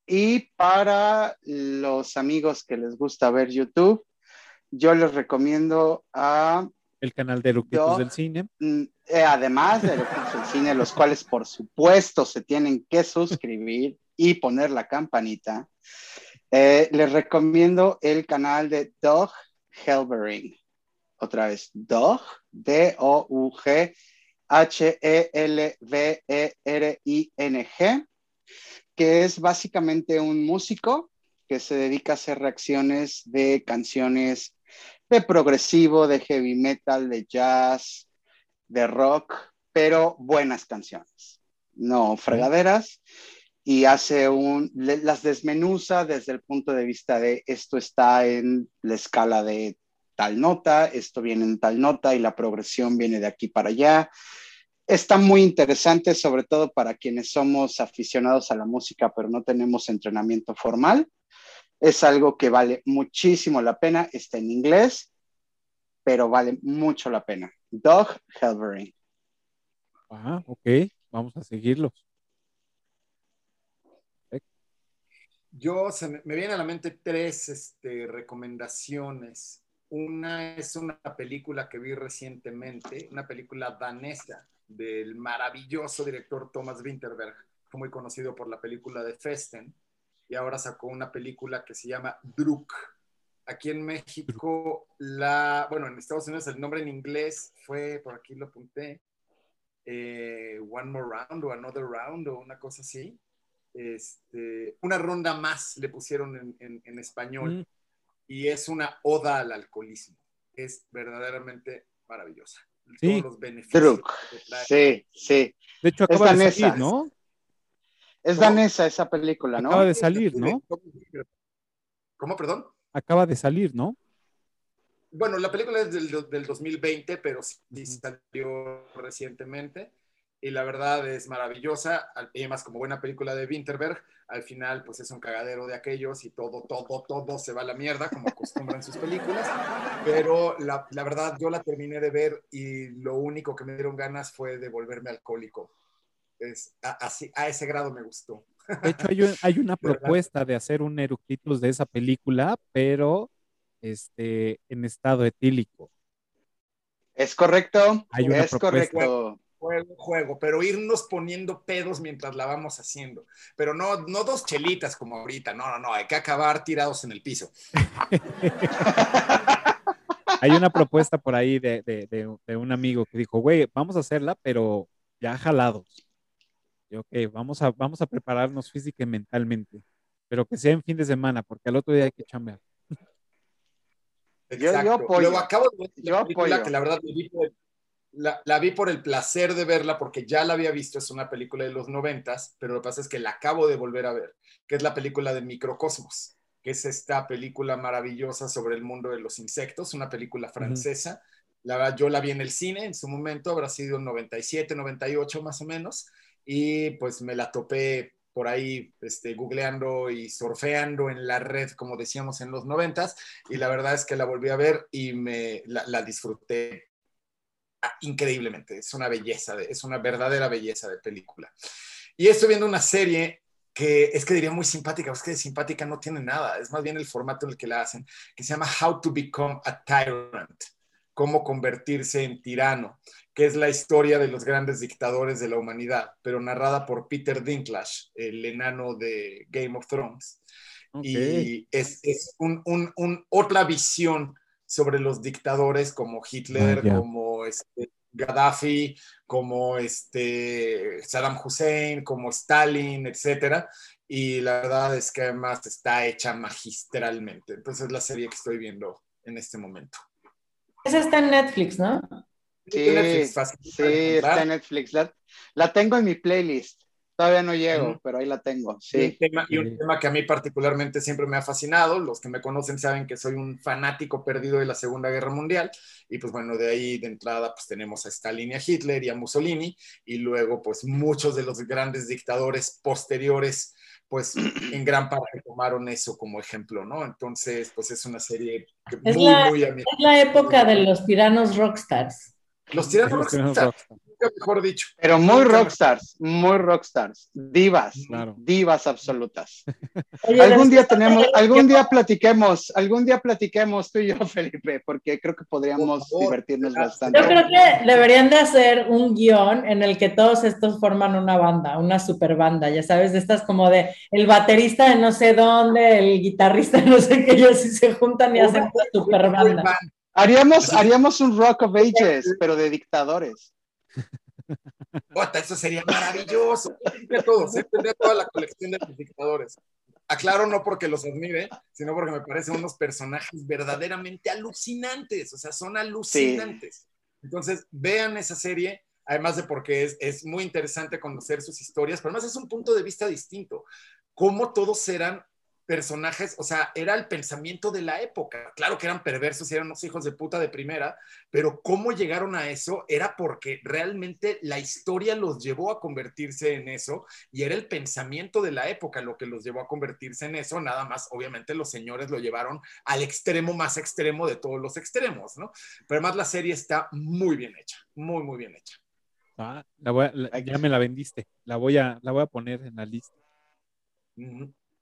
Y para los amigos que les gusta ver YouTube, yo les recomiendo a el canal de Eructitos del Cine. Mm, eh, además de los del cine, los cuales por supuesto se tienen que suscribir y poner la campanita, eh, les recomiendo el canal de Doug Helbering. Otra vez, Doug, D-O-U-G, H-E-L-V-E-R-I-N-G, que es básicamente un músico que se dedica a hacer reacciones de canciones de progresivo, de heavy metal, de jazz, de rock, pero buenas canciones, no fregaderas, y hace un, las desmenuza desde el punto de vista de esto está en la escala de tal nota, esto viene en tal nota y la progresión viene de aquí para allá. Está muy interesante, sobre todo para quienes somos aficionados a la música, pero no tenemos entrenamiento formal. Es algo que vale muchísimo la pena. Está en inglés, pero vale mucho la pena. Doug Helbering. Ah, ok. Vamos a seguirlos. Yo se me, me vienen a la mente tres este, recomendaciones. Una es una película que vi recientemente, una película danesa del maravilloso director Thomas Winterberg, muy conocido por la película de Festen, y ahora sacó una película que se llama Druk. Aquí en México, la, bueno, en Estados Unidos el nombre en inglés fue, por aquí lo apunté, eh, One More Round o Another Round o una cosa así. Este, una ronda más le pusieron en, en- en español Mm, y es una oda al alcoholismo. Es verdaderamente maravillosa. Sí. Todos los beneficios. Sí, sí. De hecho, acaba de danesa. salir, ¿no? Es ¿Cómo? danesa esa película, ¿no? Acaba de salir, ¿no? ¿Cómo, perdón? Acaba de salir, ¿no? Bueno, la película es del, del 2020, pero sí salió recientemente. Y la verdad es maravillosa. Y además, como buena película de Winterberg, al final, pues es un cagadero de aquellos y todo, todo, todo se va a la mierda, como acostumbran sus películas. Pero la, la verdad, yo la terminé de ver y lo único que me dieron ganas fue de volverme alcohólico. Es, a, así, a ese grado me gustó. De hecho, hay, un- hay una propuesta de hacer un Eructitos de esa película, pero este, en estado etílico. Es correcto. Hay una es propuesta. correcto. Juego, juego, pero irnos poniendo pedos mientras la vamos haciendo. Pero no, no dos chelitas como ahorita, no, no, no, hay que acabar tirados en el piso. Hay una propuesta por ahí de, de- de- de un amigo que dijo, güey, vamos a hacerla, pero ya jalados. Y ok, vamos a, vamos a prepararnos física y mentalmente, pero que sea en fin de semana, porque al otro día hay que chambear. Yo- yo apoyo. Luego acabo de ver Yo apoyo. que la verdad la vi, por el, la, la vi por el placer de verla porque ya la había visto, es una película de los noventas, pero lo que pasa es que la acabo de volver a ver, que es la película de Microcosmos, que es esta película maravillosa sobre el mundo de los insectos, una película francesa. La verdad, yo la vi en el cine en su momento, habrá sido en 97, 98 más o menos, y pues me la topé por ahí este, googleando y surfeando en la red, como decíamos en los noventas, y la verdad es que la volví a ver y me la, la disfruté increíblemente. Es una belleza, de- es una verdadera belleza de película. Y estoy viendo una serie que es que diría muy simpática, es que de simpática no tiene nada, es más bien el formato en el que la hacen, que se llama How to Become a Tyrant. cómo convertirse en tirano, que es la historia de los grandes dictadores de la humanidad, pero narrada por Peter Dinklage, el enano de Game of Thrones. Y es, es un, un- un- otra visión sobre los dictadores como Hitler, como este, Gaddafi, como este, Saddam Hussein, como Stalin, etcétera. Y la verdad es que además está hecha magistralmente. Entonces es la serie que estoy viendo en este momento. Esa está en Netflix, ¿no? Sí, Netflix, fácil sí, está en Netflix. La, la tengo en mi playlist. Todavía no llego, pero ahí la tengo. Y un, Sí. tema, y un Sí. tema que a mí particularmente siempre me ha fascinado. Los que me conocen saben que soy un fanático perdido de la Segunda Guerra Mundial. Y pues bueno, de ahí de entrada pues tenemos a Stalin y a Hitler y a Mussolini. Y luego pues muchos de los grandes dictadores posteriores pues en gran parte tomaron eso como ejemplo, ¿no? Entonces pues es una serie que Es muy, la- muy. Es la época de los tiranos rockstars. Los tiranos Los mejor dicho. Pero muy rockstars, muy rockstars. Divas, Claro. divas absolutas. Oye, Algún día tenemos, algún día platiquemos, algún día platiquemos tú y yo, Felipe, porque creo que podríamos favor. divertirnos bastante. Yo creo que deberían de hacer un guion en el que todos estos forman una banda, una super banda, ya sabes, de estas como de el baterista de no sé dónde, el guitarrista de no sé qué, ellos sí se juntan y hacen una super banda. Haríamos, haríamos un Rock of Ages, pero de dictadores. Ota, eso sería maravilloso. Tendría todos. Tendría toda la colección de los dictadores. Aclaro, no porque los admire, sino porque me parecen unos personajes verdaderamente alucinantes. O sea, son alucinantes. Entonces, vean esa serie, además de porque es, es muy interesante conocer sus historias, pero además es un punto de vista distinto. Cómo todos eran personajes, o sea, era el pensamiento de la época. Claro que eran perversos y eran unos hijos de puta de primera, pero cómo llegaron a eso era porque realmente la historia los llevó a convertirse en eso y era el pensamiento de la época lo que los llevó a convertirse en eso, nada más, obviamente los señores lo llevaron al extremo más extremo de todos los extremos, ¿no? Pero además la serie está muy bien hecha, muy, muy bien hecha. Ah, la voy a- la- ya me la vendiste. La voy a, la voy a poner en la lista.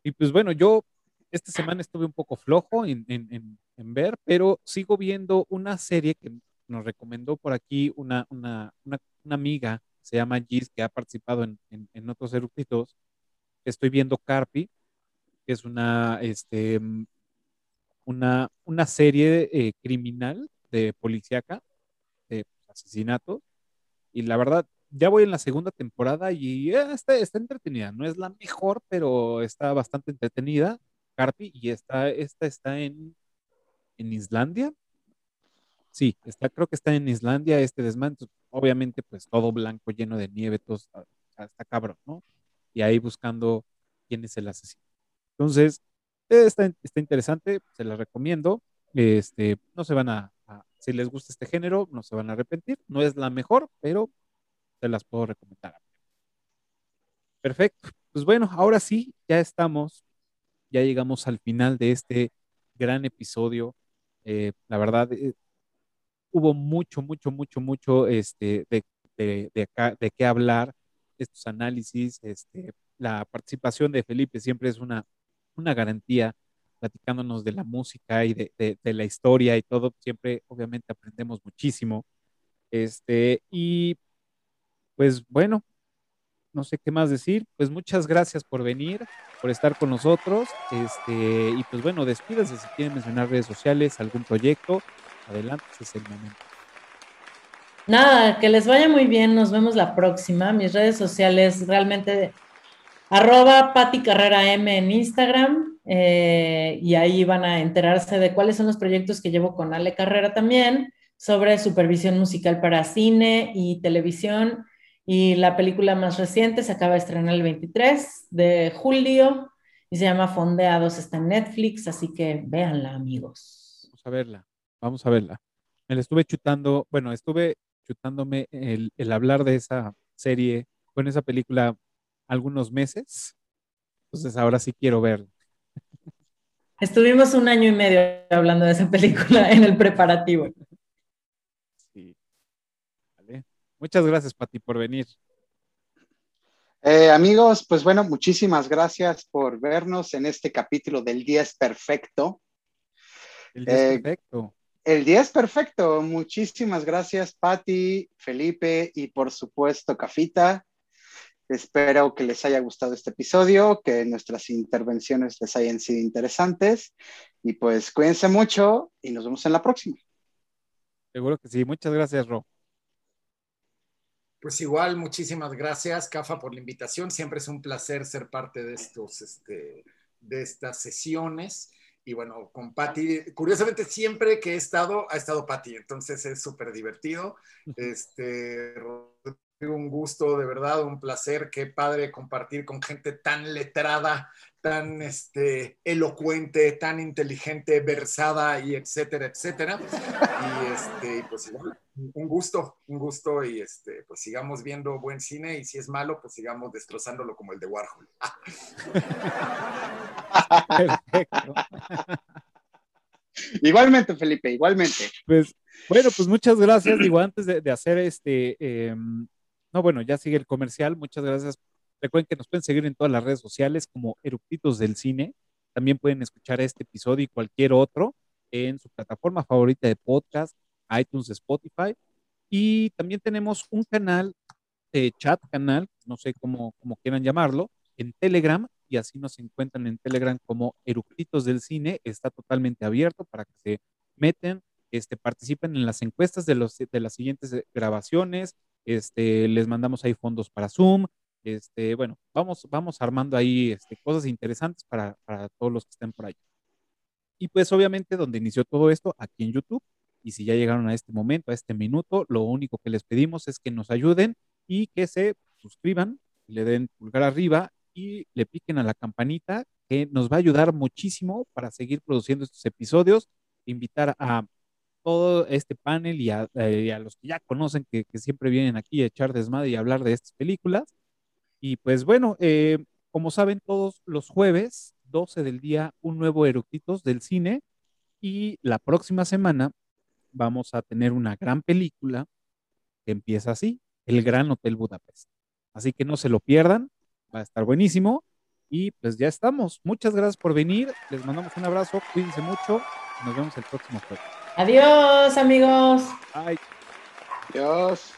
Y pues bueno, yo esta semana estuve un poco flojo en, ver, pero sigo viendo una serie que nos recomendó por aquí una, una, una, amiga, se llama Gis, que ha participado en, otros eructitos. Estoy viendo Carpi, que es una, este, una, una serie eh, criminal de policíaca, de asesinatos. Y la verdad, ya voy en la segunda temporada y eh, está, está entretenida. No es la mejor, pero está bastante entretenida. Carpi, y está, esta está en, en Islandia. Sí, está, creo que está en Islandia este desmanto. Obviamente, pues todo blanco, lleno de nieve, todo está, está cabrón, ¿no? Y ahí buscando quién es el asesino. Entonces, eh, está, está interesante, se la recomiendo. Este, no se van a, a- si les gusta este género, no se van a arrepentir. No es la mejor, pero se las puedo recomendar. Perfecto. Pues bueno, ahora sí, ya estamos, ya llegamos al final de este gran episodio. Eh, la verdad, eh, hubo mucho, mucho, mucho, mucho este, de, de, de qué hablar, estos análisis, este, la participación de Felipe siempre es una, una garantía, platicándonos de la música y de, de, de la historia y todo, siempre obviamente aprendemos muchísimo. Este, y pues bueno, no sé qué más decir. Pues muchas gracias por venir, por estar con nosotros. Este, y pues bueno, despídase si quieren mencionar redes sociales, algún proyecto. Adelante, ese es el momento. Nada, que les vaya muy bien, nos vemos la próxima. Mis redes sociales realmente arroba Pati Carrera M en Instagram eh, y ahí van a enterarse de cuáles son los proyectos que llevo con Ale Carrera también sobre supervisión musical para cine y televisión y la película más reciente se acaba de estrenar el 23 de julio y se llama Fondeados, está en Netflix, así que véanla amigos. Vamos a verla, vamos a verla. Me la estuve chutando, bueno, estuve chutándome el, el hablar de esa serie, bueno, esa película algunos meses. Entonces ahora sí quiero verla. Estuvimos un año y medio hablando de esa película en el preparativo. Sí. Vale. Muchas gracias, Pati, por venir. Eh, amigos, pues bueno, muchísimas gracias por vernos en este capítulo del Día es Perfecto. El día es Eh, perfecto. El 10, perfecto. Muchísimas gracias, Patti, Felipe y por supuesto, Cafita. Espero que les haya gustado este episodio, que nuestras intervenciones les hayan sido interesantes. Y pues cuídense mucho y nos vemos en la próxima. Seguro que sí. Muchas gracias, Ro. Pues igual, muchísimas gracias, Cafa, por la invitación. Siempre es un placer ser parte de estos, este, de estas sesiones. Y bueno, con Patti, curiosamente siempre que he estado, ha estado Patti, entonces es súper divertido. Este, un gusto, de verdad, un placer, qué padre compartir con gente tan letrada, tan este, elocuente, tan inteligente, versada y etcétera, etcétera. Y este, pues igual, un gusto, un gusto y este, pues sigamos viendo buen cine y si es malo, pues sigamos destrozándolo como el de Warhol. Perfecto. Igualmente, Felipe, igualmente. Pues, bueno, pues muchas gracias. Digo, antes de, de hacer este, eh, no, bueno, ya sigue el comercial. Muchas gracias. Recuerden que nos pueden seguir en todas las redes sociales como Eructitos del Cine. También pueden escuchar este episodio y cualquier otro en su plataforma favorita de podcast, iTunes, Spotify. Y también tenemos un canal, eh, chat canal, no sé cómo, cómo quieran llamarlo, en Telegram. Y así nos encuentran en Telegram como Eructitos del Cine. Está totalmente abierto para que se meten, este, participen en las encuestas de, los, de las siguientes eh, grabaciones. Este, les mandamos ahí fondos para Zoom. Este, bueno, vamos, vamos armando ahí este, cosas interesantes para, para todos los que estén por ahí. Y pues obviamente donde inició todo esto, aquí en YouTube. Y si ya llegaron a este momento, a este minuto, lo único que les pedimos es que nos ayuden y que se suscriban, le den pulgar arriba y le piquen a la campanita, que nos va a ayudar muchísimo para seguir produciendo estos episodios. Invitar a todo este panel y a, eh, y a los que ya conocen, que, que siempre vienen aquí a echar desmadre y hablar de estas películas. Y pues bueno, eh, como saben, todos los jueves, 12 del día, un nuevo Eructitos del cine. Y la próxima semana vamos a tener una gran película que empieza así, El Gran Hotel Budapest. Así que no se lo pierdan, va a estar buenísimo. Y pues ya estamos. Muchas gracias por venir. Les mandamos un abrazo, cuídense mucho. Nos vemos el próximo jueves. Adiós, amigos. Bye. Adiós.